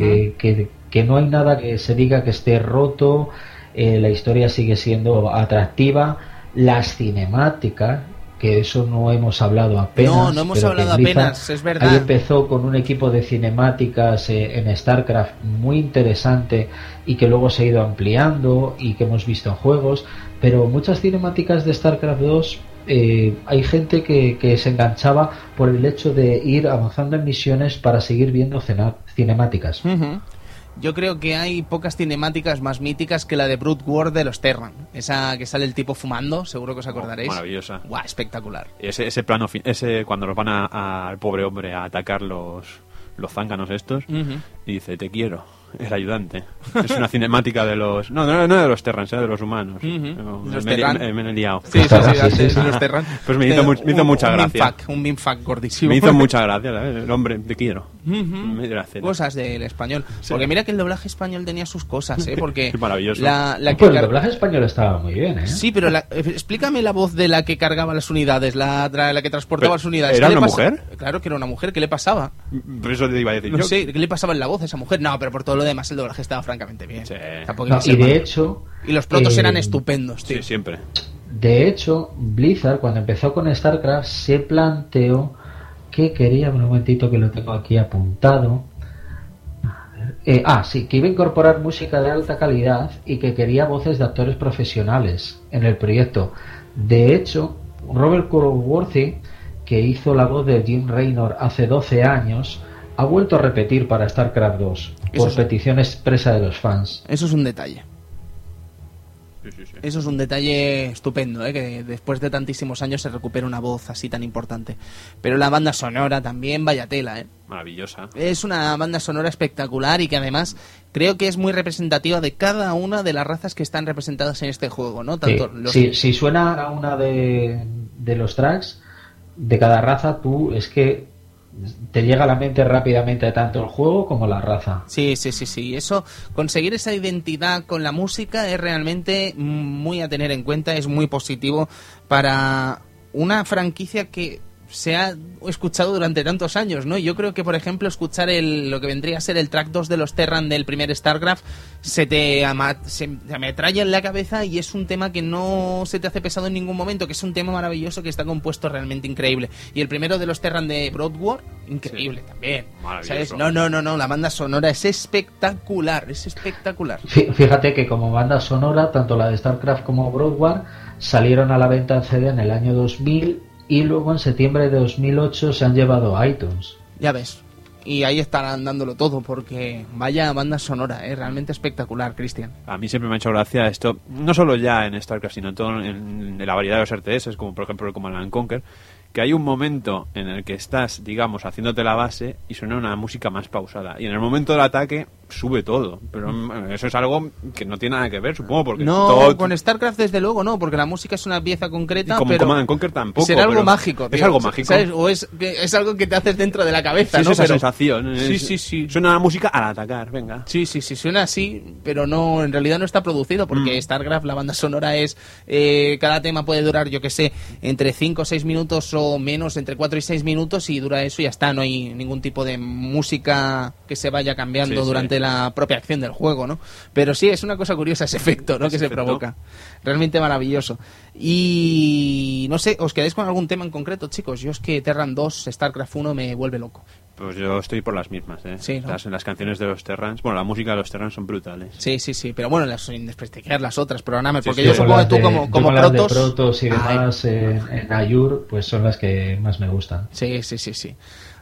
Eh, que, que no hay nada que se diga que esté roto, eh, la historia sigue siendo atractiva, las cinemáticas, que eso no hemos hablado apenas. No, no hemos hablado Blizzard apenas, es verdad. Ahí empezó con un equipo de cinemáticas eh, en StarCraft muy interesante y que luego se ha ido ampliando y que hemos visto en juegos, pero muchas cinemáticas de StarCraft 2 eh, hay gente que, que se enganchaba por el hecho de ir avanzando en misiones para seguir viendo cinemáticas. Ujú. Yo creo que hay pocas cinemáticas más míticas que la de Brood War de los Terran. Esa que sale el tipo fumando, seguro que os acordaréis. Maravillosa. Guau, espectacular. Ese, ese plano, ese cuando los van a- a- al pobre hombre a atacar los, los zánganos estos, y dice, te quiero, el ayudante. Es una cinemática de los... No, no, no de los Terrans, eh, de los humanos. No, Los me, he li- Terran. me- me he liado. Sí, sí, sí, Sí, los Terran. Pues me hizo Eh, mu- me hizo un- mucha un gracia. minfac, un minfac gordísimo. Me hizo mucha gracia, ¿sabes? el hombre, te quiero. La cena. Cosas del español. Sí. Porque mira que el doblaje español tenía sus cosas, ¿eh? Porque Qué maravilloso. La, la que Pues el doblaje español estaba muy bien, ¿eh? Sí, pero la- eh, explícame la voz de la que cargaba las unidades, la, tra- la que transportaba Pero, las unidades. ¿era ¿Qué le una mujer? Claro que era una mujer. ¿Qué le pasaba? Por eso te iba a decir No yo. sé, ¿qué le pasaba en la voz a esa mujer? No, pero por todo lo demás el doblaje estaba francamente bien. Sí. Tampoco No, hay que y de malo. hecho, Y los protos eh, eran estupendos, tío. Sí, siempre. de hecho, Blizzard cuando empezó con StarCraft se planteó que quería, un momentito que lo tengo aquí apuntado. Eh, ah, sí, que iba a incorporar música de alta calidad y que quería voces de actores profesionales en el proyecto. De hecho, Robert Coroworthy, que hizo la voz de Jim Raynor hace 12 años, ha vuelto a repetir para StarCraft 2 Eso por petición expresa de los fans. Eso es un detalle. Sí, sí, sí. Eso es un detalle estupendo, ¿eh? que después de tantísimos años se recupere una voz así tan importante. Pero la banda sonora también, vaya tela, ¿eh? Maravillosa. Es una banda sonora espectacular y que además creo que es muy representativa de cada una de las razas que están representadas en este juego, ¿no? Sí, Tanto los... si suena a una de, de los tracks de cada raza, tú es que te llega a la mente rápidamente tanto el juego como la raza. Sí, sí, sí, sí. Eso, conseguir esa identidad con la música es realmente muy a tener en cuenta, es muy positivo para una franquicia que se ha escuchado durante tantos años, ¿no? Yo creo que, por ejemplo, escuchar el, lo que vendría a ser el track 2 de los Terran del primer StarCraft se te, ama- se te ametralla en la cabeza y es un tema que no se te hace pesado en ningún momento, que es un tema maravilloso que está compuesto realmente increíble. Y el primero de los Terran de Broad War, increíble también. Maravilloso. ¿Sabes? No, no, no, no, la banda sonora es espectacular, es espectacular. Fí- Fíjate que como banda sonora, tanto la de StarCraft como Broad War salieron a la venta en CD en el año 2000 y luego en septiembre de 2008 se han llevado a iTunes. Ya ves. Y ahí estarán dándolo todo, porque vaya banda sonora, es realmente espectacular, Cristian. A mí siempre me ha hecho gracia esto, no solo ya en StarCraft, sino en, todo, en, en la variedad de los RTS, como por ejemplo el Command Conquer, que hay un momento en el que estás, digamos, haciéndote la base y suena una música más pausada. Y en el momento del ataque sube todo. Pero mm, eso es algo que no tiene nada que ver, supongo, porque No, todo... con StarCraft desde luego no, porque la música es una pieza concreta, y como pero Command Conquer tampoco. será algo mágico. Es algo mágico. ¿sabes? O es, es algo que te haces dentro de la cabeza, Sí, ¿no? es esa Pero- sensación. Sí, es- sí, sí. Suena la música al atacar, venga. Sí, sí, sí, suena así, pero no, en realidad no está producido porque Mm. StarCraft, la banda sonora es, eh, cada tema puede durar, yo que sé, entre 5 o 6 minutos o menos, entre 4 y 6 minutos y dura eso y ya está, no hay ningún tipo de música que se vaya cambiando Sí, sí. La propia acción del juego, ¿no? Pero sí, es una cosa curiosa ese efecto, ¿no? Ese que se provoca. Realmente maravilloso. Y no sé, ¿os quedáis con algún tema en concreto, chicos? Yo es que Terran 2, StarCraft 1 me vuelve loco. Pues yo estoy por las mismas, ¿eh? Sí, ¿no? las, las canciones de los Terrans, bueno, la música de los Terrans son brutales. Sí, sí, sí, pero bueno, las, sin desprestigiar las otras programas, Sí, porque sí, yo supongo que tú como, como con las de protos... protos y demás en, en Ayur, pues son las que más me gustan. sí, sí, sí, sí.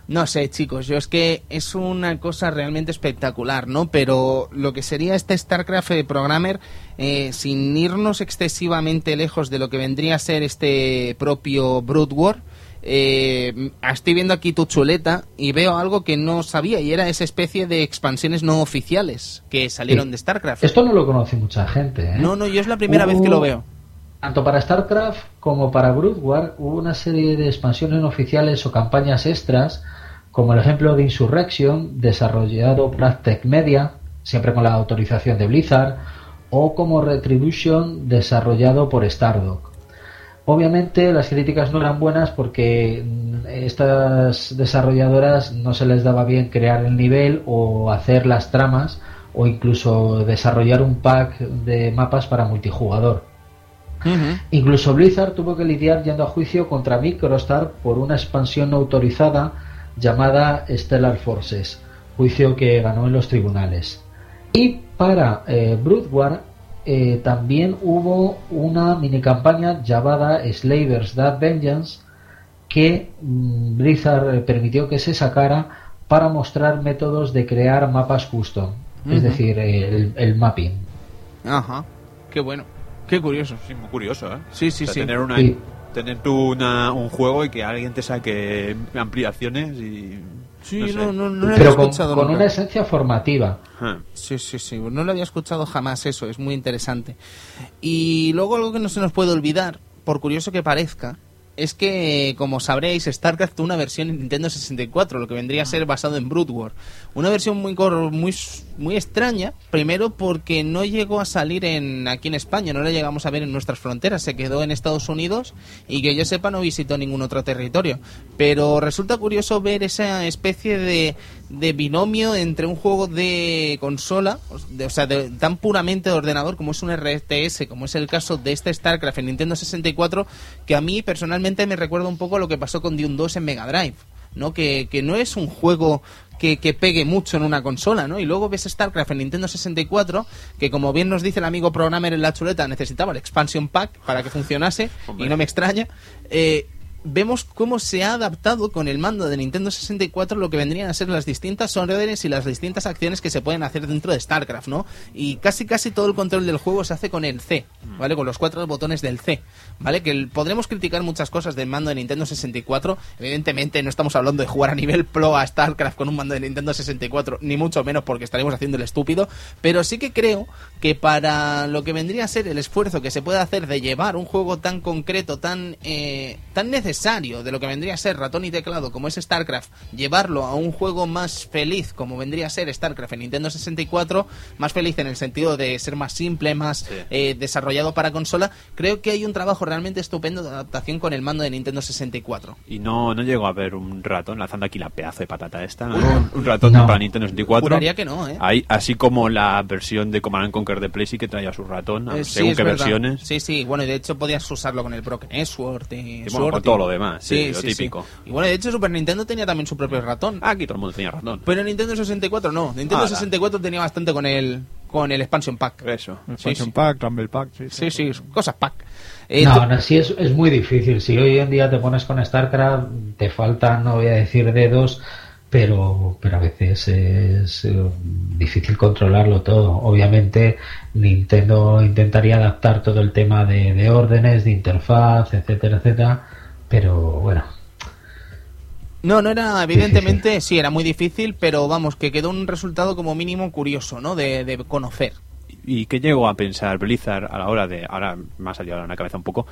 No sé, chicos, yo es que es una cosa realmente espectacular, ¿no? Pero lo que sería este StarCraft Programmer, eh, sin irnos excesivamente lejos de lo que vendría a ser este propio Brood War, eh, estoy viendo aquí tu chuleta y veo algo que no sabía y era esa especie de expansiones no oficiales que salieron de StarCraft. Esto no lo conoce mucha gente. ¿eh? No, no, yo es la primera vez que lo veo. Tanto para StarCraft como para Brood War hubo una serie de expansiones oficiales o campañas extras como el ejemplo de Insurrection, desarrollado por Aztec Media, siempre con la autorización de Blizzard, o como Retribution, desarrollado por Stardock. Obviamente las críticas no eran buenas porque mm, estas desarrolladoras no se les daba bien crear el nivel o hacer las tramas o incluso desarrollar un pack de mapas para multijugador. Incluso Blizzard tuvo que lidiar yendo a juicio contra Microstar por una expansión no autorizada llamada Stellar Forces, juicio que ganó en los tribunales. Y para eh, Brood War eh, también hubo una mini campaña llamada Slavers That Vengeance que mm, Blizzard permitió que se sacara para mostrar métodos de crear mapas custom, es decir, el, mapping. Ajá, qué bueno, qué curioso. Sí, muy curioso, ¿eh? Sí, sí, sí. Tener una, tener tú una, un juego y que alguien te saque ampliaciones y... Sí, no, no, no, lo Pero había con, escuchado con nunca. una esencia formativa. Ah. Sí, sí, sí. No lo había escuchado jamás eso. Es muy interesante. Y luego algo que no se nos puede olvidar, por curioso que parezca, es que, como sabréis, StarCraft tuvo una versión en Nintendo 64, lo que vendría a ser basado en Brood War. Una versión muy muy muy extraña, primero porque no llegó a salir en aquí en España, no la llegamos a ver en nuestras fronteras, se quedó en Estados Unidos y que yo sepa no visitó ningún otro territorio. Pero resulta curioso ver esa especie de, de binomio entre un juego de consola, de- o sea, de- tan puramente de ordenador como es un RTS, como es el caso de este StarCraft en Nintendo 64, que a mí personalmente me recuerda un poco a lo que pasó con Dune 2 en Mega Drive. ¿no? Que, que no es un juego que, que pegue mucho en una consola, ¿no? Y luego ves StarCraft en Nintendo 64, que como bien nos dice el amigo programmer en la chuleta, necesitaba el expansion pack para que funcionase, y no me extraña. Eh, vemos cómo se ha adaptado con el mando de Nintendo 64 lo que vendrían a ser las distintas órdenes y las distintas acciones que se pueden hacer dentro de StarCraft, ¿no? Y casi casi todo el control del juego se hace con el C, ¿vale? Con los cuatro botones del C, ¿vale? Que podremos criticar muchas cosas del mando de Nintendo 64, evidentemente no estamos hablando de jugar a nivel pro a StarCraft con un mando de Nintendo 64, ni mucho menos porque estaremos haciendo el estúpido, pero sí que creo que para lo que vendría a ser el esfuerzo que se puede hacer de llevar un juego tan concreto, tan, eh, tan necesario de lo que vendría a ser ratón y teclado como es StarCraft, llevarlo a un juego más feliz como vendría a ser StarCraft en Nintendo 64, más feliz en el sentido de ser más simple, más eh, desarrollado para consola, creo que hay un trabajo realmente estupendo de adaptación con el mando de Nintendo 64. Y no, no llegó a ver un ratón lanzando aquí la pedazo de patata esta. ¿no? Un, un ratón No. para Nintendo 64. Juraría que no, ¿eh? Ahí, así como la versión de Command and Conquer de Play sí que traía su ratón, Eh, sí, según es qué verdad. versiones. Sí, sí, bueno, y de hecho podías usarlo con el Broken Sword y, Y bueno, Sword con y- todo lo demás, sí, lo típico. Y bueno, de hecho Super Nintendo tenía también su propio ratón. Aquí todo el mundo tenía ratón. Pero Nintendo 64 no. Nintendo Ala. 64 tenía bastante con el con el expansion pack. Eso. Expansion sí. Pack, Rumble Pack, sí. Sí, sí, cosas pack. Eh, no, tú- aún así es, es muy difícil. Si hoy en día te pones con StarCraft, te faltan, no voy a decir dedos, pero, pero a veces es eh, difícil controlarlo todo. Obviamente, Nintendo intentaría adaptar todo el tema de, de órdenes, de interfaz, etcétera, etcétera. Pero bueno, No, no era, evidentemente, sí, era muy difícil, pero vamos, que quedó un resultado como mínimo curioso, ¿no? De, de conocer. ¿Y qué llegó a pensar Blizzard a la hora de, ahora me ha salido a la cabeza un poco,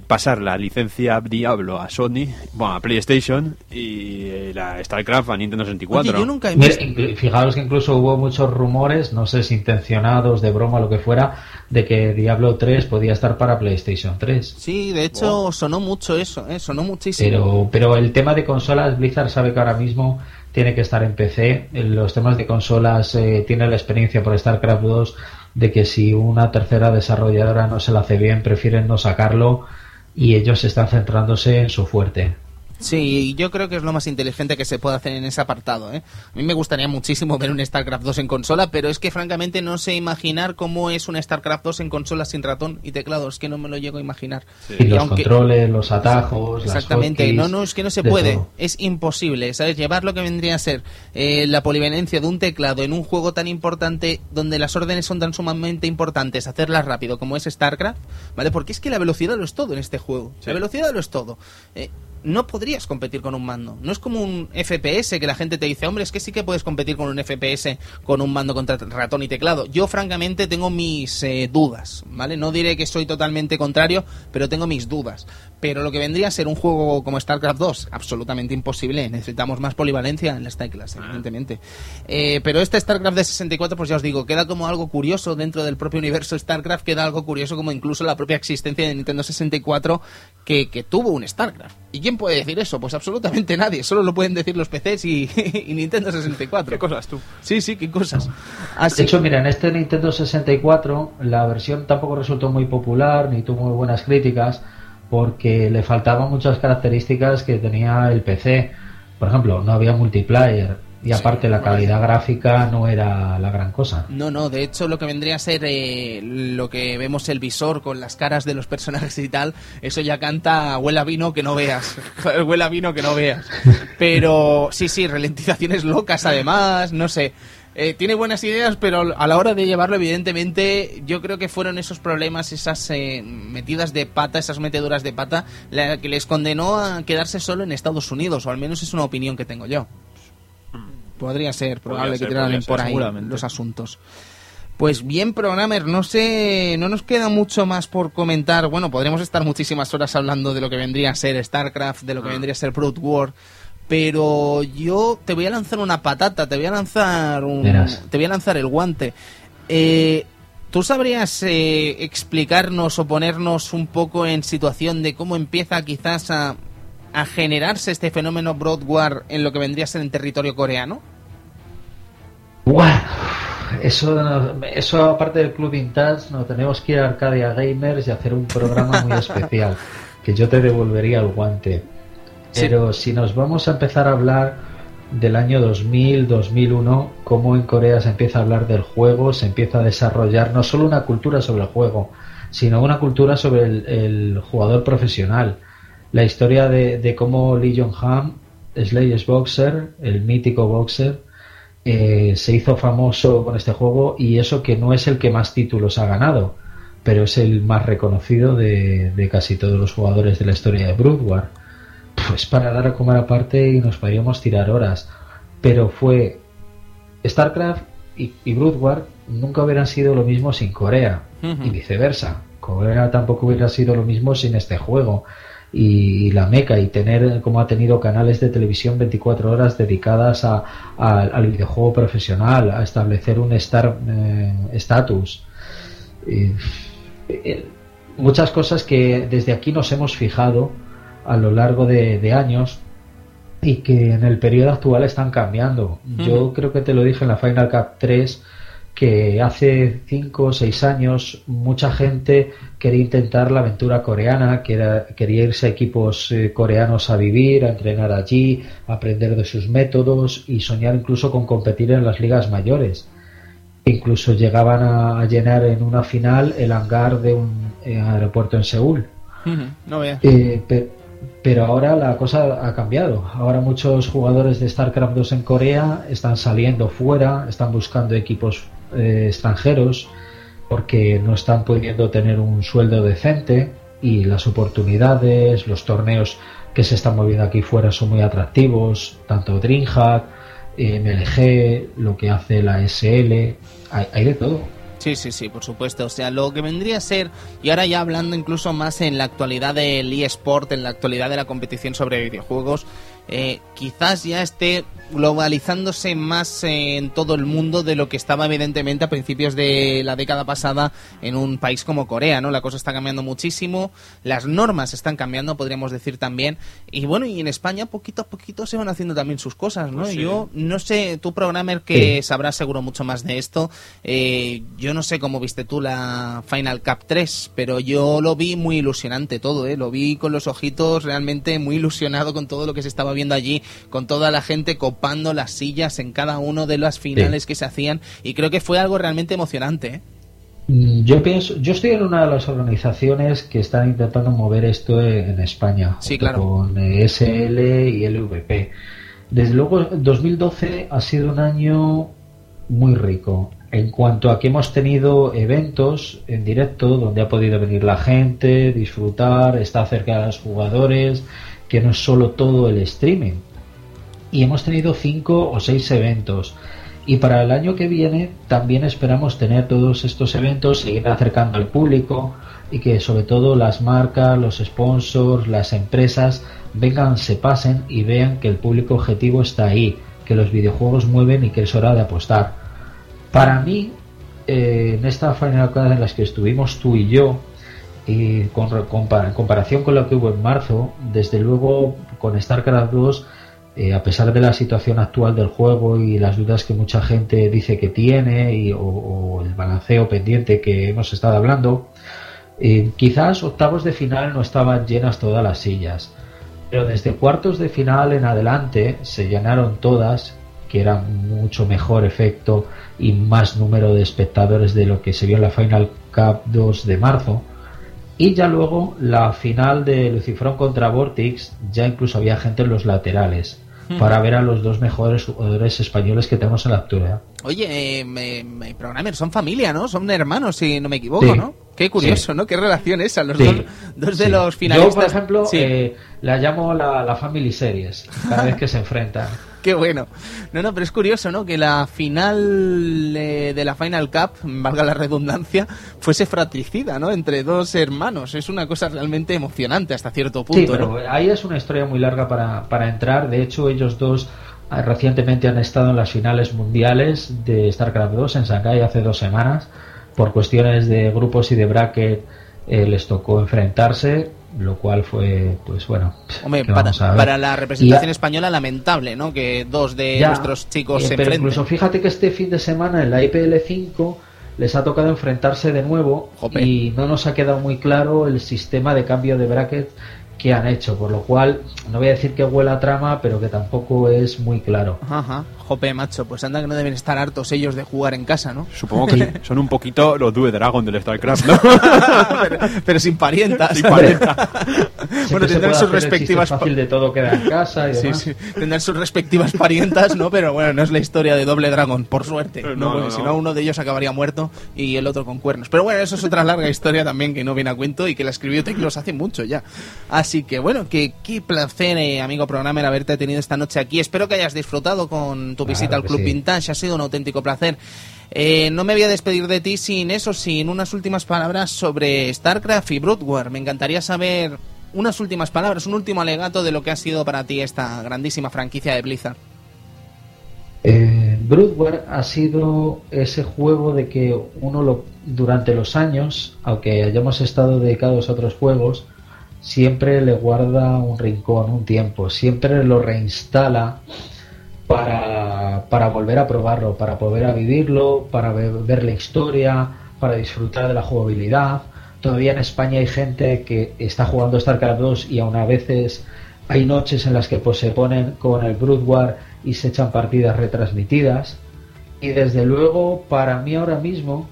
pasar la licencia Diablo a Sony, bueno, a PlayStation y eh, la StarCraft a Nintendo 64? Oye, yo nunca he visto... fijaos que incluso hubo muchos rumores, no sé si intencionados, de broma o lo que fuera, de que Diablo 3 podía estar para PlayStation 3. Sí, de hecho, sonó mucho eso, ¿eh? Sonó muchísimo. Pero, pero el tema de consolas, Blizzard sabe que ahora mismo tiene que estar en PC. Los temas de consolas eh, tiene la experiencia por StarCraft 2 de que si una tercera desarrolladora no se la hace bien, prefieren no sacarlo y ellos están centrándose en su fuerte. Sí, yo creo que es lo más inteligente que se puede hacer en ese apartado. ¿eh? A mí me gustaría muchísimo ver un StarCraft 2 en consola, pero es que francamente no sé imaginar cómo es un StarCraft 2 en consola sin ratón y teclado. Es que no me lo llego a imaginar. Y, los controles, los atajos, Exactamente, no, no, es que no se puede. Es imposible, ¿sabes? Llevar lo que vendría a ser eh, la polivalencia de un teclado en un juego tan importante, donde las órdenes son tan sumamente importantes, hacerlas rápido como es StarCraft, ¿vale? Porque es que la velocidad lo es todo en este juego. La velocidad lo es todo. Eh, no podrías competir con un mando. No es como un FPS que la gente te dice, hombre, es que sí que puedes competir con un FPS con un mando contra ratón y teclado. Yo, francamente, tengo mis eh, dudas, ¿vale? No diré que soy totalmente contrario, pero tengo mis dudas. Pero lo que vendría a ser un juego como StarCraft 2, absolutamente imposible. Necesitamos más polivalencia en las teclas, ah. evidentemente. Eh, pero este StarCraft de 64, pues ya os digo, queda como algo curioso dentro del propio universo StarCraft, queda algo curioso como incluso la propia existencia de Nintendo 64 que, que tuvo un StarCraft. ¿Y quién puede decir eso? Pues absolutamente nadie. Solo lo pueden decir los PCs y, Nintendo 64. ¿Qué cosas tú? Sí, sí, qué cosas. De hecho, mira, en este Nintendo 64 la versión tampoco resultó muy popular ni tuvo muy buenas críticas porque le faltaban muchas características que tenía el PC. Por ejemplo, no había multiplayer, y aparte la calidad gráfica no era la gran cosa. No, no, de hecho lo que vendría a ser eh, lo que vemos el visor con las caras de los personajes y tal, eso ya canta huela vino que no veas, huela vino que no veas. Pero sí, sí, ralentizaciones locas además, no sé. Eh, tiene buenas ideas, pero a la hora de llevarlo, evidentemente, yo creo que fueron esos problemas, esas eh, metidas de pata, esas meteduras de pata, la que les condenó a quedarse solo en Estados Unidos, o al menos es una opinión que tengo yo. Podría ser probable que tiraran por ahí los asuntos. Pues bien, programmer, no sé, no nos queda mucho más por comentar. Bueno, podríamos estar muchísimas horas hablando de lo que vendría a ser StarCraft, de lo que ah. vendría a ser Brood War, pero yo te voy a lanzar una patata, te voy a lanzar un, te voy a lanzar el guante. Eh, ¿Tú sabrías eh, explicarnos o ponernos un poco en situación de cómo empieza quizás a, a generarse este fenómeno Broad War en lo que vendría a ser en territorio coreano? Eso, eso aparte del Club Vintage, no tenemos que ir a Arcadia Gamers y hacer un programa muy especial, que yo te devolvería el guante. Pero si nos vamos a empezar a hablar del año 2000, 2001, cómo en Corea se empieza a hablar del juego, se empieza a desarrollar no solo una cultura sobre el juego, sino una cultura sobre el jugador profesional la historia de, cómo Lee Jong-ham, Slayers Boxer, el mítico boxer, eh, se hizo famoso con este juego y eso que no es el que más títulos ha ganado, pero es el más reconocido de, casi todos los jugadores de la historia de Brood War. Pues para dar a comer aparte y nos podríamos tirar horas, pero fue StarCraft y, y Brood War nunca hubieran sido lo mismo sin Corea y viceversa. Corea tampoco hubiera sido lo mismo sin este juego y, la meca y tener como ha tenido canales de televisión 24 horas dedicadas a, al videojuego profesional, a establecer un star eh, status. Eh, muchas cosas que desde aquí nos hemos fijado a lo largo de, años y que en el periodo actual están cambiando. Yo creo que te lo dije en la Final Cup 3 que hace 5 o 6 años mucha gente quería intentar la aventura coreana, quería irse a equipos eh, coreanos a vivir, a entrenar allí, a aprender de sus métodos y soñar incluso con competir en las ligas mayores. Incluso llegaban a, llenar en una final el hangar de un eh, aeropuerto en Seúl. Eh, pero ahora la cosa ha cambiado. Ahora muchos jugadores de StarCraft 2 en Corea están saliendo fuera, están buscando equipos eh, extranjeros porque no están pudiendo tener un sueldo decente y las oportunidades, los torneos que se están moviendo aquí fuera son muy atractivos, tanto DreamHack, MLG, lo que hace la SL, hay, de todo. Sí, sí, sí, por supuesto. O sea, lo que vendría a ser, y ahora ya hablando incluso más en la actualidad del eSport, en la actualidad de la competición sobre videojuegos, eh, quizás ya esté globalizándose más en todo el mundo de lo que estaba evidentemente a principios de la década pasada en un país como Corea, ¿no? La cosa está cambiando muchísimo, las normas están cambiando, podríamos decir también, y bueno, y en España poquito a poquito se van haciendo también sus cosas, ¿no? Pues sí. Yo no sé, tú programmer que Sí. sabrás seguro mucho más de esto, eh, yo no sé cómo viste tú la Final Cup 3, pero yo lo vi muy ilusionante todo, ¿eh? Lo vi con los ojitos realmente muy ilusionado con todo lo que se estaba viendo allí, con toda la gente copando las sillas en cada uno de las finales que se hacían, y creo que fue algo realmente emocionante, ¿eh? Mm, Yo pienso, yo estoy en una de las organizaciones que están intentando mover esto en España, Sí, claro. con eh, SL y LVP. Desde luego, 2012 ha sido un año muy rico en cuanto a que hemos tenido eventos en directo donde ha podido venir la gente, disfrutar, estar cerca de los jugadores, que no es solo todo el streaming. Y hemos tenido cinco o seis eventos. Y para el año que viene también esperamos tener todos estos eventos, seguir acercando al público y que sobre todo las marcas, los sponsors, las empresas vengan, se pasen y vean que el público objetivo está ahí, que los videojuegos mueven y que es hora de apostar. Para mí, eh, en esta Final en las que estuvimos tú y yo, y con, comparación con lo que hubo en marzo, desde luego con StarCraft 2, eh, a pesar de la situación actual del juego y las dudas que mucha gente dice que tiene y, o, o el balanceo pendiente que hemos estado hablando, eh, quizás octavos de final no estaban llenas todas las sillas, pero desde cuartos de final en adelante se llenaron todas, que era mucho mejor efecto y más número de espectadores de lo que se vio en la Final Cup 2 de marzo. Y ya luego la final de Lucifron contra Vortex, ya incluso había gente en los laterales para ver a los dos mejores jugadores españoles que tenemos en la actualidad. Oye, eh, me, me- programmer, son familia, ¿no? Son hermanos, si no me equivoco, Sí. ¿no? Qué curioso, Sí. ¿no? Qué relación esa, los Sí, dos, dos de los finalistas. Yo, por ejemplo, eh, la llamo la, la Family Series cada vez que se enfrentan. Qué bueno. No, no, pero es curioso, ¿no? Que la final eh, de la Final Cup, valga la redundancia, fuese fratricida, ¿no? Entre dos hermanos. Es una cosa realmente emocionante hasta cierto punto, Sí, pero ¿no? ahí es una historia muy larga para, para entrar. De hecho, ellos dos ah, recientemente han estado en las finales mundiales de StarCraft 2 en Shanghai hace dos semanas. Por cuestiones de grupos y de bracket eh, les tocó enfrentarse, lo cual fue, pues bueno. Hombre, ¿qué para, la representación Y española, lamentable, ¿no? Que dos de Ya, nuestros chicos eh, se pero enfrenten. incluso fíjate que este fin de semana en la IPL5 les ha tocado enfrentarse de nuevo Jope. y no nos ha quedado muy claro el sistema de cambio de bracket que han hecho, por lo cual no voy a decir que huela a trama, pero que tampoco es muy claro. Ajá, jope, macho. Pues anda que no deben estar hartos ellos de jugar en casa, ¿no? Supongo que son un poquito los Due Dragon del StarCraft, ¿no? pero, pero sin parientas. Sin parientas. Bueno, tendrán sus respectivas fácil de todo queda en casa y Sí, demás. sí. Tendrán sus respectivas parientas, ¿no? Pero bueno, no es la historia de Doble Dragón, por suerte. Eh, ¿no? no, Porque no, si no. no, uno de ellos acabaría muerto y el otro con cuernos. Pero bueno, eso es otra larga historia también que no viene a cuento y que la escribió Teclos hace mucho ya. Así que bueno, que qué placer, eh, amigo programmer, haberte tenido esta noche aquí. Espero que hayas disfrutado con tu Claro visita al Club sí. Vintage. Ha sido un auténtico placer. Eh, no me voy a despedir de ti sin eso, sin unas últimas palabras sobre StarCraft y Brood War. Me encantaría saber unas últimas palabras, un último alegato de lo que ha sido para ti esta grandísima franquicia de Blizzard. Eh, Broodware ha sido ese juego de que uno lo, durante los años, aunque hayamos estado dedicados a otros juegos, siempre le guarda un rincón, un tiempo, siempre lo reinstala para, para volver a probarlo, para volver a vivirlo, para ve- ver la historia, para disfrutar de la jugabilidad. Todavía en España hay gente que está jugando StarCraft 2 y aún a veces hay noches en las que pues, se ponen con el Brood War y se echan partidas retransmitidas. Y desde luego, para mí ahora mismo,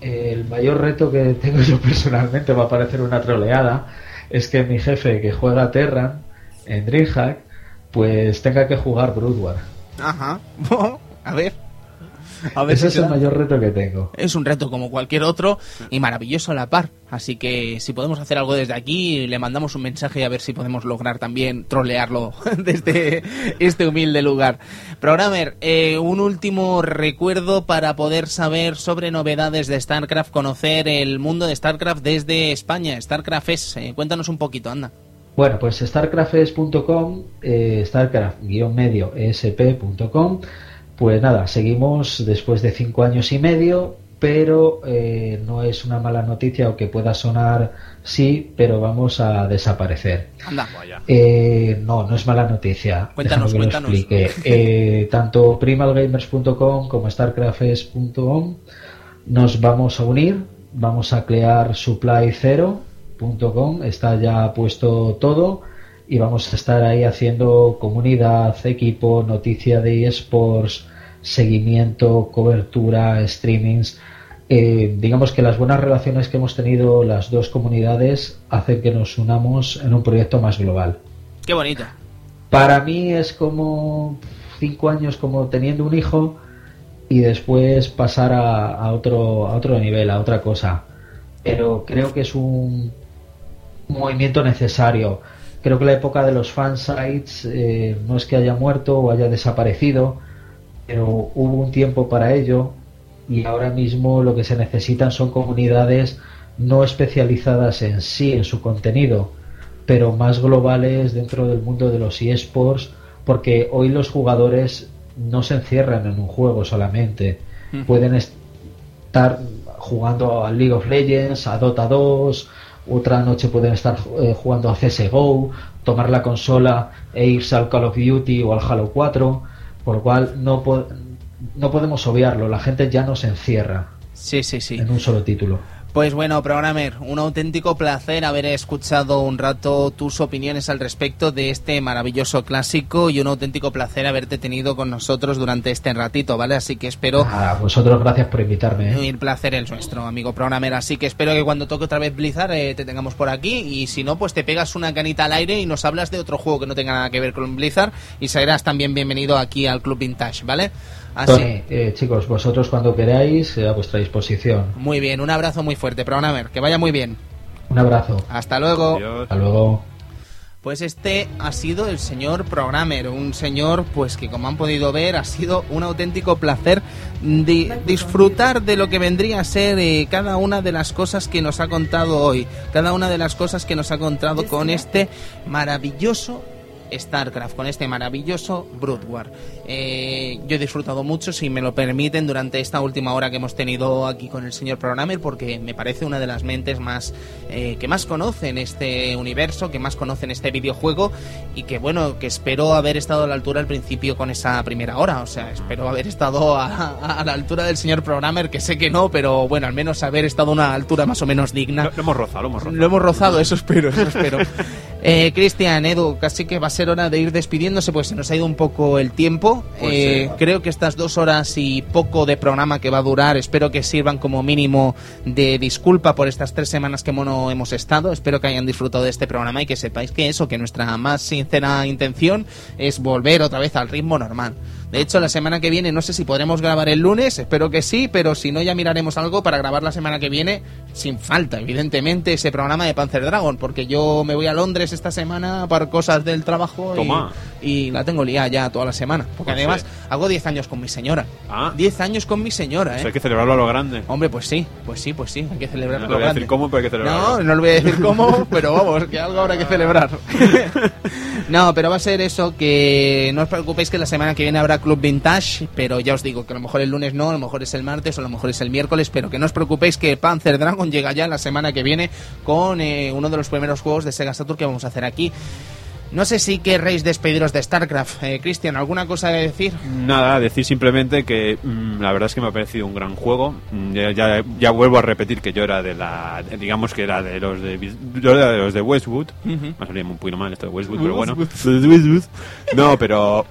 eh, el mayor reto que tengo yo personalmente va a parecer una troleada es que mi jefe que juega Terran en DreamHack pues tenga que jugar Brood War. Ajá. a ver. A ver Ese si es el da. mayor reto que tengo. Es un reto como cualquier otro y maravilloso a la par. Así que si podemos hacer algo desde aquí, le mandamos un mensaje a ver si podemos lograr también trolearlo desde este humilde lugar. Programmer, eh, un último recuerdo para poder saber sobre novedades de StarCraft, conocer el mundo de StarCraft desde España. StarCraft es, eh, cuéntanos un poquito, anda. Bueno, pues starcrafts.com, eh, starcraft-medio-esp.com, pues nada, seguimos después de cinco años y medio, pero eh, no es una mala noticia o que pueda sonar sí, pero vamos a desaparecer. Anda. Eh, no, no es mala noticia. Cuéntanos, que cuéntanos. Lo explique. Eh, tanto primalgamers.com como starcrafts.com nos vamos a unir, vamos a crear supply0.com, está ya puesto todo y vamos a estar ahí haciendo comunidad, equipo, noticia de eSports, seguimiento, cobertura, streamings. Eh, digamos que las buenas relaciones que hemos tenido las dos comunidades hacen que nos unamos en un proyecto más global. Qué bonito. Para mí es como cinco años como teniendo un hijo y después pasar a, a otro a otro nivel, a otra cosa. Pero creo que es un movimiento necesario. Creo que la época de los fansites eh, no es que haya muerto o haya desaparecido, pero hubo un tiempo para ello y ahora mismo lo que se necesitan son comunidades no especializadas en sí, en su contenido, pero más globales dentro del mundo de los eSports, porque hoy los jugadores no se encierran en un juego solamente, pueden estar jugando a League of Legends, a Dota 2, otra noche pueden estar eh, jugando a CSGO, tomar la consola e irse al Call of Duty o al Halo 4, por lo cual no, po- no podemos obviarlo, la gente ya no se encierra Sí, sí, sí. en un solo título. Pues bueno, Programmer, un auténtico placer haber escuchado un rato tus opiniones al respecto de este maravilloso clásico y un auténtico placer haberte tenido con nosotros durante este ratito, ¿vale? Así que espero... A vosotros gracias por invitarme. ¿eh? El placer es nuestro, amigo Programmer. Así que espero que cuando toque otra vez Blizzard eh, te tengamos por aquí. Y si no, pues te pegas una canita al aire y nos hablas de otro juego que no tenga nada que ver con Blizzard. Y serás también bienvenido aquí al Club Vintage, ¿vale? Así. Tony, eh, chicos, vosotros cuando queráis, eh, a vuestra disposición. Muy bien, un abrazo muy fuerte, Programmer. Que vaya muy bien. Un abrazo. Hasta luego. Adiós. Hasta luego. Pues este ha sido el señor Programmer, un señor pues que como han podido ver ha sido un auténtico placer di- disfrutar de lo que vendría a ser eh, cada una de las cosas que nos ha contado hoy, cada una de las cosas que nos ha contado con este maravilloso StarCraft, con este maravilloso Brood War. Eh, yo he disfrutado mucho, si me lo permiten, durante esta última hora que hemos tenido aquí con el señor Programmer, porque me parece una de las mentes más eh, que más conocen este universo, que más conocen este videojuego y que bueno, que espero haber estado a la altura al principio con esa primera hora. O sea, espero haber estado a, a- a la altura del señor Programmer, que sé que no, pero bueno, al menos haber estado a una altura más o menos digna. Lo, lo hemos rozado, lo hemos rozado. Lo hemos rozado, eso espero, eso espero. Eh, Cristian, Edu, casi que va a ser hora de ir despidiéndose, pues se nos ha ido un poco el tiempo. Pues Eh, sí. creo que estas dos horas y poco de programa que va a durar, espero que sirvan como mínimo de disculpa por estas tres semanas que no hemos estado. Espero que hayan disfrutado de este programa y que sepáis que eso, que nuestra más sincera intención es volver otra vez al ritmo normal. De hecho, la semana que viene no sé si podremos grabar el lunes, espero que sí, pero si no ya miraremos algo para grabar la semana que viene sin falta, evidentemente, ese programa de Panzer Dragon, porque yo me voy a Londres esta semana para cosas del trabajo y-. Y, la tengo liada ya toda la semana. Porque Pues además sí. hago 10 años con mi señora. Ah. 10 años con mi señora, Eso ¿eh? hay que celebrarlo a lo grande. Hombre, pues sí, pues sí, pues sí, hay que No celebrarlo. te voy a grande. decir cómo, pero hay que celebrarlo. No, no le voy a decir cómo, pero vamos, que algo habrá que celebrar. no, pero va a ser eso, que no os preocupéis que la semana que viene habrá Club Vintage, pero ya os digo que a lo mejor el lunes no, a lo mejor es el martes o a lo mejor es el miércoles, pero que no os preocupéis que Panzer Dragon llega ya la semana que viene con eh, uno de los primeros juegos de Sega Saturn que vamos a hacer aquí. No sé si querréis despediros de StarCraft. Eh, Cristian, ¿alguna cosa que decir? Nada, decir simplemente que mm, la verdad es que me ha parecido un gran juego. Mm, Ya, ya, ya vuelvo a repetir que yo era de la, digamos que era de los de, yo era de los de Westwood. Ujú. Me ha salido un poquito mal esto de Westwood, pero bueno. No, pero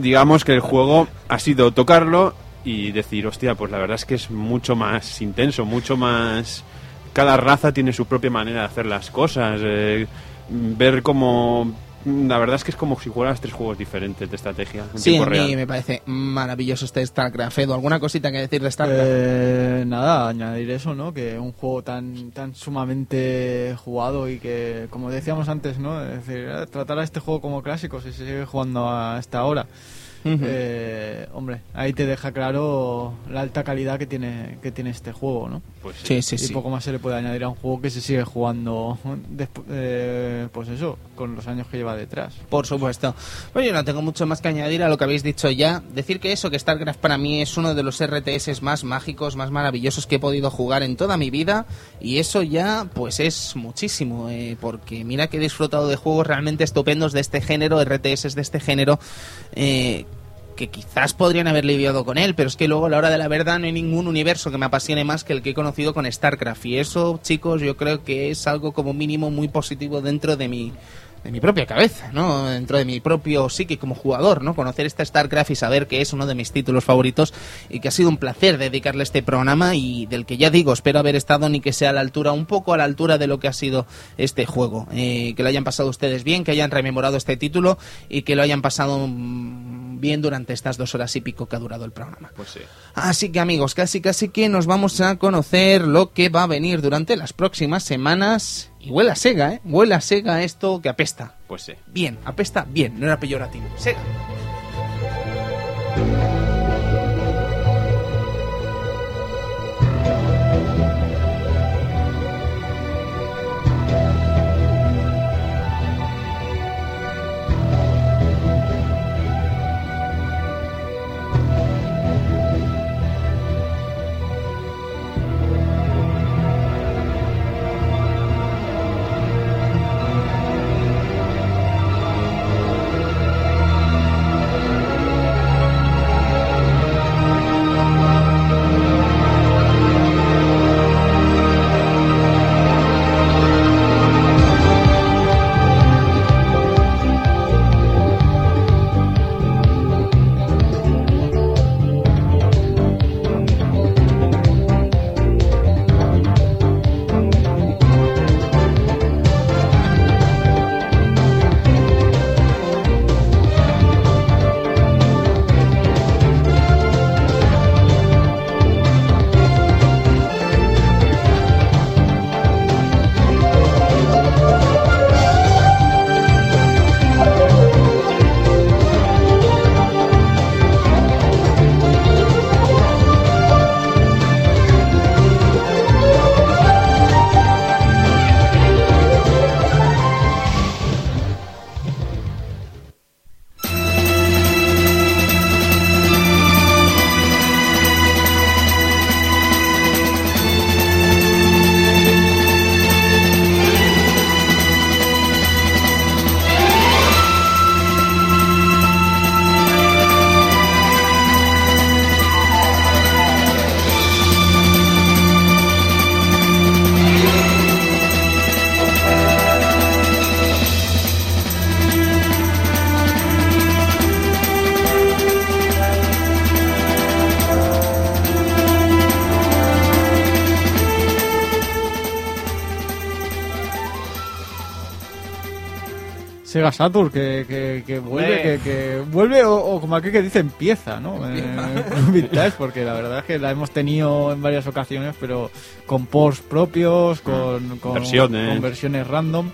digamos que el juego ha sido tocarlo y decir, hostia, pues la verdad es que es mucho más intenso, mucho más... Cada raza tiene su propia manera de hacer las cosas. eh, ver como... La verdad es que es como si jugaras tres juegos diferentes de estrategia en Sí, tiempo a mí real. me parece maravilloso este StarCraft. Edu, ¿alguna cosita que decir de StarCraft? Eh, nada, añadir eso, ¿no? Que un juego tan tan sumamente jugado y que, como decíamos antes, ¿no? Es decir, eh, tratar a este juego como clásico si se sigue jugando a eh, hombre, ahí te deja claro la alta calidad que tiene que tiene este juego, ¿no? Pues Sí, sí, y sí. poco más se le puede añadir a un juego que se sigue jugando, eh, pues eso, con los años que lleva detrás. Por supuesto. Pues yo no tengo mucho más que añadir a lo que habéis dicho ya. Decir que eso, que StarCraft para mí es uno de los RTS más mágicos, más maravillosos que he podido jugar en toda mi vida. Y eso ya, pues es muchísimo. eh, porque mira que he disfrutado de juegos realmente estupendos de este género, RTS de este género. Que quizás podrían haber lidiado con él, pero es que luego a la hora de la verdad no hay ningún universo que me apasione más que el que he conocido con StarCraft. Y eso, chicos, yo creo que es algo como mínimo muy positivo dentro de mi, de mi propia cabeza, ¿no? Dentro de mi propio psique como jugador, ¿no? Conocer esta StarCraft y saber que es uno de mis títulos favoritos y que ha sido un placer dedicarle este programa y del que ya digo, espero haber estado ni que sea a la altura, un poco a la altura de lo que ha sido este juego. Eh, que lo hayan pasado ustedes bien, que hayan rememorado este título y que lo hayan pasado mm, bien durante estas dos horas y pico que ha durado el programa. Pues sí. Así que amigos, casi casi que nos vamos a conocer lo que va a venir durante las próximas semanas. Y huele a Sega, ¿eh? Huele a Sega esto que apesta. Pues sí. Bien, apesta bien, no era peyorativo. Sega. Sega Saturn que, que, que vuelve, que, que vuelve o, o como aquel que dice empieza, ¿no? Eh, porque la verdad es que la hemos tenido en varias ocasiones, pero con ports propios, con, con Versiones. con versiones random.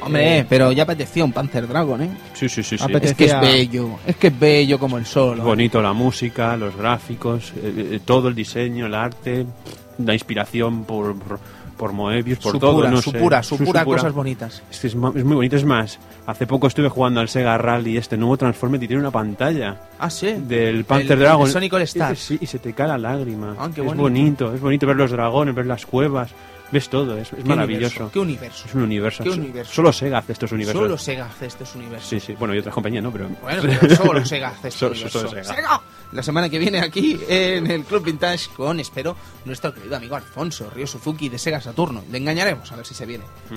Hombre, Eh, pero ya apetecía un Panzer Dragon, ¿eh? Sí, sí, sí. sí. Es que es bello, es que es bello como el sol. Es bonito la música, los gráficos, eh, eh, todo el diseño, el arte, la inspiración por, por, por Moebius, por todo. no su sé. pura, su Su- pura su pura. cosas bonitas. Es que es, muy bonito. Es más, hace poco estuve jugando al Sega Rally, este nuevo Transformer, y tiene una pantalla Ah, sí. del Panther El- Dragon. el Sonic All Star. Y, sí, y se te cae la lágrima. Ah, es bonito. bonito, es bonito ver los dragones, ver las cuevas, ves todo, es, es Qué maravilloso. universo, Qué universo. Es un universo. Qué So- universo. Solo Sega hace estos universos. Solo Sega hace estos universos. Sí, sí. Bueno, y otras compañías, ¿no? Pero... Bueno, pero solo Sega hace este Solo- universo. solo Sega. La semana que viene aquí en el Club Vintage con, espero, nuestro querido amigo Alfonso Río Suzuki de Sega Saturno. Le engañaremos a ver si se viene. ya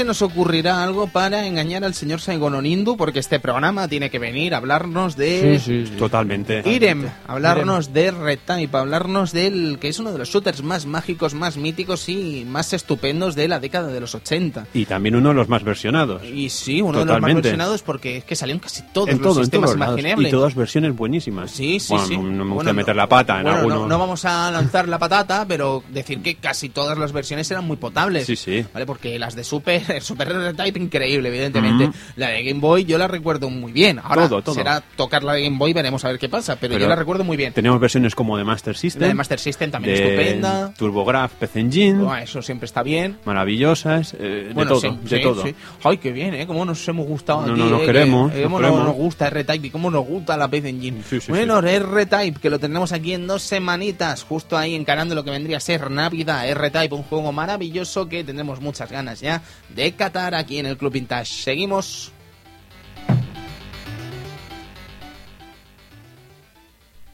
se nos ocurrirá algo para engañar al señor Saigon Onindu, porque este programa tiene que venir a hablarnos de Sí, sí, sí. Totalmente. Irem, hablarnos de Red-Type, hablarnos del que es uno de los shooters más mágicos, más míticos y más estupendos de la década de los 80. Y también uno de los más versionados. Y sí, uno de los más versionados porque es que salieron casi todos en los todo, en sistemas todos lados. imaginables. Y todas versiones buenísimas. Sí, sí, Bueno, sí. No, no me Bueno, gusta meter la pata en bueno, alguno. No, no vamos a lanzar la patata, pero decir que casi todas las versiones eran muy potables. Sí, sí. ¿Vale? Porque las de Super, Super Type increíble, evidentemente. La de Game Boy yo la recuerdo muy bien. Ahora Todo, todo. será tocar la de Game Boy, veremos a ver qué pasa, pero, Pero yo la recuerdo muy bien. Tenemos versiones como de Master System. La de Master System también de estupenda. TurboGraph, PC Engine. Eso siempre está bien. Maravillosas. eh, Bueno, de todo, sí, de sí, todo. sí. Ay, qué bien, ¿eh? Cómo nos hemos gustado No, aquí, no, nos ¿eh? queremos, Que- nos cómo queremos. nos gusta R-Type y cómo nos gusta la PC Engine. Bueno. R-Type, que lo tendremos aquí en dos semanitas, justo ahí encarando lo que vendría a ser Navidad. R-Type, un juego maravilloso que tendremos muchas ganas ya de catar aquí en el Club Vintage. Seguimos.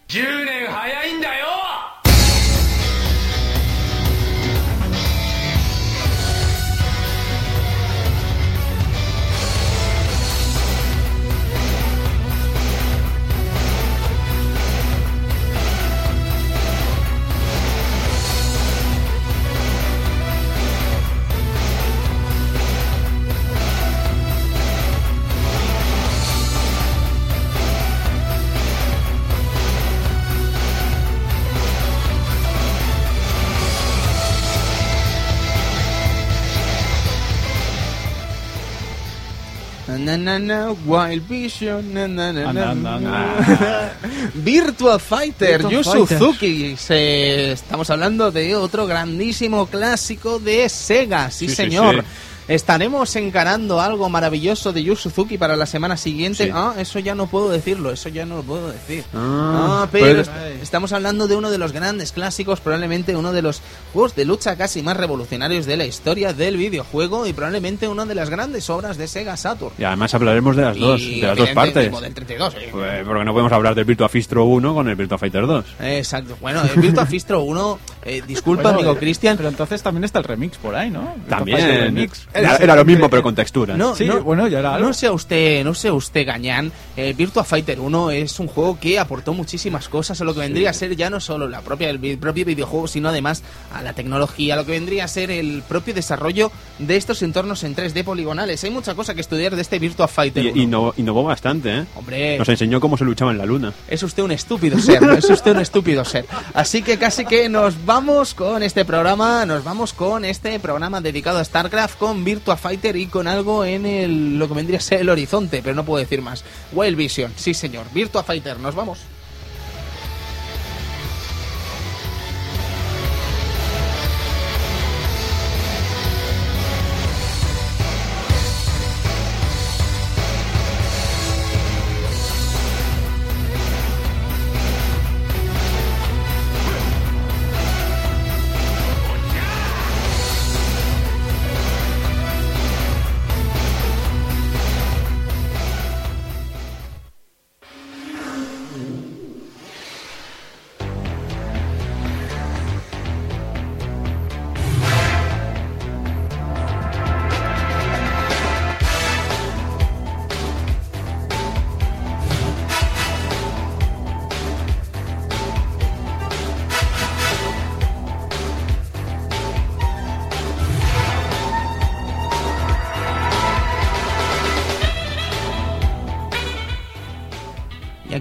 10 Na, Wild Vision. na, na, na, Anda, na. anda, anda. Virtua Fighter, Virtua Yu Fighter. Suzuki. Se- estamos hablando de otro grandísimo clásico de Sega, sí, Sí, sí, señor. sí. Estaremos encarando algo maravilloso de Yu Suzuki para la semana siguiente. Sí. Ah, eso ya no puedo decirlo, eso ya no lo puedo decir. Ah, Ah, pero pero- est- estamos hablando de uno de los grandes clásicos, probablemente uno de los juegos de lucha casi más revolucionarios de la historia del videojuego y probablemente una de las grandes obras de Sega Saturn. Y además hablaremos de las dos, Y, de las dos partes. del Model 32. eh. Pues, porque no podemos hablar del Virtua Fistro 1 con el Virtua Fighter 2. Exacto. Bueno, el Virtua Fistro 1, eh, disculpa, Bueno, amigo eh, Cristian. Pero entonces también está el remix por ahí, ¿no? También. El remix. Era, era lo mismo, pero con textura. No, Sí, no, bueno, ya era algo. no sea usted, no sea usted gañán. Eh, Virtua Fighter 1 es un juego que aportó muchísimas cosas a lo que vendría a ser ya no solo la propia el propio videojuego, sino además a la tecnología, a lo que vendría a ser el propio desarrollo de estos entornos en 3D poligonales. Hay mucha cosa que estudiar de este Virtua Fighter Y, 1. innovó, innovó bastante, ¿eh? Hombre, Nos enseñó cómo se luchaba en la luna. Es usted un estúpido ser, es usted un estúpido ser. Así que casi que nos vamos con este programa, nos vamos con este programa dedicado a StarCraft, con Virtua Fighter y con algo en el, lo que vendría a ser el horizonte, pero no puedo decir más. Wild Vision, sí señor, Virtua Fighter, nos vamos.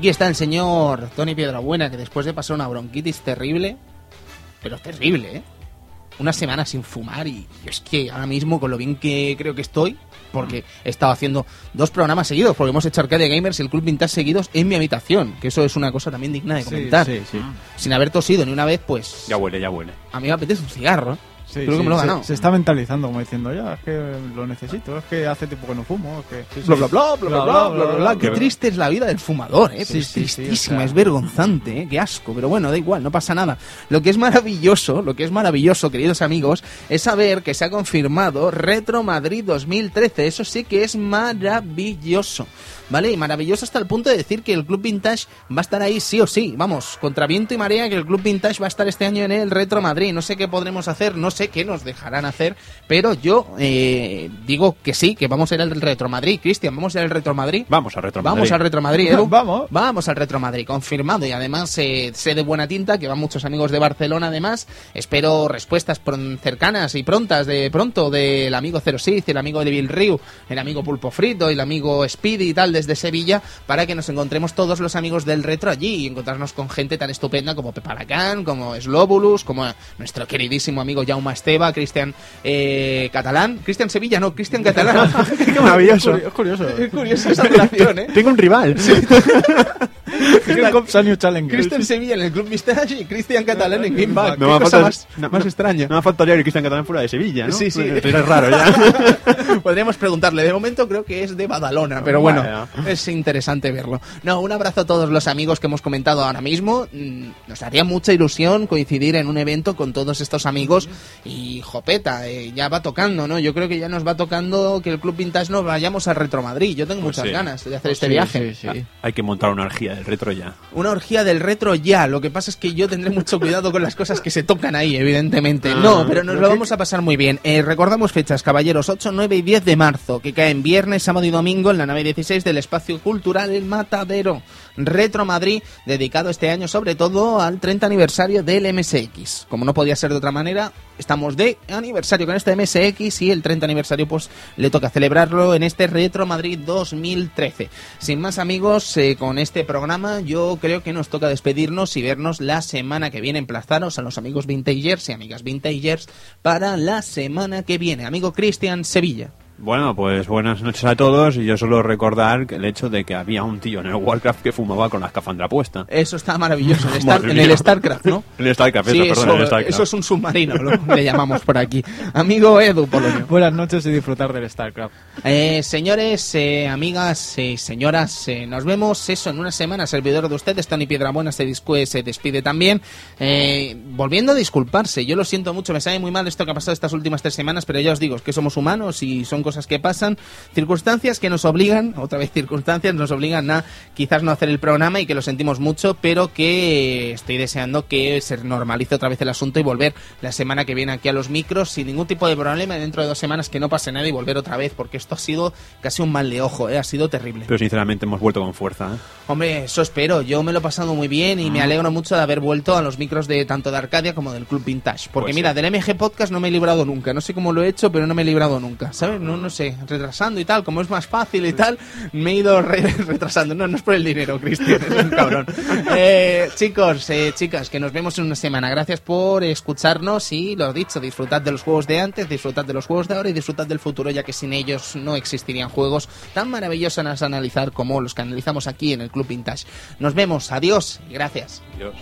Aquí está el señor Tony Piedrabuena, que después de pasar una bronquitis terrible, pero terrible, ¿eh? Una semana sin fumar y, y es que ahora mismo con lo bien que creo que estoy, porque he estado haciendo dos programas seguidos, porque hemos hecho Arcade Gamers y el Club Vintage seguidos en mi habitación, que eso es una cosa también digna de Sí, comentar. sí, sí. Sin haber tosido ni una vez, pues Ya huele, ya huele. a mí me apetece un cigarro. ¿eh? Sí, Creo que sí, me lo he se, ganado. se está mentalizando como diciendo, ya, es que lo necesito, es que hace tiempo que no fumo, es que... sí, sí. Bla, bla, bla, bla, bla, bla, bla, bla, bla. Qué Qué- triste es la vida del fumador, ¿eh? Pero es sí, sí, tristísima, o sea. es vergonzante, ¿eh? Qué asco. Pero bueno, da igual, no pasa nada. Lo que es maravilloso, lo que es maravilloso, queridos amigos, es saber que se ha confirmado Retro Madrid 2013. Eso sí que es maravilloso. ¿Vale? Y maravilloso hasta el punto de decir que el Club Vintage va a estar ahí sí o sí. Vamos, contra viento y marea que el Club Vintage va a estar este año en el Retro Madrid. No sé qué podremos hacer, no sé qué nos dejarán hacer, pero yo eh, digo que sí, que vamos a ir al Retro Madrid. Cristian, ¿vamos a ir al Retro Madrid? Vamos al Retro Madrid. Vamos al Retro Madrid, Edu. Vamos. Vamos al Retro Madrid, confirmado. Y además eh, sé de buena tinta que van muchos amigos de Barcelona. Además, espero respuestas cercanas y prontas de pronto del amigo Zero Sith, el amigo de Bill Ryu, el amigo Pulpo Frito, el amigo Speedy y tal desde Sevilla, para que nos encontremos todos los amigos del retro allí y encontrarnos con gente tan estupenda como Pepa Lacan, como Slobulus, como nuestro queridísimo amigo Jaume Esteba, Cristian eh, Catalán. Cristian Sevilla, no, Cristian Catalán. Qué maravilloso. Es curioso. Qué curiosa esa relación, ¿eh? Tengo un rival. Challenger. Cristian Sevilla en el Club Vistage y Cristian Catalán en Game Back. No Qué cosa más, no- más no- extraña. No me faltaría que Cristian Catalán fuera de Sevilla, ¿no? Sí, sí. Ya es raro ya. Podríamos preguntarle. De momento creo que es de Badalona, pero bueno, Bueno. es interesante verlo. No, un abrazo a todos los amigos que hemos comentado ahora mismo. Mm, Nos haría mucha ilusión coincidir en un evento con todos estos amigos y jopeta, eh, ya va tocando, ¿no? Yo creo que ya nos va tocando que el Club Vintage nos vayamos al Retro Madrid. Yo tengo Pues muchas sí. ganas de hacer este Sí, viaje. sí, sí. Hay que montar una orgía del retro ya. Una orgía del retro ya. Lo que pasa es que yo tendré mucho cuidado con las cosas que se tocan ahí, evidentemente. Ah, No, pero nos lo que- vamos a pasar muy bien. Eh, recordamos fechas, caballeros, 8, 9 y 10 de marzo, que caen viernes, sábado y domingo en la nave 16 del Espacio Cultural El Matadero. Retro Madrid, dedicado este año sobre todo al 30 aniversario del MSX. Como no podía ser de otra manera, estamos de aniversario con este MSX y el 30 aniversario pues le toca celebrarlo en este Retro Madrid 2013. Sin más amigos, eh, con este programa yo creo que nos toca despedirnos y vernos la semana que viene. Emplazaros a los amigos vintagers y amigas vintagers para la semana que viene. Amigo Cristian Sevilla. Bueno, pues buenas noches a todos y yo solo recordar que el hecho de que había un tío en el Warcraft que fumaba con la escafandra puesta. Eso está maravilloso. En, Star- en el. StarCraft, ¿no? En el StarCraft, Sí, eso, perdón, en el eso, StarCraft. eso es un submarino, lo le llamamos por aquí. Amigo Edu Polonio. Buenas noches y disfrutar del StarCraft. Eh, señores, eh, amigas y señoras, eh, nos vemos eso en una semana. Servidor de ustedes, Tony Piedrabuena, se, se despide también. Eh, volviendo a disculparse, yo lo siento mucho, me sabe muy mal esto que ha pasado estas últimas tres semanas, pero ya os digo, es que somos humanos y son cosas que pasan. Circunstancias que nos obligan, otra vez circunstancias, nos obligan a quizás no hacer el programa y que lo sentimos mucho, pero que estoy deseando que se normalice otra vez el asunto y volver la semana que viene aquí a los micros sin ningún tipo de problema dentro de dos semanas que no pase nada y volver otra vez, porque esto ha sido casi un mal de ojo, ¿eh? ha sido terrible. Pero sinceramente hemos vuelto con fuerza. ¿eh? Hombre, eso espero. Yo me lo he pasado muy bien y me alegro mucho de haber vuelto a los micros de tanto de Arcadia como del Club Vintage. Porque Pues mira, sí. del MG Podcast no me he librado nunca. No sé cómo lo he hecho, pero no me he librado nunca. ¿Sabes? No, no sé, retrasando y tal. Como es más fácil y tal, me he ido re- retrasando. No, no es por el dinero, Cristian, es un cabrón. Eh, chicos, eh, chicas, que nos vemos en una semana. Gracias por escucharnos y lo dicho, disfrutad de los juegos de antes, disfrutad de los juegos de ahora y disfrutad del futuro, ya que sin ellos no existirían juegos tan maravillosos a analizar como los que analizamos aquí en el Club Vintage. Nos vemos, adiós y gracias. Dios.